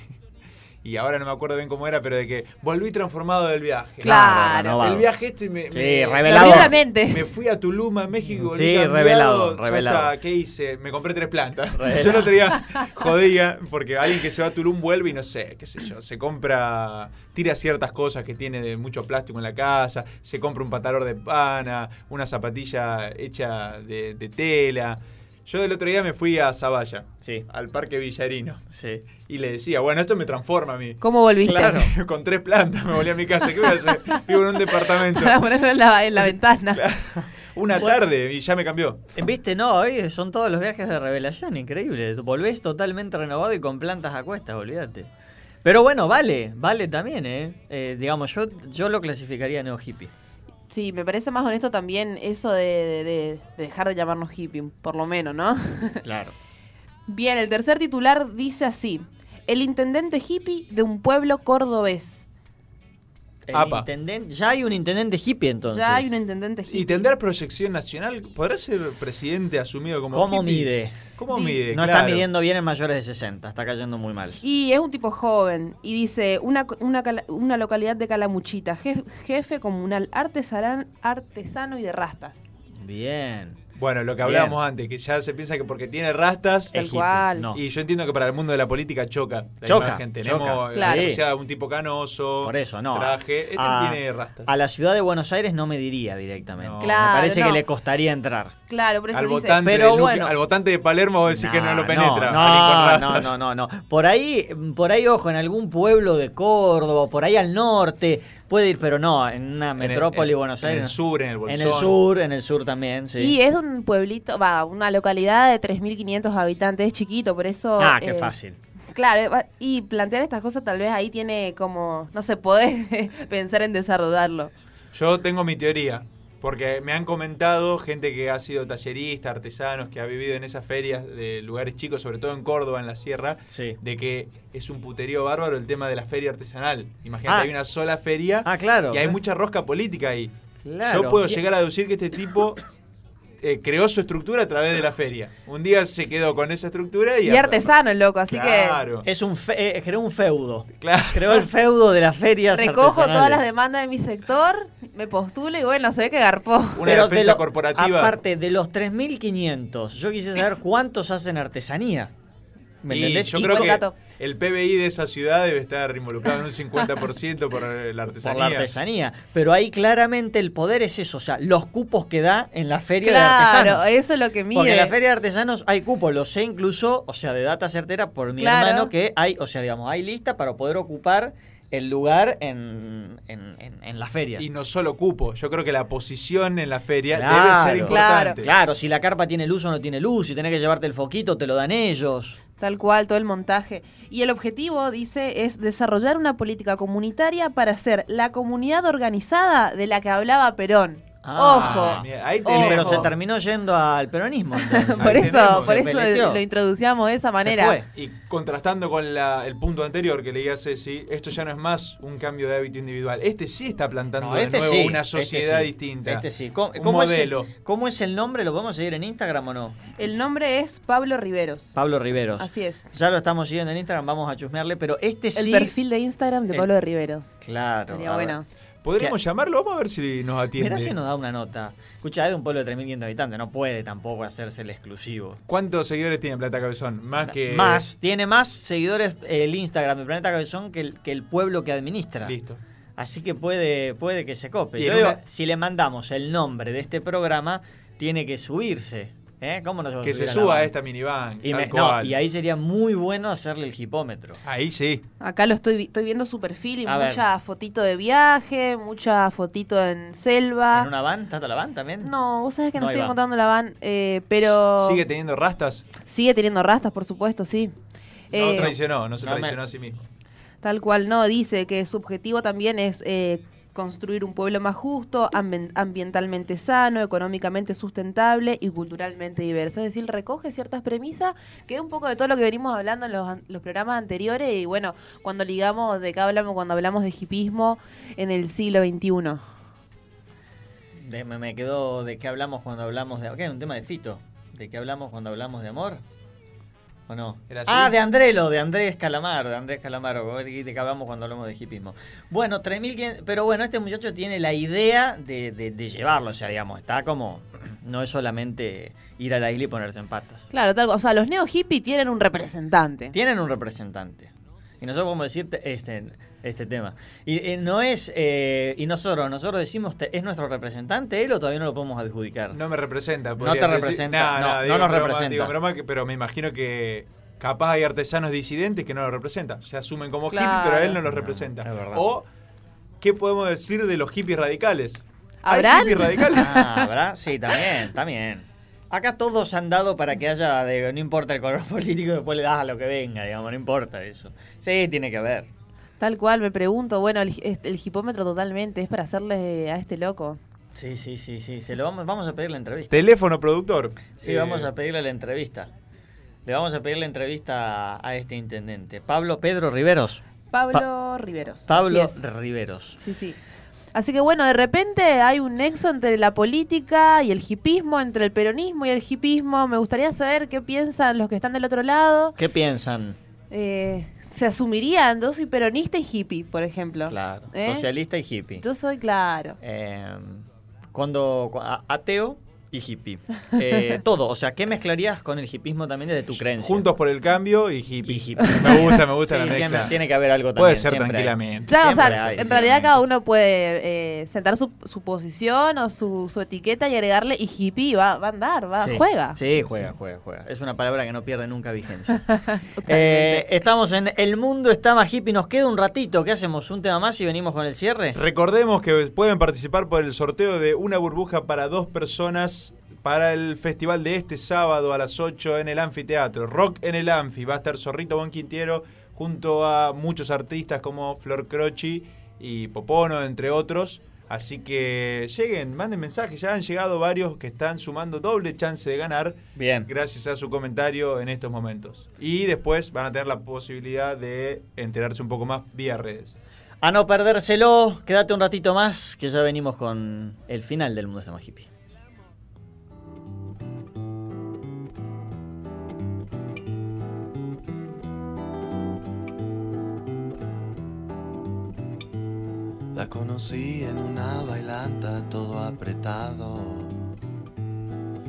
ahora no me acuerdo bien cómo era, pero de que volví transformado del viaje. Claro. el viaje este me, sí, me, revelado. me fui a Tulum, a México. Sí, revelado, revelado. ¿Qué hice? Me compré tres plantas. Yo no tenía jodía, porque alguien que se va a Tulum vuelve y no sé, qué sé yo, se compra, tira ciertas cosas que tiene de mucho plástico en la casa, se compra un patador de pana, una zapatilla hecha de, de tela. Yo del otro día me fui a Zavalla, sí. al Parque Villarino. Sí. Y le decía, bueno, esto me transforma a mí. ¿Cómo volviste? Claro, con tres plantas me volví a mi casa. ¿Qué voy a hacer? Vivo en un departamento. Para ponerlo en la, en la ventana. Una tarde y ya me cambió. Viste, no, hoy son todos los viajes de revelación, increíble. Volvés totalmente renovado y con plantas a cuestas, olvídate. Pero bueno, vale, vale también, ¿eh? eh digamos, yo, yo lo clasificaría neo hippie. Sí, me parece más honesto también eso de, dejar de llamarnos hippie, por lo menos, ¿no? Claro. Bien, el tercer titular dice así: El intendente hippie de un pueblo cordobés. Ya hay un intendente hippie entonces. Ya hay un intendente hippie. ¿Y tendrá proyección nacional? ¿Podrá ser presidente asumido como ¿Cómo mide? ¿Cómo mide? No está midiendo bien en mayores de 60, está cayendo muy mal. Y es un tipo joven. Y dice, una, una, localidad de Calamuchita, jefe, comunal, artesano y de rastas. Bien. Bueno, lo que hablábamos antes, que ya se piensa que porque tiene rastas. El cual. Y yo entiendo que para el mundo de la política choca. La choca. Imagen. Tenemos claro. un tipo canoso. Por eso, no. Traje. Este tiene rastas. A la ciudad de Buenos Aires no me diría directamente. Claro, me parece que le costaría entrar. Claro, por eso al dice. Votante pero de bueno. Al votante de Palermo vos decís que no lo penetra. No, no, no, no, no. Por ahí, por ahí, ojo, en algún pueblo de Córdoba, por ahí al norte Puede ir, pero no, en una metrópoli Buenos Aires. En el sur, en el Bolsón. En el sur, en el sur también, sí. Y es un pueblito, va, una localidad de 3.500 habitantes, es chiquito, por eso... Ah, qué eh, fácil. Claro, eh, y plantear estas cosas tal vez ahí tiene como, no se puede pensar en desarrollarlo. Yo tengo mi teoría, porque me han comentado gente que ha sido tallerista, artesanos, que ha vivido en esas ferias de lugares chicos, sobre todo en Córdoba, en la sierra, de que es un puterío bárbaro el tema de la feria artesanal. Imagínate, Ah. hay una sola feria Ah, claro. y hay mucha rosca política ahí. Claro. Yo puedo llegar a deducir que este tipo eh, creó su estructura a través de la feria. Un día se quedó con esa estructura y... Y artesano el loco, así Claro. Es un fe- eh, creó un feudo. Claro. Creó el feudo de las ferias que recojo todas las demandas de mi sector, me postulo y bueno, se ve que garpó. Una Pero defensa de lo- corporativa. Aparte de los 3.500, yo quise saber cuántos hacen artesanía. ¿Me Y entendés? yo Y creo que el PBI de esa ciudad debe estar involucrado en un 50% por la por artesanía. la artesanía. Pero ahí claramente el poder es eso, o sea, los cupos que da en la feria de Claro, artesanos. eso es lo que mide. Porque en la feria de artesanos hay cupos, lo sé incluso, o sea, de data certera por mi Claro. hermano, que hay, o sea, digamos, hay lista para poder ocupar el lugar en, en, en- en la feria. Y no solo cupo, yo creo que la posición en la feria debe Claro, ser importante. Claro, si la carpa tiene luz o no tiene luz, si tenés que llevarte el foquito, te lo dan ellos. Tal cual, todo el montaje. Y el objetivo, dice, es desarrollar una política comunitaria para ser la comunidad organizada de la que hablaba Perón. Ah, Ojo. mira, ahí Ojo. Pero se terminó yendo al peronismo. entonces. Por Ahí eso, tenemos, por se eso peleteó. lo introducíamos de esa manera. fue. Y contrastando con la- el punto anterior que leía Ceci, esto ya no es más un cambio de hábito individual. Este sí está plantando No, de este nuevo sí, una este sociedad sí, distinta. Este sí. ¿Cómo, Un cómo es el- modelo. ¿Cómo es el nombre? ¿Lo podemos seguir en Instagram o no? El nombre es Pablo Riveros. Pablo Riveros. Así es. Ya lo estamos siguiendo en Instagram, vamos a chusmearle, pero este El sí. perfil de Instagram de El- Pablo de Riveros. Claro. Sería a ver. bueno. ¿Podríamos llamarlo? Vamos a ver si nos atiende. Mirá si nos da una nota. Escucha, es de un pueblo de 3.500 habitantes, no puede tampoco hacerse el exclusivo. ¿Cuántos seguidores tiene Plata Cabezón? Más que. Más, tiene más seguidores el Instagram de Planeta Cabezón que el, que el pueblo que administra. Listo. Así que puede, puede que se cope. Y Yo en digo, una- si le mandamos el nombre de este programa, tiene que subirse. ¿Eh? ¿Cómo no se va a Que se suba a van? esta minivan. Y, me- no, y ahí sería muy bueno hacerle el hipómetro. Ahí sí. Acá lo estoy, vi- estoy viendo su perfil y A ver. mucha fotito de viaje, mucha fotito en selva. ¿En una van? ¿Tanto la van también? No, vos sabés que no, estoy va. encontrando la van, eh, pero ¿Sigue teniendo rastas? sigue teniendo rastas, por supuesto, sí. No Eh, traicionó, no se no me- traicionó a sí mismo. Tal cual no, dice que su objetivo también es eh, construir un pueblo más justo, ambi- ambientalmente sano, económicamente sustentable y culturalmente diverso. Es decir, recoge ciertas premisas que es un poco de todo lo que venimos hablando en los, programas anteriores y bueno, cuando ligamos de qué hablamos, cuando hablamos de hipismo en el siglo XXI. Me, quedó de qué hablamos cuando hablamos de... ¿Qué? Un tema de Fito. ¿De qué hablamos cuando hablamos de amor? ¿O no? ¿Era así? Ah, de Andrelo, de Andrés Calamaro, de Andrés Calamaro, de, de qué hablamos cuando hablamos de hipismo. Bueno, 3.500, pero bueno, este muchacho tiene la idea de, de- de llevarlo, o sea, digamos, está como, no es solamente ir a la isla y ponerse en patas. Claro, tal, o sea, los neo hippies tienen un representante. Tienen un representante. Y nosotros podemos decirte este, este tema. Y eh, no es, eh, y nosotros, nosotros decimos, te- ¿es nuestro representante él o todavía no lo podemos adjudicar? No me representa. No te decir. representa, Nah, no, nah, no digo nos broma, representa. digo broma, que- pero me imagino que capaz hay artesanos disidentes que no lo representan. Se asumen como Claro. hippies, pero a él no los representa. o, ¿qué podemos decir de los hippies radicales? ¿Habrán? ¿Hay hippies radicales? Ah, ¿verdad? Sí, también, también. Acá todos han dado para que haya, de, no importa el color político, después le das a lo que venga, digamos, no importa eso. Sí, tiene que haber. Tal cual, me pregunto, bueno, el, el hipómetro totalmente es para hacerle a este loco. Sí, sí, sí, sí. Se lo vamos, vamos a pedir la entrevista. Teléfono productor. Sí, Eh, vamos a pedirle la entrevista. Le vamos a pedir la entrevista a, a este intendente. Pablo Pedro Riveros. Pablo Riveros. Pablo. Riveros. Sí, sí. Así que bueno, de repente hay un nexo entre la política y el hipismo, entre el peronismo y el hipismo. Me gustaría saber qué piensan los que están del otro lado. ¿Qué piensan? Eh, se asumirían, yo soy peronista y hippie, por ejemplo. Claro. ¿Eh? Socialista y hippie. Yo soy claro. Eh, cuando ateo y hippie. Eh, todo. O sea, ¿qué mezclarías con el hippismo también desde tu creencia? Juntos por el cambio y hippie. Y hippie. Me gusta, me gusta Sí, la mezcla. Tiene, que haber algo también. Puede ser siempre tranquilamente. Claro, o sea, hay, en realidad cada uno puede eh, sentar su, su posición o su, su etiqueta y agregarle y hippie y va, va a andar, va, Sí. juega. Sí, juega, juega, juega. Es una palabra que no pierde nunca vigencia. Eh, estamos en El Mundo está más hippie. Nos queda un ratito. ¿Qué hacemos? ¿Un tema más y venimos con el cierre? Recordemos que pueden participar por el sorteo de una burbuja para dos personas para el festival de este sábado a las 8 en el anfiteatro. Rock en el Anfi. Va a estar Zorrito Bonquintiero junto a muchos artistas como Flor Croci y Popono, entre otros. Así que lleguen, manden mensajes. Ya han llegado varios que están sumando doble chance de ganar. Bien. Gracias a su comentario en estos momentos. Y después van a tener la posibilidad de enterarse un poco más vía redes. A no perdérselo, quédate un ratito más, que ya venimos con el final del mundo de este La conocí en una bailanta todo apretado.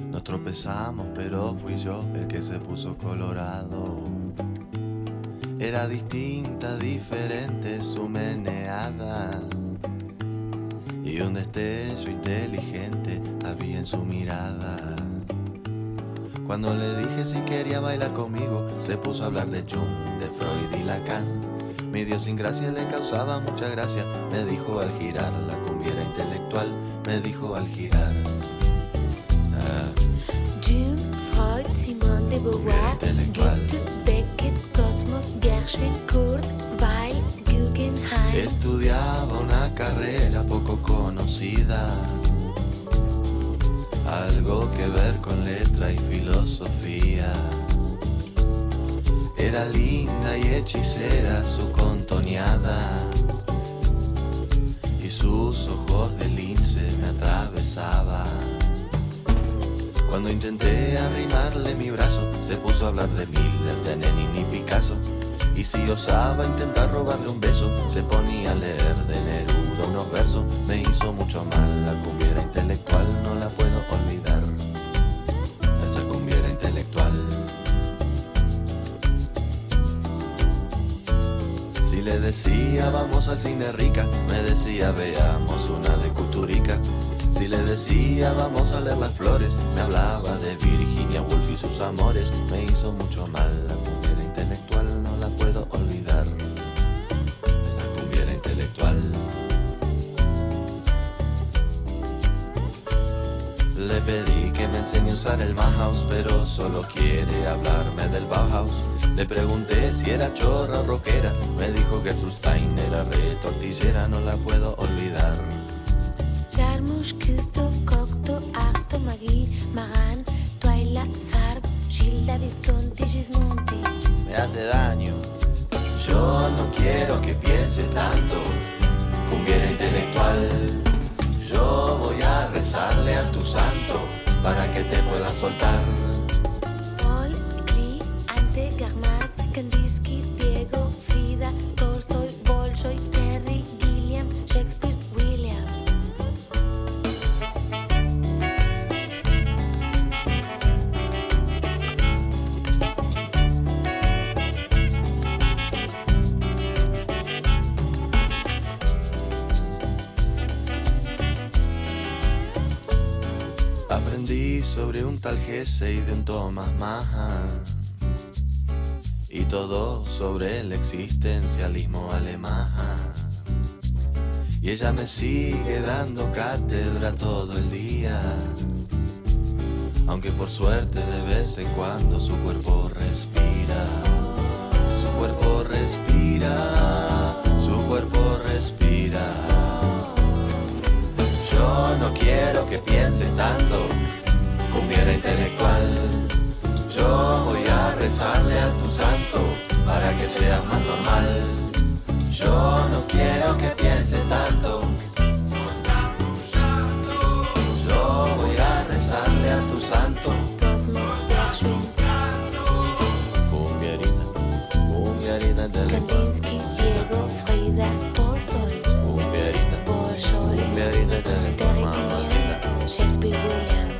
Nos tropezamos, pero fui yo el que se puso colorado. Era distinta, diferente su meneada. Y un destello inteligente había en su mirada. Cuando le dije si quería bailar conmigo, se puso a hablar de Jung, de Freud y Lacan. Mi Dios sin gracia le causaba mucha gracia. Me dijo al girar, la cumbiera intelectual. Me dijo al girar. Jung, Freud, Simone de Beauvoir, Goethe, Beckett, Cosmos, Gershwin, Kurt, Weil, Guggenheim. Estudiaba una carrera poco conocida. Algo que ver con letra y filosofía. Era linda y hechicera su contoneada y sus ojos de lince me atravesaban. Cuando intenté arrimarle mi brazo, se puso a hablar de Miller, de Lenin y Picasso. Y si osaba intentar robarle un beso, se ponía a leer de Neruda unos versos. Me hizo mucho mal, la cumbiera intelectual decía vamos al cine rica, me decía veamos una de Cuturica. Si le decía vamos a leer las flores, me hablaba de Virginia Woolf y sus amores. Me hizo mucho mal, la cumbiera intelectual no la puedo olvidar. Esa cumbiera intelectual. Le pedí que me enseñe a usar el Bauhaus, pero solo quiere hablarme del Bauhaus. Le pregunté si era chorra o rockera, me dijo que Trustein era re tortillera, no la puedo olvidar. Jarmusch, Custo, Cocteau, Arto, Magui, Maran, Twyla, Gilda, Visconti, Gismonti. Me hace daño. Yo no quiero que pienses tanto, cumbiera intelectual. Yo voy a rezarle a tu santo para que te pueda soltar. Gese y de un Thomas Mann. Y todo sobre el existencialismo alemán. Y ella me sigue dando cátedra todo el día. Aunque por suerte de vez en cuando su cuerpo respira. Su cuerpo respira. Su cuerpo respira. Yo no quiero que pienses tanto, cumbiera intelectual. Yo voy a rezarle a tu santo para que sea más normal. Yo no quiero que pienses tanto. Yo voy a rezarle a tu santo. Cumbierita, cumbierita intelectual. Kandinsky, Diego, Frida, Tolstoy, Cumbierita, Bolshoi, cumbierita Terry intelectual. Gilliam, Shakespeare, William.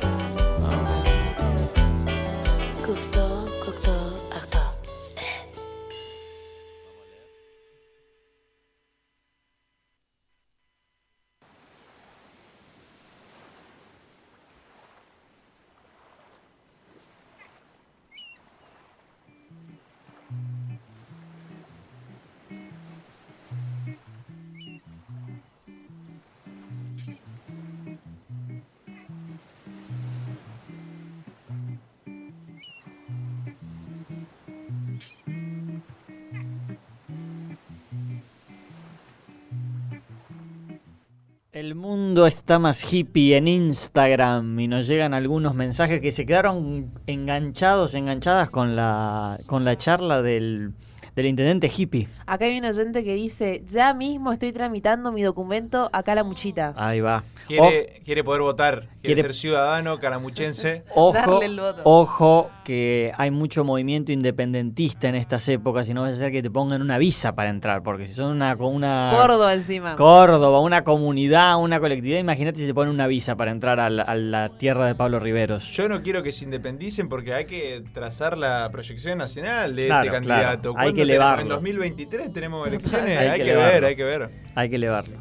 El mundo está más hippie en Instagram y nos llegan algunos mensajes que se quedaron enganchados, enganchadas con la, con la charla del, del intendente hippie. Acá hay un oyente que dice, ya mismo estoy tramitando mi documento acá a la muchita. Ahí va. Quiere, quiere poder votar, quiere, quiere- ser ciudadano caramuchense. Ojo, ojo, que hay mucho movimiento independentista en estas épocas y no va a ser que te pongan una visa para entrar, porque si son una... una Córdoba encima. Córdoba, una comunidad, una colectividad, imagínate si te ponen una visa para entrar a la, a la tierra de Pablo Riveros. Yo no quiero que se independicen porque hay que trazar la proyección nacional de Claro, este candidato. claro. Hay ¿Cuándo que? Elevarlo. En 2023 tenemos elecciones, Hay hay, que ver, hay que ver. Hay que elevarlo.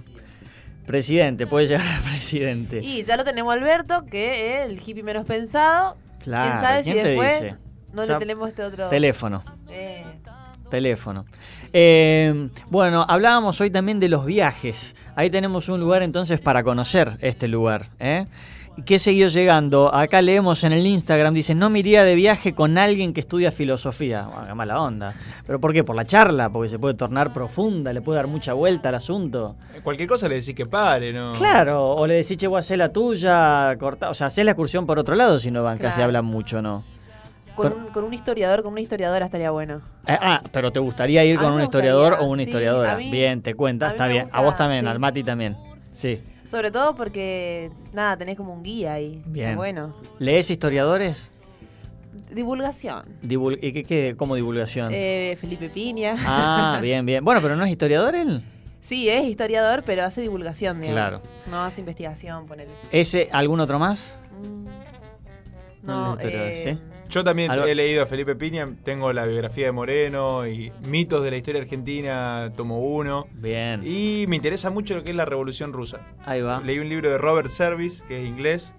Presidente, puede llegar a presidente. Y ya lo tenemos Alberto, que es el hippie menos pensado. Claro, ¿Quién sabe ¿quién si te después dice? no Ya- le tenemos este otro... Teléfono. Eh, Teléfono. Eh, bueno, hablábamos hoy también de los viajes. Ahí tenemos un lugar entonces para conocer este lugar. ¿eh? ¿Qué siguió llegando? Acá leemos en el Instagram, dice, no me iría de viaje con alguien que estudia filosofía. Bueno, qué mala onda. ¿Pero por qué? Por la charla, porque se puede tornar profunda, le puede dar mucha vuelta al asunto. Cualquier cosa le decís que pare, ¿no? Claro, o le decís, che, voy a hacer la tuya, corta, o sea, hacés la excursión por otro lado si no van, casi Claro. hablan mucho, ¿no? con, Pero- un, con un historiador, con una historiadora estaría bueno. Eh, ah, pero ¿te gustaría ir con un historiador gustaría, o una sí, historiadora? mí- bien, te cuenta, está bien. gusta, a vos también, sí. al Mati también. Sí, Sobre todo porque, nada, tenés como un guía ahí. bien. Bueno. ¿Lees historiadores? Divulgación. Divul- ¿Y qué, qué- como divulgación? Eh, Felipe Piña. Ah, bien, bien. Bueno, pero ¿no es historiador él? Sí, es historiador, pero hace divulgación, digamos. Claro. No hace investigación, ponele. ¿Ese, algún otro más? No, es historiador, eh, ¿sí? Yo también Algo- he leído a Felipe Piña, tengo la biografía de Moreno y mitos de la historia argentina, tomo uno. Bien. Y me interesa mucho lo que es la Revolución Rusa. Ahí va. Leí un libro de Robert Service, que es inglés,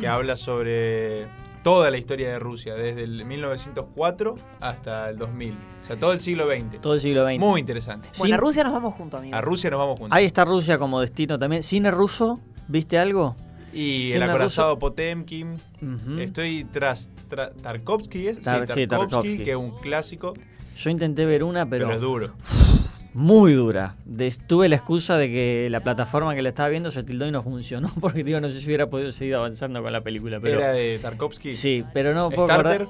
que habla sobre toda la historia de Rusia, desde el 1904 hasta el 2000. O sea, todo el siglo XX. Todo el siglo XX. Muy interesante. Bueno, a Rusia nos vamos juntos, amigos. A Rusia nos vamos juntos. Ahí está Rusia como destino también. ¿Cine ruso? ¿Viste algo? Y el acorazado Potemkin. Estoy tras, tra- Tarkovsky, ¿es? Tar- sí, sí, Tarkovsky, que es un clásico, Yo intenté ver una, pero, pero, es duro. muy dura. Tuve la excusa de que la plataforma que la estaba viendo se tildó y no funcionó, porque digo, no sé si hubiera podido seguir avanzando con la película. Pero, Era de Tarkovsky. Sí, pero no ¿Starter? acordar-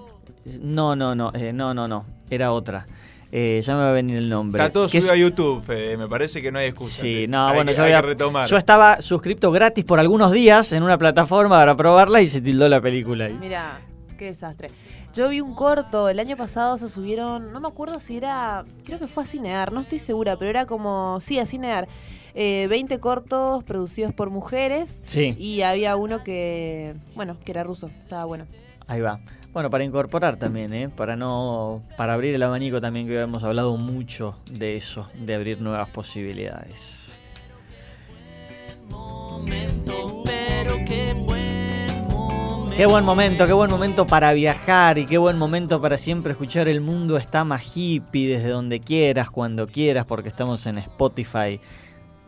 No, no, no, eh, no, no, no. Era otra. Eh, ya me va a venir el nombre. Está todo subido es- a YouTube, Fede. Me parece que no hay excusa. Sí, Hay no, que- bueno, yo, hay había- yo estaba suscripto gratis por algunos días en una plataforma para probarla y se tildó la película ahí. Mira, qué desastre. Yo vi un corto, el año pasado se subieron, no me acuerdo si era, creo que fue a Cinear, no estoy segura, pero era como, sí, a Cinear. Eh, 20 cortos producidos por mujeres Sí. y había uno que, bueno, que era ruso, estaba bueno. Ahí va. Bueno, para incorporar también, ¿eh? Para no. Para abrir el abanico también, que hemos hablado mucho de eso, de abrir nuevas posibilidades. Qué buen momento, qué buen momento para viajar y qué buen momento para siempre escuchar El Mundo está más hippie desde donde quieras, cuando quieras, porque estamos en Spotify.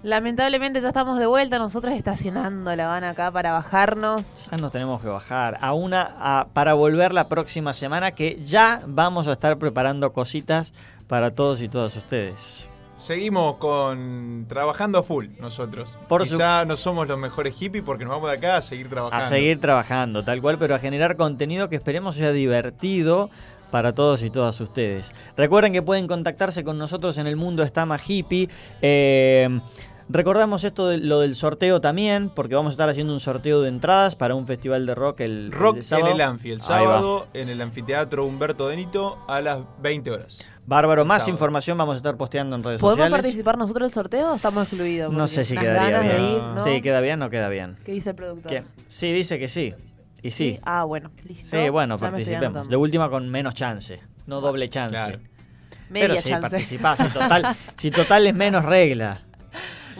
Lamentablemente ya estamos de vuelta, nosotros estacionando la van acá para bajarnos. Ya nos tenemos que bajar a una a- para volver la próxima semana que ya vamos a estar preparando cositas para todos y todas ustedes. Seguimos con trabajando a full nosotros. Por su- Quizá no somos los mejores hippies porque nos vamos de acá a seguir A trabajando. seguir trabajando, tal cual, pero a generar contenido que esperemos sea divertido para todos y todas ustedes. Recuerden que pueden contactarse con nosotros en el mundo está más hippie. Eh, recordamos esto de lo del sorteo también, porque vamos a estar haciendo un sorteo de entradas para un festival de rock el, Rock el sábado. en el Anfi, el sábado en el anfiteatro Humberto Denito a las 20 horas. Bárbaro, El más sábado. información vamos a estar posteando en redes ¿Podemos sociales. participar nosotros del sorteo o estamos excluidos? No sé si quedaría ganas de bien. ir, ¿no? Sí, queda bien o queda bien. ¿Qué dice el productor? Sí, dice que sí. Y sí. Ah, bueno, listo. Sí, bueno, Ya participemos. De última con menos chance, no doble chance. Claro. Media Pero sí, chance. participás. Si total, si total es menos regla.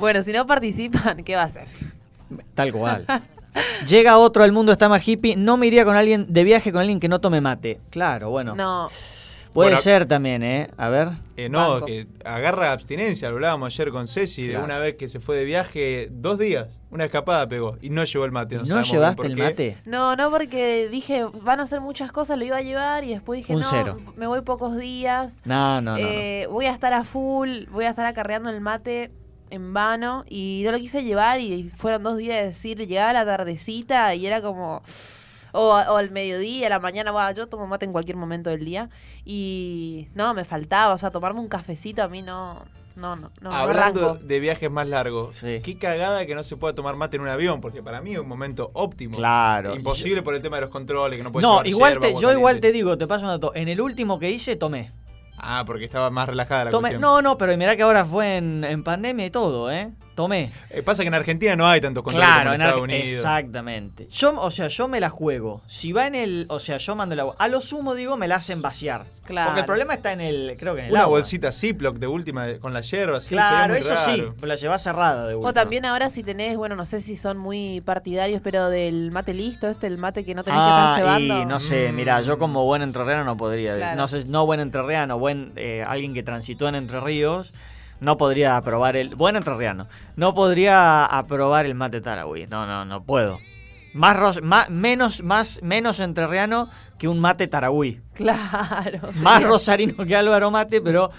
Bueno, si no participan, ¿qué va a hacer? Tal cual. Llega otro al mundo está más hippie. No me iría con alguien de viaje con alguien que no tome mate. Claro, bueno. No. Puede Bueno, ser también, ¿eh? A ver. Eh, no, Banco. que agarra abstinencia, lo hablábamos ayer con Ceci, de una vez que se fue de viaje, dos días, una escapada pegó y no llevó el mate. ¿No, bien llevaste el mate? No, no, porque dije, van a hacer muchas cosas, lo iba a llevar y después dije, Un no, cero. me voy pocos días. No, no, no. no. eh, Voy a estar a full, voy a estar acarreando el mate en vano y no lo quise llevar y fueron dos días de decir, llegaba la tardecita y era como... O, o al mediodía, a la mañana, yo tomo mate en cualquier momento del día y no, me faltaba, o sea, tomarme un cafecito a mí no, no, no, no Hablando arranco. de viajes más largos, qué cagada que no se pueda tomar mate en un avión, porque para mí es un momento óptimo. Claro. Imposible por el tema de los controles, que no puedes No, igual yerba, te, yo igual te digo, te paso un dato. En el último que hice, tomé. Ah, porque estaba más relajada la Tomé, cuestión. no, no, pero mirá que ahora fue en, en pandemia y todo, ¿eh? Tomé. Eh, pasa que en Argentina no hay tantos controles Claro, como en en Estados Unidos. exactamente. Yo, o sea, yo me la juego. Si va en el, o sea, yo mando el agua. A lo sumo digo, me la hacen vaciar. Claro. Porque el problema está en el, creo que en el Una agua. bolsita Ziploc de última con la yerba, sí, Claro, sería eso muy sí, raro. la llevas cerrada de O última. también ahora si tenés, bueno, no sé si son muy partidarios, pero del mate listo, este, el mate que no tenés Ah, que estar y cebando. no sé, mira, yo como buen entrerriano no podría, Claro. no sé, no buen entrerriano, buen eh, alguien que transitó en Entre Ríos, no podría aprobar el buen entrerriano, no podría aprobar el mate tarahui, no, no, no puedo. Más, ros- más menos más menos entrerriano que un mate tarahui. Claro. Más rosarino que Álvaro Mate, pero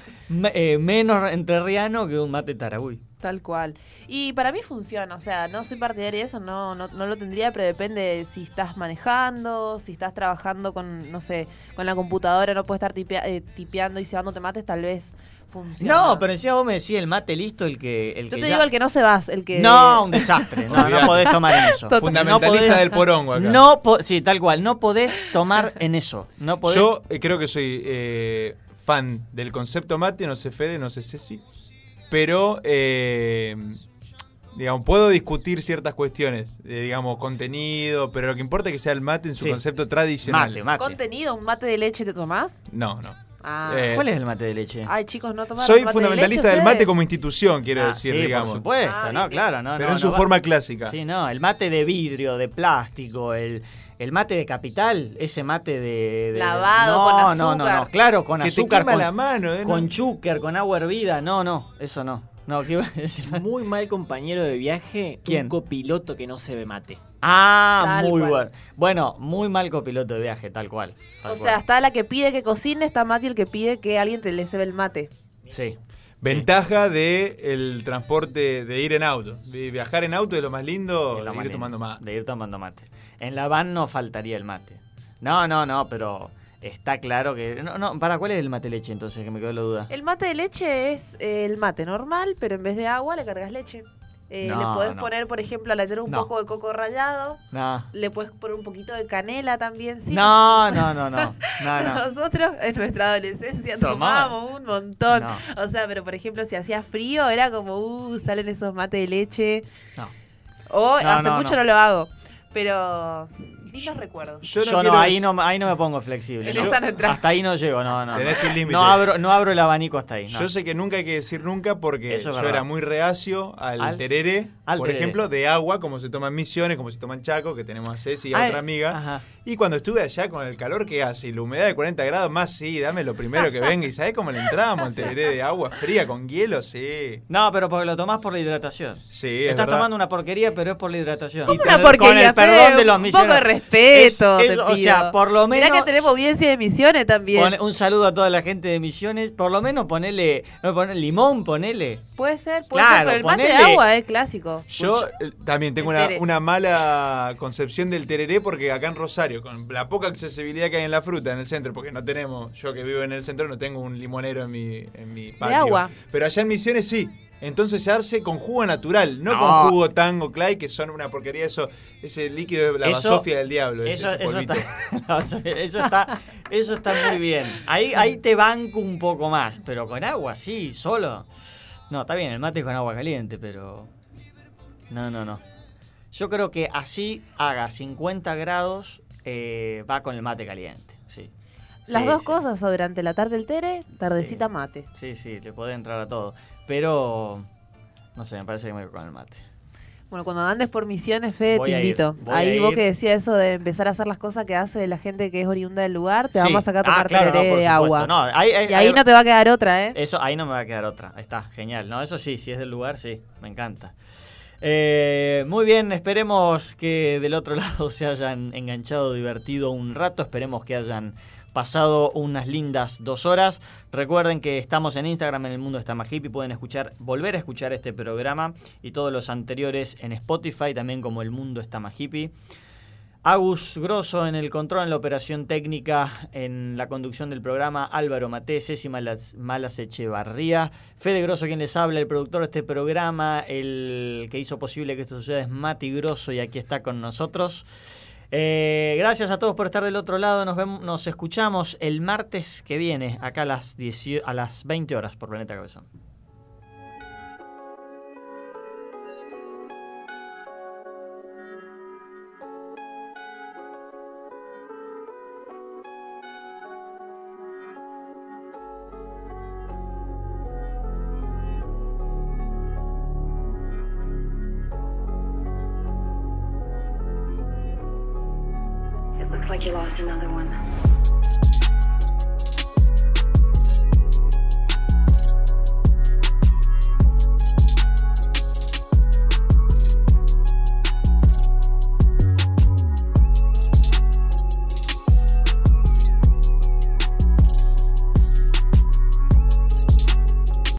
eh, menos entrerriano que un mate tarahui. Tal cual. Y para mí funciona, o sea, no soy partidaria de eso, no, no, no lo tendría, pero depende de si estás manejando, si estás trabajando con, no sé, con la computadora, no puedes estar tipea- eh, tipeando y cebándote mates, tal vez funciona. No, pero encima vos me decís el mate listo, el que el Yo que te ya- digo el que no se vas, el que... No, un desastre. No, no podés tomar en eso. Total. Fundamentalista No podés- del porongo acá. No, po- sí, tal cual. No podés tomar en eso. No podés. Yo eh, creo que soy eh, fan del concepto mate, no sé Fede, no sé Ceci, pero eh, digamos, puedo discutir ciertas cuestiones, de, digamos, contenido, pero lo que importa es que sea el mate en su Sí. concepto tradicional. Mate, mate. ¿Contenido? ¿Un mate de leche te tomás? No, no. Ah. Eh, ¿Cuál es el mate de leche? Ay, chicos, no tomaron Soy mate de fundamentalista leche del mate como institución, quiero Ah, decir, sí, digamos. por supuesto, Ah, no, bien, claro, no, Pero no, en su no va- forma clásica. Sí, no, el mate de vidrio, de plástico, el, el mate de capital, ese mate de... de- Lavado, no, con No, no, no, azúcar. claro, con Que te azúcar, quema con, la mano, ¿eh? con ¿no? chúquer, con agua hervida, no, no, eso no. No, ¿qué iba a decir? Muy mal compañero de viaje, ¿Quién? un copiloto que no se ve mate. Ah, Tal muy cual. bueno. Bueno, muy mal copiloto de viaje, tal cual. tal O cual. sea, está la que pide que cocine, está Mati el que pide que alguien te le cebe el mate. Sí. Ventaja de el transporte de ir en auto. Vi- Viajar en auto es lo más lindo lo de más ir lindo, tomando más. De ir tomando mate. En la van no faltaría el mate. No, no, no, pero está claro que. No, no, ¿para cuál es el mate leche entonces? Que me quedó la duda. El mate de leche es eh, el mate normal, pero en vez de agua le cargas leche. Eh, No, le podés no. poner, por ejemplo, a la yerba un No. poco de coco rallado. No. Le puedes poner un poquito de canela también. Sí, No, no, no, no. No, no. Nosotros en nuestra adolescencia Tomá. tomábamos un montón. O sea, pero por ejemplo, si hacía frío, era como, uh, salen esos mates de leche. No. O hace mucho no. lo hago. Pero, lindos recuerdos. Yo Yo no quiero ahí no, ahí no me pongo flexible. En Yo- esa no entras. hasta ahí no llego, no, no. Tenés no. tu límite. No abro, no abro el abanico hasta ahí. no. Yo sé que nunca hay que decir nunca porque Eso es yo verdad. era muy reacio al, Al- tereré, al por tereré. ejemplo, de agua, como se toma en Misiones, como se toma en Chaco, que tenemos a Ceci y a otra amiga. ajá. Y cuando estuve allá con el calor que hace y la humedad de 40 grados, más sí, dame lo primero que venga. ¿Y sabés cómo le entramos al tereré de agua fría con hielo? Sí. No, pero porque lo tomás por la hidratación. Sí, es Estás verdad. tomando una porquería, pero es por la hidratación. ¿Cómo Y una porquería, Con el perdón Fede? de los Un misioneros. poco de respeto, Es- te es- o pido. sea, por lo menos. Mirá que tenemos audiencia de misiones también. pon- un saludo a toda la gente de Misiones. Por lo menos ponele. No, ponele limón, ponele. Puede ser, puede Claro, ser, pero el mate de agua es clásico. Yo eh, también tengo una, una mala concepción del tereré porque acá en Rosario, con la poca accesibilidad que hay en la fruta en el centro, porque no tenemos, yo que vivo en el centro no tengo un limonero en mi, en mi patio. agua. Pero allá en Misiones sí. Entonces se hace con jugo natural, no, No. con jugo tango clay, que son una porquería, eso, ese líquido de la Eso- basofia del diablo. ese- Eso, ese eso polvito. está, eso, está, eso está muy bien. Ahí, ahí te banco un poco más, pero con agua, sí, solo. No, está bien, el mate es con agua caliente, pero. No, no, no. Yo creo que así haga 50 grados, eh, va con el mate caliente. Sí. Las Sí, dos sí. cosas, durante la tarde el tere, tardecita mate. Sí, sí, le puede entrar a todo. Pero. No sé, me parece que me voy con el mate. Bueno, cuando andes por misiones, Fede, Voy te ir, invito. Ahí vos que decías eso de empezar a hacer las cosas que hace la gente que es oriunda del lugar, te Sí. vamos a sacar a Ah, claro, no, de agua. No, y ahí no te va a quedar otra, ¿eh? Eso, ahí no me va a quedar otra. Ahí está, genial. No, eso sí, si es del lugar, sí, me encanta. Eh, muy bien, esperemos que del otro lado se hayan enganchado, divertido un rato. Esperemos que hayan pasado unas lindas dos horas. Recuerden que estamos en Instagram en el mundo está más hippie. Pueden escuchar, volver a escuchar este programa y todos los anteriores en Spotify, también como El Mundo está hippie. Agus Grosso en el control, en la operación técnica, en la conducción del programa, Álvaro Mate, Ceci Malas, Malas Echevarría, Fede Grosso quien les habla, el productor de este programa, el que hizo posible que esto suceda es Mati Grosso y aquí está con nosotros. Eh, gracias a todos por estar del otro lado. Nos, vemos, nos escuchamos el martes que viene, acá a las, 10, a las 20 horas por Planeta Cabezón.